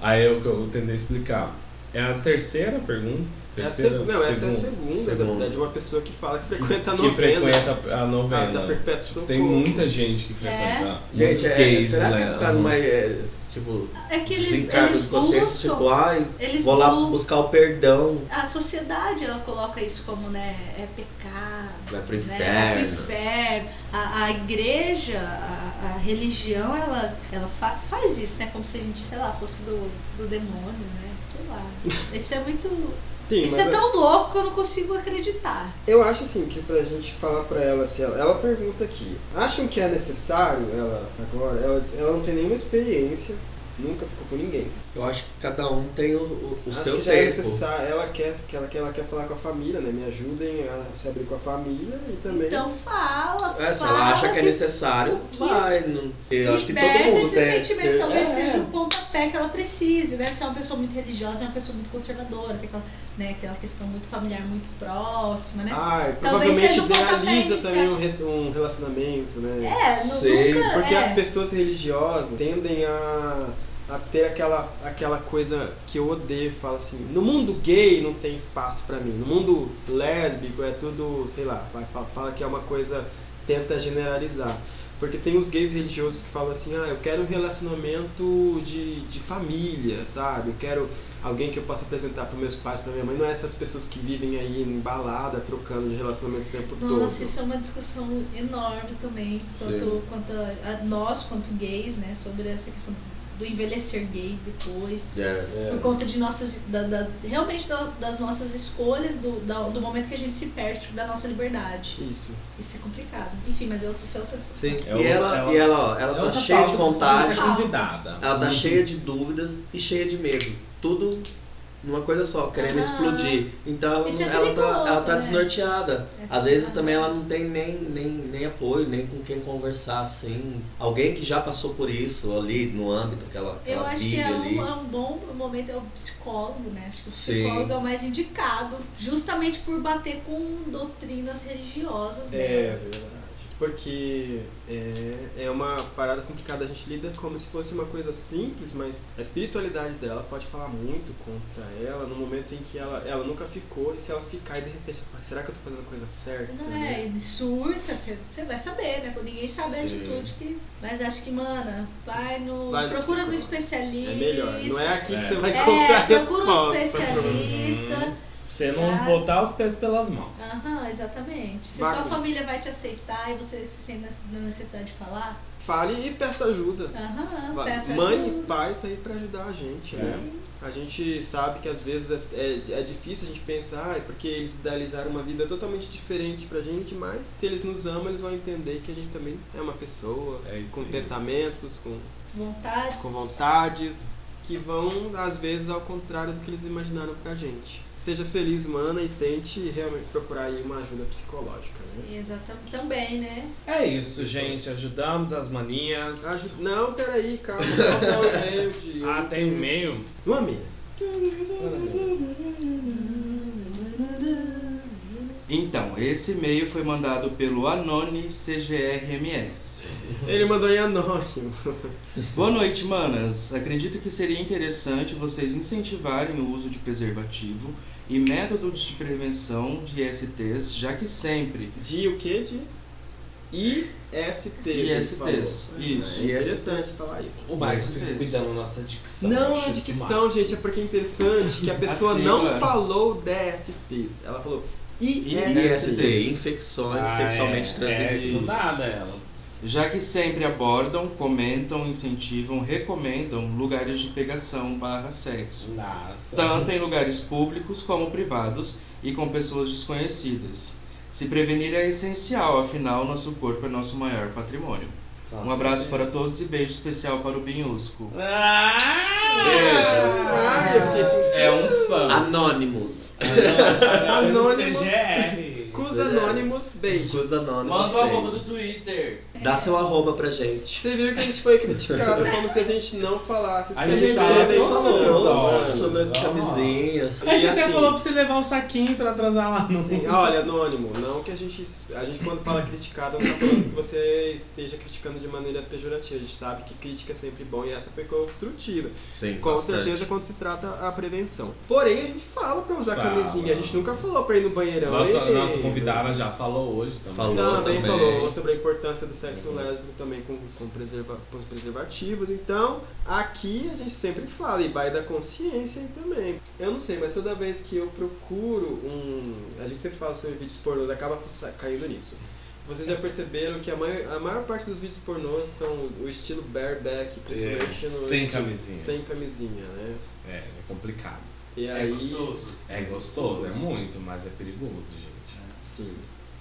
Aí eu, eu tentei explicar. É a terceira pergunta? É a Terceira, seg- Não, essa é a segunda, segunda, na Segunda. verdade, uma pessoa que fala que frequenta a Que novena. frequenta a Ah, novena. da Perpétua Socorro. Tem muita gente que frequenta. Gente, muitos é, gays, será que né? é por causa mais, é, tipo, é que eles, eles consciência, buscam. tipo, ai, eles vou lá bu- buscar o perdão, A sociedade ela coloca isso como né, é pecado. vai pro né? inferno. Vai pro inferno. A, a igreja, a, a religião, ela, ela fa- faz isso, né? Como se a gente, sei lá, fosse do, do demônio, né? Sei lá. Isso é muito. Sim, isso mas é tão louco que eu não consigo acreditar. Eu acho assim que pra gente falar pra ela, assim, ela, ela pergunta aqui, acham que é necessário ela agora? Ela, ela não tem nenhuma experiência, nunca ficou com ninguém. Eu acho que cada um tem o, o, acho seu que já é tempo. necessário, ela quer, que ela, quer, ela quer falar com a família, né? Me ajudem a se abrir com a família e também. Então fala. É, se fala ela acha que é necessário, que- vai. Não, eu acho que todo mundo esse tem. sentimento, talvez é. seja o pontapé que ela precise, né? Se é uma pessoa muito religiosa, é uma pessoa muito conservadora, tem aquela, né, aquela questão muito familiar, muito próxima, né? Ai, Talvez provavelmente seja pontapé idealiza também um, um relacionamento, né? É, nu- Sei, nunca. Porque é. as pessoas religiosas tendem a, a ter aquela, aquela coisa que eu odeio, fala assim, no mundo gay não tem espaço pra mim, no mundo lésbico é tudo, sei lá, fala que é uma coisa, tenta generalizar. Porque tem os gays religiosos que falam assim, ah, eu quero um relacionamento de, de família, sabe? Eu quero alguém que eu possa apresentar para meus pais, para minha mãe. Não é essas pessoas que vivem aí em balada, trocando de relacionamento o tempo todo. Nossa, isso é uma discussão enorme também, quanto, Sim. quanto a, a nós, quanto gays, né, sobre essa questão do envelhecer gay depois, É. por conta de nossas, da, da- realmente da- das nossas escolhas, do, da- do momento que a gente se perde da nossa liberdade. Isso. Isso é complicado. Enfim, mas eu- isso é outra discussão. Sim, É e o- ela, é o- e ela, ó, ela É tá cheia de vontade, ela tá Uhum. cheia de dúvidas e cheia de medo. Tudo numa coisa só, querendo Aham. explodir. Então ela, é tá, perigoso, ela tá né? desnorteada. É, Às vezes também ela não tem nem, nem, nem apoio, nem com quem conversar assim. Alguém que já passou por isso ali no âmbito que ela, que Eu ela acho vive que é ali. um, é um bom momento, é o psicólogo, né? Acho que o Sim. psicólogo é o mais indicado, justamente por bater com doutrinas religiosas É dela. verdade. Porque é, é uma parada complicada. A gente lida como se fosse uma coisa simples, mas a espiritualidade dela pode falar muito contra ela no momento em que ela, ela nunca ficou, e se ela ficar e de repente ela fala, será que eu tô fazendo a coisa certa? Não né? é, ele surta, você, você vai saber, né? Ninguém sabe a Sim. atitude que. Mas acho que, mana, vai no. Vai no procura no psicólogo. especialista. É melhor. Não é aqui que É. você vai É, encontrar procura um especialista. Pra você não Ah. botar os pés pelas mãos. Aham, exatamente. Se Bacana. sua família vai te aceitar e você se sente na necessidade de falar, Fale e peça ajuda. aham, peça Mãe ajuda. e pai tá aí pra ajudar a gente, né? A gente sabe que às vezes é, é, é difícil a gente pensar, ah, é porque eles idealizaram uma vida totalmente diferente pra gente, mas se eles nos amam, eles vão entender que a gente também é uma pessoa É isso com aí. pensamentos, com, Vontades. com vontades, que vão, às vezes, ao contrário do que eles imaginaram pra gente. Seja feliz, mana, e tente realmente procurar aí uma ajuda psicológica, né? Sim, exatamente. Também, né? É isso, gente. Ajudamos as maninhas. Aju- Não, peraí, calma, qual é o e-mail de... Ah, tem e-mail? Uma milha. Então, esse e-mail foi mandado pelo Anoni CGRMS. Ele mandou em anônimo. Boa noite, manas. Acredito que seria interessante vocês incentivarem o uso de preservativo e métodos de prevenção de ISTs, já que sempre De o quê? De IST. ISTs, isso. É interessante falar isso. O Marcos fica é cuidando da nossa dicção. Não, isso dicção, gente, é porque é interessante que a pessoa Assim, não falou DSTs. Ela falou IST. Infecções Ah, sexualmente é, transmissíveis. É, estudada ela. já que sempre abordam, comentam, incentivam, recomendam lugares de pegação barra sexo. Nossa. tanto em lugares públicos como privados e com pessoas desconhecidas. Se prevenir é essencial, afinal, nosso corpo é nosso maior patrimônio. Nossa, Um abraço é. para todos e beijo especial para o Binhusco. Ah! Fiquei com É um fã. Anônimos. Anônimos. CGR. Anônimos, beijo. Os anônimos. Manda o arroba beijos. do Twitter. Dá seu arroba pra gente. Você viu que a gente foi criticado como se a gente não falasse A sobre gente isso. fala Bem todos falou, os mano. olhos. sobre as ó. camisinhas. A gente E até assim- falou pra você levar o saquinho pra atrasar lá no. Sim, olha, anônimo, não que a gente. A gente quando fala criticado não tá falando que você esteja criticando de maneira pejorativa. A gente sabe que crítica é sempre bom e essa foi construtiva. Sim, Com bastante. certeza quando se trata a prevenção. Porém, a gente fala pra usar Fala. camisinha, a gente nunca falou pra ir no banheirão. Nossa, nossa convidada já falou hoje também. Falou. também, também. falou sobre a importância do sexo Uhum. lésbico também com, com, preserva, com os preservativos. Então, aqui a gente sempre fala, e vai da consciência aí também. Eu não sei, mas toda vez que eu procuro um. A gente sempre fala sobre vídeos pornôs, acaba sa- caindo nisso. Vocês já perceberam que a maior, a maior parte dos vídeos pornôs são o estilo bareback, principalmente É, no sem estilo- camisinha. Sem camisinha, né? É, é complicado. E É aí, gostoso. É gostoso, é muito, mas é perigoso, gente. Sim.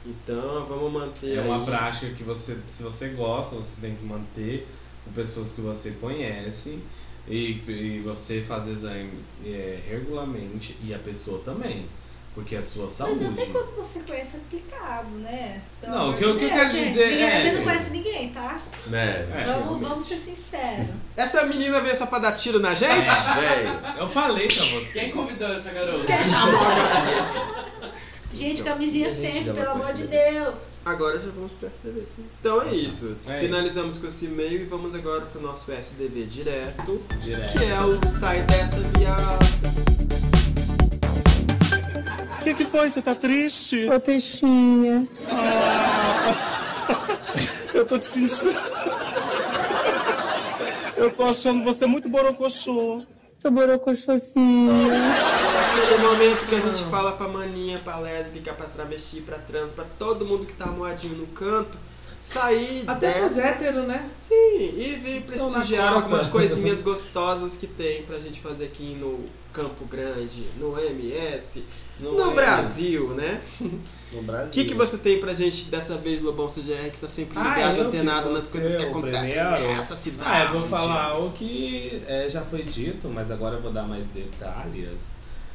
Então, vamos manter É uma aí- prática que você, se você gosta, você tem que manter com pessoas que você conhece e, e você fazer exame é, regularmente e a pessoa também, porque é a sua saúde. Mas até quando você conhece é complicado, né? Pelo Não, o que eu- que eu quero gente. dizer Ninguém- é- A gente não conhece ninguém, tá? Né? É, vamos, realmente. vamos ser sinceros. Essa menina veio só pra dar tiro na gente? Véi, Eu falei pra você. Quem convidou essa garota? Quem chamou Gente, camisinha a gente já sempre, pelo amor de. Deus. Agora já vamos pro SDV, sim. Então é isso. É. Finalizamos com esse e-mail e vamos agora pro nosso SDV direto, Direto. que é o Sai Dessa Viada. O que, que foi? Você tá triste? Ô, Teixinha. Eu tô te sentindo. Eu tô achando você muito borocochô. Tô borocochosinha. Aquele momento que a gente fala pra maninha, pra lésbica, pra travesti, pra trans, pra todo mundo que tá moadinho no canto, sair Até dessa... héteros, né? Sim, e vir Estão prestigiar algumas coisinhas gostosas que tem pra gente fazer aqui no Campo Grande, no MS, no é. Brasil, né? No Brasil. O que, que você tem pra gente dessa vez, Lobão CGR, que tá sempre Ah, ligado, eu antenado nas coisas que o acontecem primeiro. nessa cidade? Ah, eu vou falar o que é, já foi dito, mas agora eu vou dar mais detalhes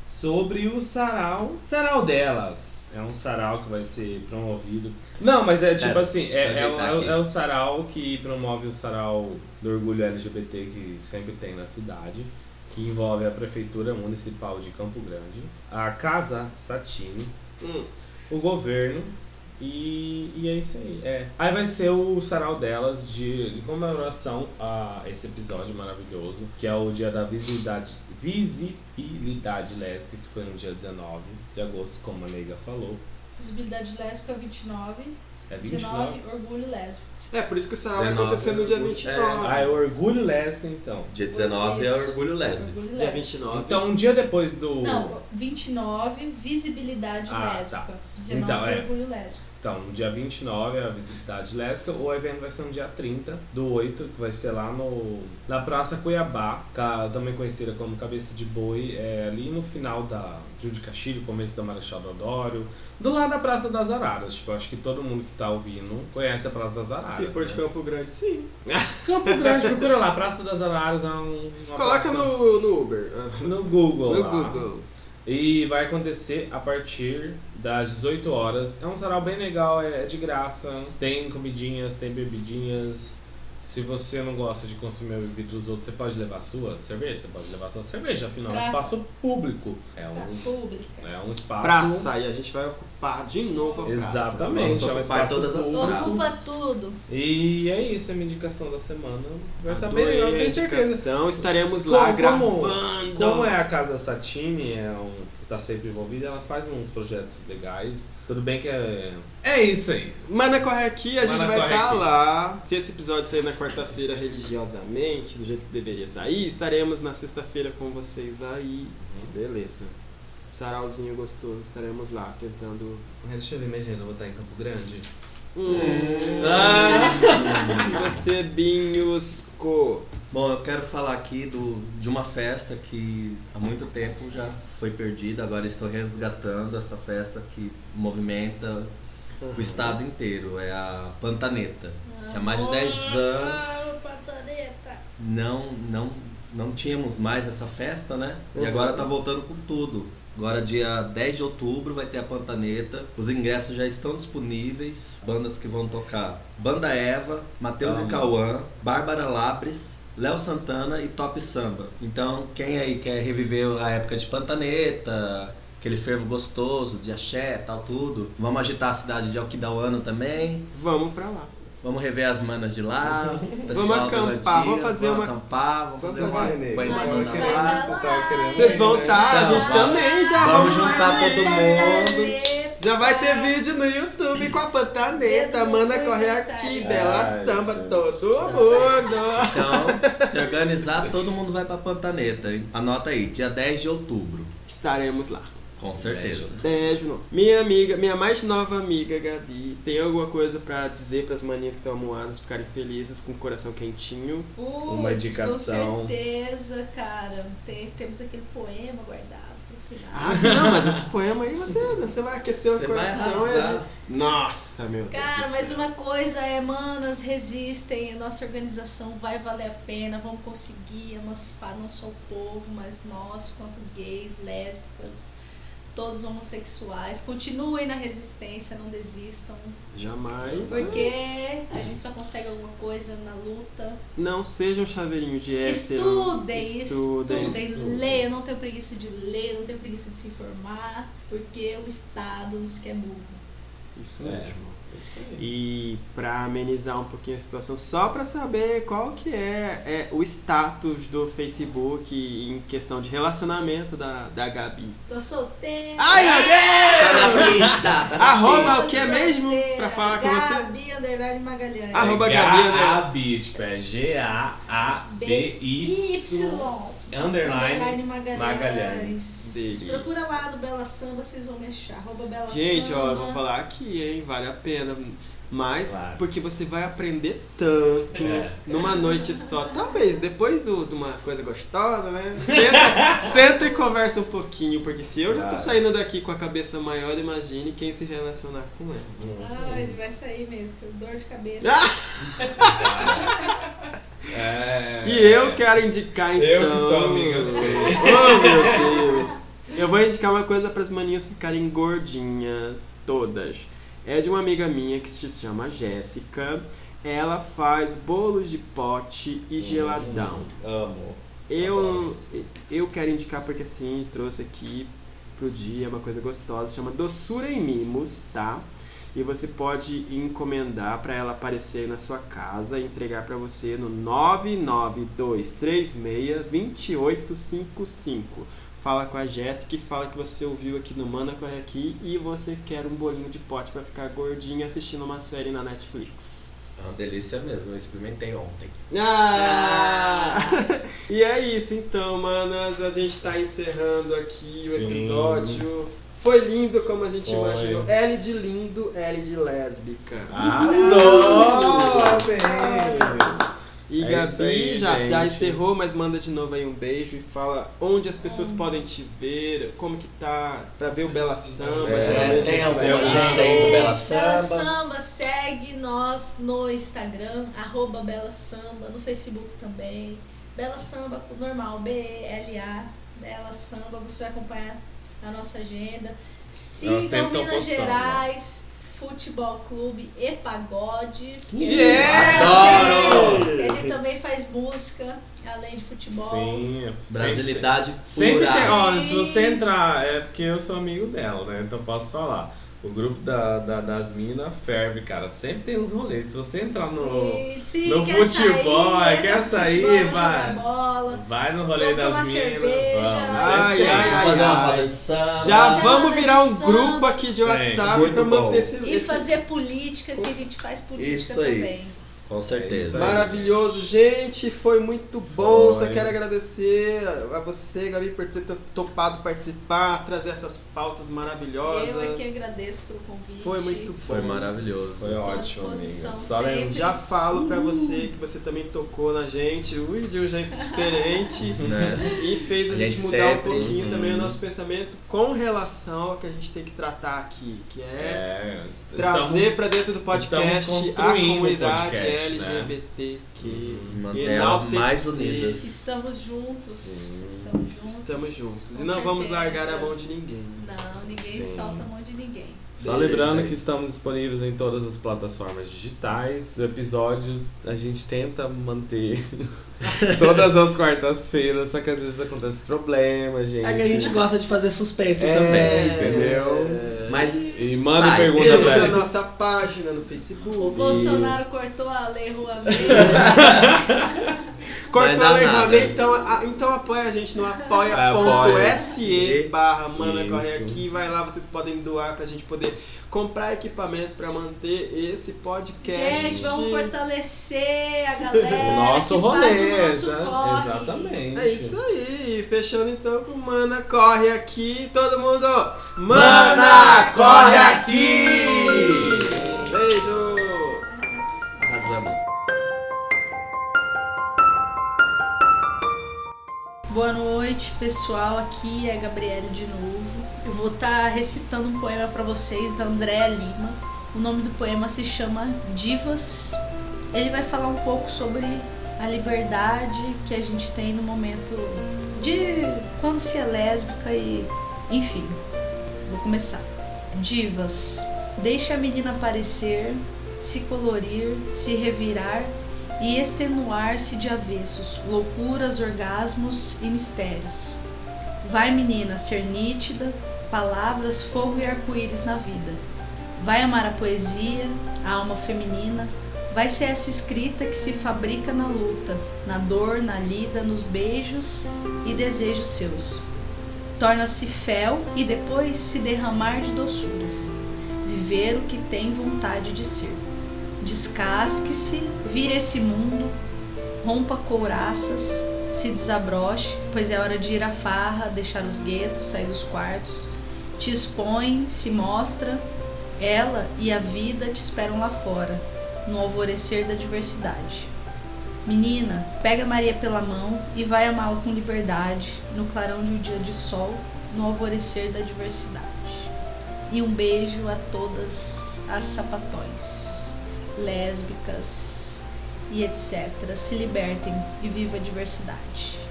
sobre o sarau. Sarau delas. É um sarau que vai ser promovido. Não, mas é tipo Pera, assim, é, é, o- é o- é o sarau que promove o sarau do orgulho LGBT que sempre tem na cidade. Que envolve a Prefeitura Municipal de Campo Grande, a Casa Satine, Hum, o governo E, e é isso aí. É. Aí vai ser o sarau delas de, de comemoração a esse episódio maravilhoso, que é o dia da visibilidade, visibilidade lésbica, que foi no dia 19 de agosto, como a Neiga falou. Visibilidade lésbica 29, É 29? 19, orgulho lésbico. É, por isso que o sarau vai 19 acontecer no dia orgulho- 29. Ah, é o orgulho lésbico então. Dia 19 é Isso. Orgulho Lésbico. Orgulho Dia lésbico. 29. Então, um dia depois do. Não, 29, visibilidade Ah, lésbica. tá. 19, Então, é. orgulho lésbico. Então, no dia 29 é a visibilidade lésbica, o evento vai ser no dia 30 do 8, que vai ser lá no na Praça Cuiabá, também conhecida como Cabeça de Boi, é ali no final da Júlio de Castilho, começo da Marechal Deodoro, do lado da Praça das Araras. Tipo, acho que todo mundo que tá ouvindo conhece a Praça das Araras. Se for de né? Campo Grande, sim. Campo Grande, procura lá, Praça das Araras é um, Coloca praça- no, no Uber. no Google. No lá. Google. E vai acontecer a partir das 18 horas. É um sarau bem legal, é de graça. Tem comidinhas, tem bebidinhas. Se você não gosta de consumir a bebida dos outros, você pode levar a sua cerveja. Você pode levar a sua cerveja, afinal é um Praça. espaço público. É Praça um, pública. é um espaço. Praça. E a gente vai ocupar de novo a praça. Exatamente, Vamos é um ocupar espaço todas as público. praças. Ocupa tudo. E é isso, é a minha indicação da semana. Vai estar bem Adorei legal, tenho certeza. Estaremos lá Como- gravando. Como é a casa da Satine, é um, que tá sempre envolvida, ela faz uns projetos legais. Tudo bem que é. É isso aí. Mana Corre Aqui, a gente Mana vai Corre estar Aqui. lá. Se esse episódio sair na quarta-feira religiosamente, do jeito que deveria sair, estaremos na sexta-feira com vocês aí. Beleza. Sarauzinho gostoso, estaremos lá tentando. Deixa eu ver, imagina, eu vou estar em Campo Grande. Hum. Ah! Você, Binhosco? Bom, eu quero falar aqui do, de uma festa que há muito tempo já foi perdida, agora estou resgatando essa festa que movimenta o estado inteiro, é a Pantaneta. Que há mais de 10 anos Ah, pantaneta. não, não, não tínhamos mais essa festa, né? E Uhum. agora tá voltando com tudo. Agora, dia 10 de outubro, vai ter a Pantaneta. Os ingressos já estão disponíveis. Bandas que vão tocar: Banda Eva, Matheus e Cauã, Bárbara Labres, Léo Santana e Top Samba. Então, quem aí quer reviver a época de Pantaneta, aquele fervo gostoso de axé tal, tudo, vamos agitar a cidade de Alquidauano também. Vamos pra lá. Vamos rever as manas de lá. Vamos acampar, vamos fazer uma- acampar, vamos Vamos fazer fazer, uma a vai Vocês estavam querendo- Vocês vão estar, a Então, gente vamos- também já. Vamos juntar ver. todo mundo. Já vai ter vídeo no YouTube com a Pantaneta, Mana Corre Aqui, Bela Ai, Samba, gente. todo mundo. Então, se organizar, todo mundo vai pra Pantaneta. hein? Anota aí, dia 10 de outubro. Estaremos lá. Com certeza. Beijo. não. Minha amiga, minha mais nova amiga, Gabi, tem alguma coisa pra dizer pras maninhas que estão amuadas ficarem felizes com o coração quentinho? Uma Putz, indicação. Com certeza, cara. Tem- temos aquele poema guardado. Ah, não, mas esse poema aí você, você vai aquecer Você o coração. é de- Nossa, meu Deus. Cara, mas uma coisa é, manas, resistem, a nossa organização vai valer a pena, vamos conseguir emancipar não só o povo, mas nós, quanto gays, lésbicas, todos homossexuais. Continuem na resistência, não desistam, Jamais. porque a gente só consegue alguma coisa na luta. Não seja um chaveirinho de hétero. Estudem, Estudem. estudem, estudem. leiam, não tenho preguiça de ler, não tenho preguiça de se informar, porque o Estado nos quer burro. Isso É. mesmo. E pra amenizar um pouquinho a situação, só pra saber qual que é, é o status do Facebook em questão de relacionamento da, da Gabi. Tô solteira. Ai, meu Tá Deus! na pista, tá na Arroba pista. o que é mesmo pra falar com você? Gabi Underline Magalhães. Arroba Gabi, né? G-A-B, tipo, é G-A-A-B-Y. Y. Underline Magalhães. Se procura lá do Bela Samba, vocês vão me achar. Arroba Bela Gente, Samba. ó, eu vou falar aqui, hein? Vale a pena. Mas, Claro. porque você vai aprender tanto É. numa noite só. Talvez, depois do- de uma coisa gostosa, né? Senta, senta e conversa um pouquinho, porque se eu já tô Claro. saindo daqui com a cabeça maior, imagine quem se relacionar com ela. Ai, vai sair mesmo, que dor de cabeça. É. E eu quero indicar então. Eu que sou amiga feia. Oh, meu Deus! Eu vou indicar uma coisa para as maninhas ficarem gordinhas, todas. É de uma amiga minha que se chama Jéssica. Ela faz bolos de pote e geladão. Amo. Eu, eu quero indicar porque assim, trouxe aqui pro dia uma coisa gostosa, chama Doçura em Mimos, tá? e você pode encomendar para ela aparecer na sua casa e entregar para você no 992362855. Fala com a Jéssica e fala que você ouviu aqui no Mana Corre Aqui e você quer um bolinho de pote para ficar gordinho assistindo uma série na Netflix. É uma delícia mesmo, eu experimentei ontem. Ah! e é isso então, manas. A gente tá encerrando aqui o Sim. episódio. Foi lindo como a gente Foi. imaginou. L de lindo, L de lésbica. Arrasou! Parabéns! E É Gabi aí, já, já encerrou, mas manda de novo aí um beijo e fala onde as pessoas Hum. podem te ver, como que tá, pra ver o Bela Samba. É, geralmente tem alguma agenda aí do Bela Bela Samba. Samba, segue nós no Instagram, arroba Bela Samba, no Facebook também. Bela Samba, normal, B-E-L-A, Bela Samba, você vai acompanhar a nossa agenda. Sigam Minas postando. Gerais, Futebol Clube e Pagode. Yeah! A gente também faz música, além de futebol. Sim, Brasilidade Sempre pura. tem, ó, se você entrar, é porque eu sou amigo dela, né? Então posso falar. O grupo da, da- das minas ferve, cara. Sempre tem uns rolês. Se você entrar no. Sim, sim, no quer futebol, sair, quer entra no sair, futebol, vai. jogar bola. Vai no rolê Vamos das minas. Vamos. Ai, sempre ai, ai, fazer uma ai. roda de samba. Já Fazer vamos virar um samba. grupo aqui de Sim. WhatsApp Muito pra manter esse, E fazer política, que a gente faz política Isso aí. também. Com certeza. Maravilhoso, gente. Foi muito bom. Foi. Só quero agradecer a você, Gabi, por ter to- topado participar, trazer essas pautas maravilhosas. Eu é que agradeço pelo convite. Foi muito bom. Foi maravilhoso. Foi Estou ótimo, amiga. Já falo pra você que você também tocou na gente, ui, de um jeito diferente. Né? E fez a, A gente, gente mudar um pouquinho uhum. também o nosso pensamento com relação ao que a gente tem que tratar aqui, que é, É, trazer estamos- pra dentro do podcast a comunidade podcast, né? LGBTQ. Manter ela mais unidas. Estamos juntos. Sim. Estamos juntos. Estamos juntos. com E não vamos certeza. largar a mão de ninguém. Não, ninguém Sim. solta a mão de ninguém. Só Beleza, lembrando aí. que estamos disponíveis em todas as plataformas digitais. Os episódios a gente tenta manter todas as quartas-feiras, só que às vezes acontece problema, gente. É que a gente gosta de fazer suspense É, também. entendeu? Mas E manda sai. pergunta Temos pra a nossa página no O Facebook. Bolsonaro cortou a lei Rouanet. Cortou Vai dar a Lei nada. Rouanet, então, a- então apoia a gente no apoia.se barra Mana Corre Isso. Aqui. Vai lá, vocês podem doar pra gente poder comprar equipamento pra manter esse podcast. Gente, vamos fortalecer a galera. O nosso rolê, faz o nosso exa- corre. exatamente. É isso aí, fechando então com Mana Corre Aqui, todo mundo, Mana Corre Aqui! Beijo! Boa noite, pessoal. Aqui é a Gabriele de novo. Eu vou estar recitando um poema para vocês da Andréa Lima. O nome do poema se chama Divas. Ele vai falar um pouco sobre a liberdade que a gente tem no momento de quando se é lésbica e enfim. Vou começar. Divas. Deixe a menina aparecer, se colorir, se revirar e extenuar-se de avessos, loucuras, orgasmos e mistérios. Vai, menina, ser nítida, palavras, fogo e arco-íris na vida. Vai amar a poesia, a alma feminina, vai ser essa escrita que se fabrica na luta, na dor, na lida, nos beijos e desejos seus. Torna-se fel e depois se derramar de doçuras. Viver o que tem vontade de ser descasque-se, vire esse mundo, rompa couraças, se desabroche, pois é hora de ir à farra, deixar os guetos, sair dos quartos. Te expõe, se mostra, ela e a vida te esperam lá fora, no alvorecer da diversidade. Menina, pega Maria pela mão e vai amá-la com liberdade, no clarão de um dia de sol, no alvorecer da diversidade. E um beijo a todas as sapatões lésbicas e etc. Se libertem e viva a diversidade.